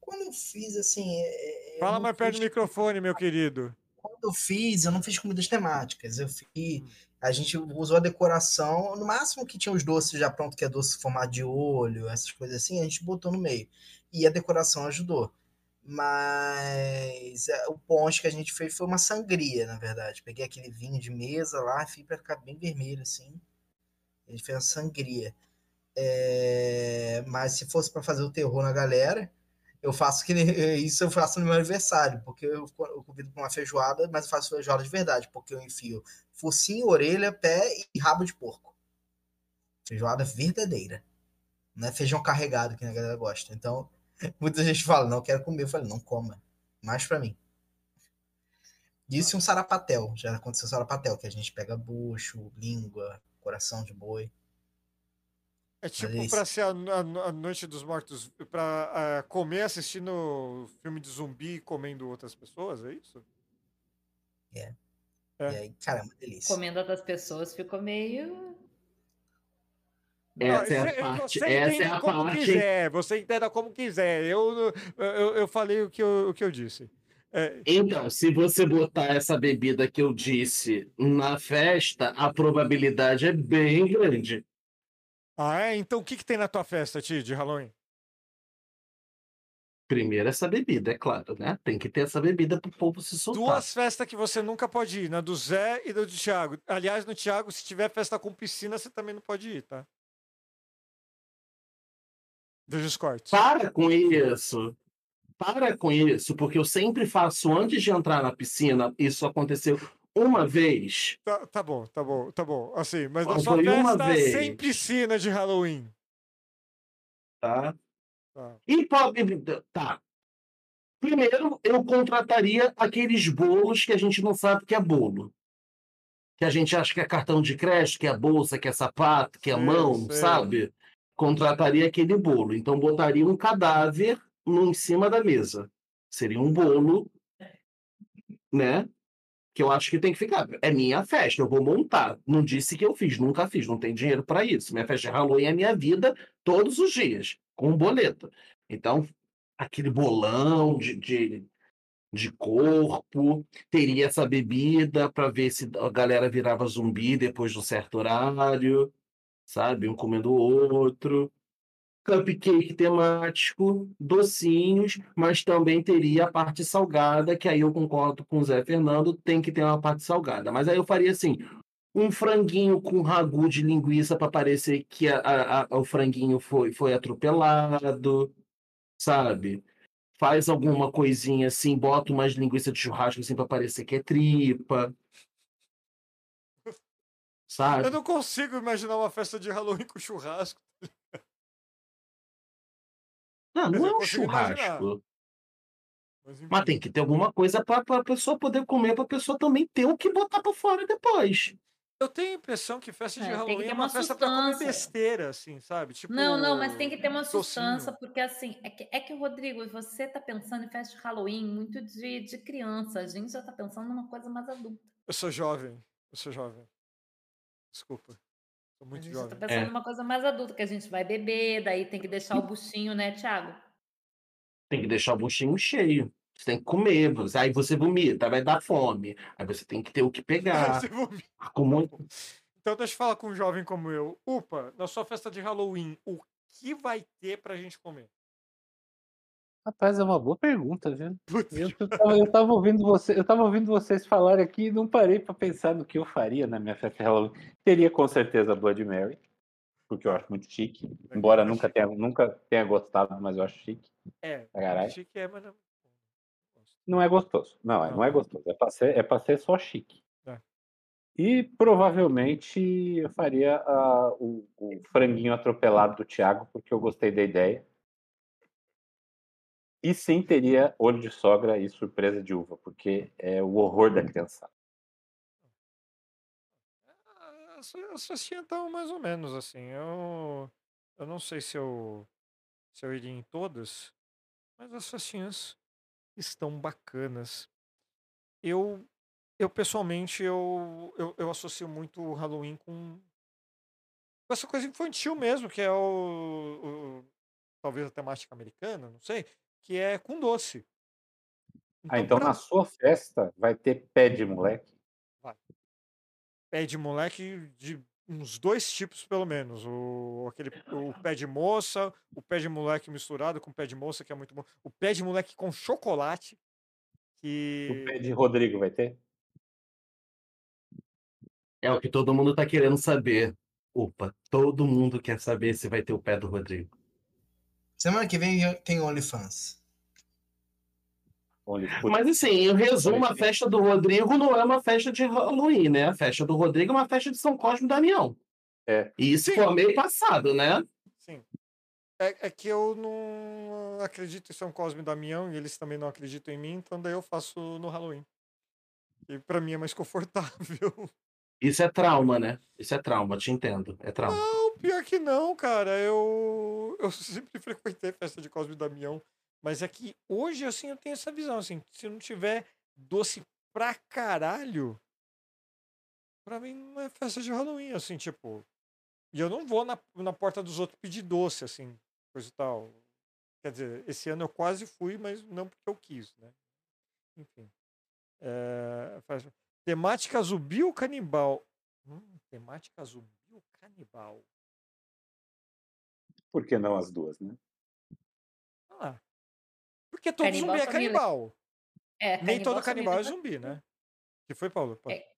Quando eu fiz, assim. é, eu Fala mais perto do microfone, meu querido. Quando eu fiz, eu não fiz comidas temáticas. Eu fiz. A gente usou a decoração, no máximo que tinha os doces já pronto, que é doce formato de olho, essas coisas assim, a gente botou no meio. E a decoração ajudou. Mas é, o ponche que a gente fez foi uma sangria, na verdade. Peguei aquele vinho de mesa lá, fiz pra ficar bem vermelho, assim. A gente fez uma sangria. É, Mas se fosse para fazer o terror na galera, eu faço que isso eu faço no meu aniversário, porque eu, eu convido para uma feijoada, mas eu faço feijoada de verdade, porque eu enfio focinho, orelha, pé e rabo de porco. Feijoada verdadeira. Não é feijão carregado que a galera gosta. Então, muita gente fala, não quero comer. Eu falei, não coma. Mais para mim. Isso e um sarapatel. Já aconteceu sarapatel, que a gente pega bucho, língua, coração de boi. É tipo isso. pra ser a, a- a Noite dos Mortos, pra ah, comer assistindo filme de zumbi e comendo outras pessoas, é isso? É. É. E aí, cara, é uma delícia. Comendo outras pessoas ficou meio. Essa é a parte. Você Essa é a como parte. quiser, você entenda como quiser. Eu, eu, eu falei o que eu, o que eu disse. É, Então, se você botar essa bebida que eu disse na festa, a probabilidade é bem grande. ah, é? Então o que, que tem na tua festa, Ti, de Halloween? Primeiro essa bebida, é claro, né? Tem que ter essa bebida pro povo se soltar. Duas festas que você nunca pode ir, na do Zé e do Thiago. Aliás, no Thiago, se tiver festa com piscina, você também não pode ir, tá? Veja os cortes. Para com isso. Para com isso, porque eu sempre faço antes de entrar na piscina. Isso aconteceu uma vez. Tá, tá bom, tá bom, tá bom. Assim, mas na sua uma festa vez. sem piscina de Halloween. Tá? Tá. E. Tá. Primeiro, eu contrataria aqueles bolos que a gente não sabe que é bolo. Que a gente acha que é cartão de crédito, que é bolsa, que é sapato, que é Sei, mão, sei. sabe? Contrataria aquele bolo. Então, botaria um cadáver no, em cima da mesa. Seria um bolo, né? que eu acho que tem que ficar. É minha festa, eu vou montar. Não disse que eu fiz, nunca fiz, não tem dinheiro para isso. Minha festa de Halloween é minha vida todos os dias, com um boleto. Então, aquele bolão de, de, de corpo, teria essa bebida para ver se a galera virava zumbi depois de um certo horário, sabe? Um comendo o outro cupcake temático, docinhos, mas também teria a parte salgada, que aí eu concordo com o Zé Fernando, tem que ter uma parte salgada. Mas aí eu faria assim, um franguinho com ragu de linguiça para parecer que a, a, a, o franguinho foi, foi atropelado, sabe? Faz alguma coisinha assim, bota umas linguiças de churrasco assim para parecer que é tripa. Sabe? Eu não consigo imaginar uma festa de Halloween com churrasco. Não, não é um imaginar. churrasco. Mas. Mas tem que ter alguma coisa para a pessoa poder comer, para a pessoa também ter o que botar para fora depois. Eu tenho a impressão que festa de É, tem que Halloween ter é uma uma festa pra comer besteira, assim, sabe? Tipo, Não, não, mas tem que ter uma docinho. sustância, porque assim, é que, é que, Rodrigo, você tá pensando em festa de Halloween muito de, de criança, a gente já tá pensando numa coisa mais adulta. Eu sou jovem. Eu sou jovem. Desculpa. Sou A muito tá jovem. pensando É. numa coisa mais adulta, que a gente vai beber, daí tem que deixar o buchinho, né, Thiago? Tem que deixar o buchinho cheio. Você tem que comer, você- aí você vomita, vai dar fome. Aí você tem que ter o que pegar. Você vomita. Como... Então deixa eu falar com um jovem como eu. Upa, na sua festa de Halloween, o que vai ter pra gente comer? Rapaz, é uma boa pergunta, viu? Eu, eu, tava, eu tava ouvindo você, eu tava ouvindo vocês falarem aqui e não parei pra pensar no que eu faria na minha festa de Halloween. Teria com certeza Blood Mary, porque eu acho muito chique. Embora nunca tenha, nunca tenha gostado, mas eu acho chique. é, caralho. achei que é, mas não. Não é gostoso. Não, é- não é Não. gostoso. É pra ser, é pra ser só chique. É. E provavelmente eu faria ah, o, o franguinho atropelado do Thiago, porque eu gostei da ideia. E sim, teria olho de sogra e surpresa de uva, porque é o horror da criança. As festinhas estão mais ou menos assim. Eu, eu não sei se eu, se eu iria em todas, mas as festinhas estão bacanas. Eu, eu pessoalmente, eu, eu, eu associo muito o Halloween com, com essa coisa infantil mesmo, que é o, o- talvez a temática americana, não sei, que é com doce. Ah, então pra- na sua festa vai ter pé de moleque? pé de moleque de uns dois tipos, pelo menos. O, aquele, o pé de moça, o pé de moleque misturado com o pé de moça, que é muito bom. O pé de moleque com chocolate, O que... pé de Rodrigo vai ter? É o que todo mundo tá querendo saber. Opa, todo mundo quer saber se vai ter o pé do Rodrigo. Semana que vem tem OnlyFans. Mas assim, em resumo, a festa do Rodrigo não é uma festa de Halloween, né? A festa do Rodrigo é uma festa de São Cosme e Damião. É. E isso Sim. foi meio passado, né? Sim. É, é que eu não acredito em São Cosme e Damião, e eles também não acreditam em mim, então daí eu faço no Halloween. E pra mim é mais confortável. Isso é trauma, né? Isso é trauma, te entendo. É trauma. Não, pior que não, cara. Eu, eu sempre frequentei festa de Cosme e Damião. Mas é que hoje, assim, eu tenho essa visão, assim, se não tiver doce pra caralho, pra mim não é festa de Halloween, assim, tipo. E eu não vou na, na porta dos outros pedir doce, assim, coisa e tal. Quer dizer, esse ano eu quase fui, mas não porque eu quis, né? Enfim. É, faz- Temática zumbi ou canibal? Hum, temática zumbi ou canibal? Por que não as duas, né? Ah, porque todo Canibal zumbi é canibal. É, Nem todo canibal é zumbi, né? Que foi, Paulo? Pode- É.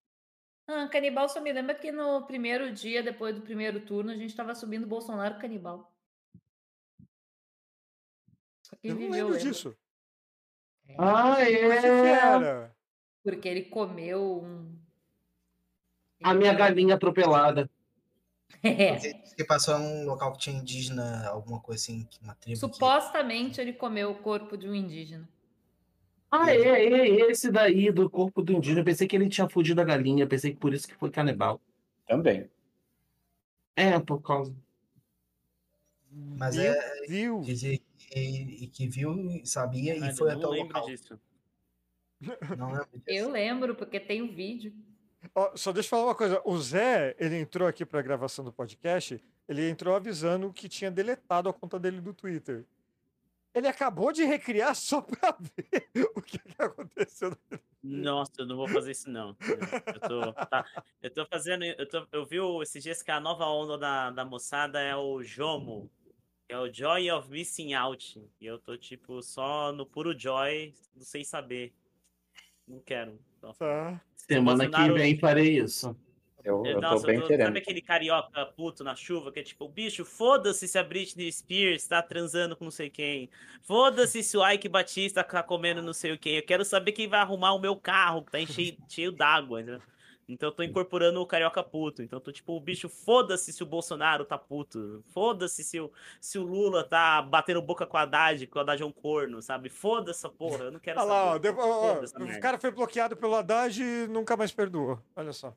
Ah, canibal só me lembra que no primeiro dia, depois do primeiro turno, a gente tava subindo Bolsonaro canibal. Só quem Eu não lembro lembra. disso. Ah, que que é! Porque ele comeu um. A minha galinha atropelada. É. Que passou em um local que tinha indígena, alguma coisa assim, que uma tribo. que- Supostamente ele comeu o corpo de um indígena. Ah, é, é, esse daí do corpo do indígena. Eu pensei que ele tinha fugido da galinha. eu Pensei que por isso que foi canibal. Também. É, por causa. Mas Meu é Deus. dizer que, e que viu, sabia e foi até o local. disso. Não lembro disso. Eu lembro, porque tem o vídeo. Ó, só deixa eu falar uma coisa. O Zé, ele entrou aqui pra gravação do podcast, ele entrou avisando que tinha deletado a conta dele do Twitter. Ele acabou de recriar só pra ver o que, que aconteceu. Nossa, eu não vou fazer isso não. Eu tô, tá, eu tô fazendo, eu, tô, eu vi esses dias que a nova onda da, da moçada é o Jomo, é o Joy of Missing Out. E eu tô tipo só no puro joy, não sei saber. Não quero. Tá. Semana Bolsonaro- que vem farei isso. Eu, Eu- eu tô Nossa, bem eu tô, querendo. sabe aquele carioca puto na chuva que é tipo, bicho, foda-se se a Britney Spears tá transando com não sei quem. Foda-se se o Ike Batista tá comendo não sei o quem. Eu quero saber quem vai arrumar o meu carro que tá enche- cheio d'água. entendeu? Então eu tô incorporando o carioca puto. Então eu tô tipo, bicho, foda-se se o Bolsonaro tá puto. Foda-se se o, se o Lula tá batendo boca com a Haddad, que o Haddad é um corno, sabe? Foda-se essa porra, eu não quero Olha lá, ó, ó, o merda. cara foi bloqueado pelo Haddad e nunca mais perdoou. Olha só.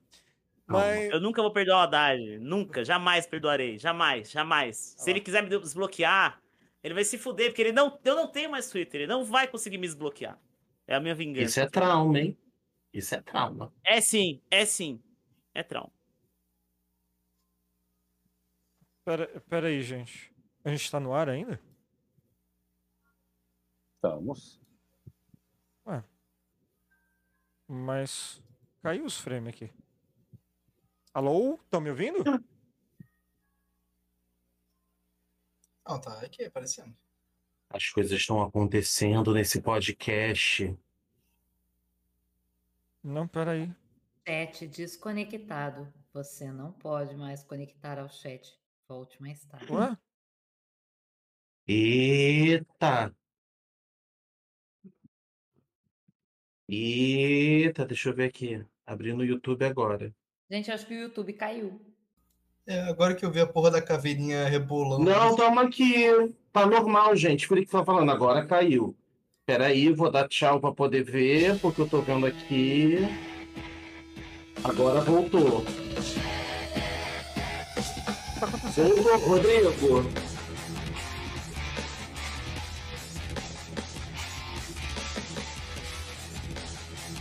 Mas, Eu nunca vou perdoar o Haddad. Nunca, jamais perdoarei. Jamais, jamais. Se ele quiser me desbloquear, ele vai se fuder, porque ele não, eu não tenho mais Twitter. Ele não vai conseguir me desbloquear. É a minha vingança. Isso é trauma, hein? Isso é trauma. É sim, é sim. É trauma. pera, pera aí, gente. A gente tá no ar ainda? Estamos. Mas caiu os frames aqui. Alô? Estão me ouvindo? Não, tá aqui aparecendo. As coisas estão acontecendo nesse podcast. Não, pera aí. Chat desconectado. Você não pode mais conectar ao chat. Volte mais tarde. Ué? Eita! Eita, deixa eu ver aqui. Abrindo o YouTube agora. Gente, acho que o YouTube caiu. É, agora que eu vi a porra da caveirinha rebolando. Não, tamo aqui. Tá normal, gente. Por que que tá falando? Agora caiu. Peraí, vou dar tchau pra poder ver, porque eu tô vendo aqui. Agora voltou. Voltou, Rodrigo.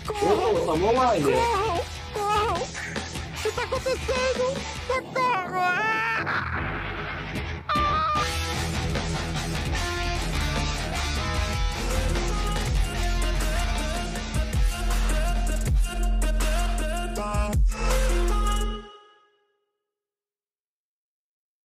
Ô, tamo online. Corram! Corram! O que tá acontecendo? Socorro! Ah!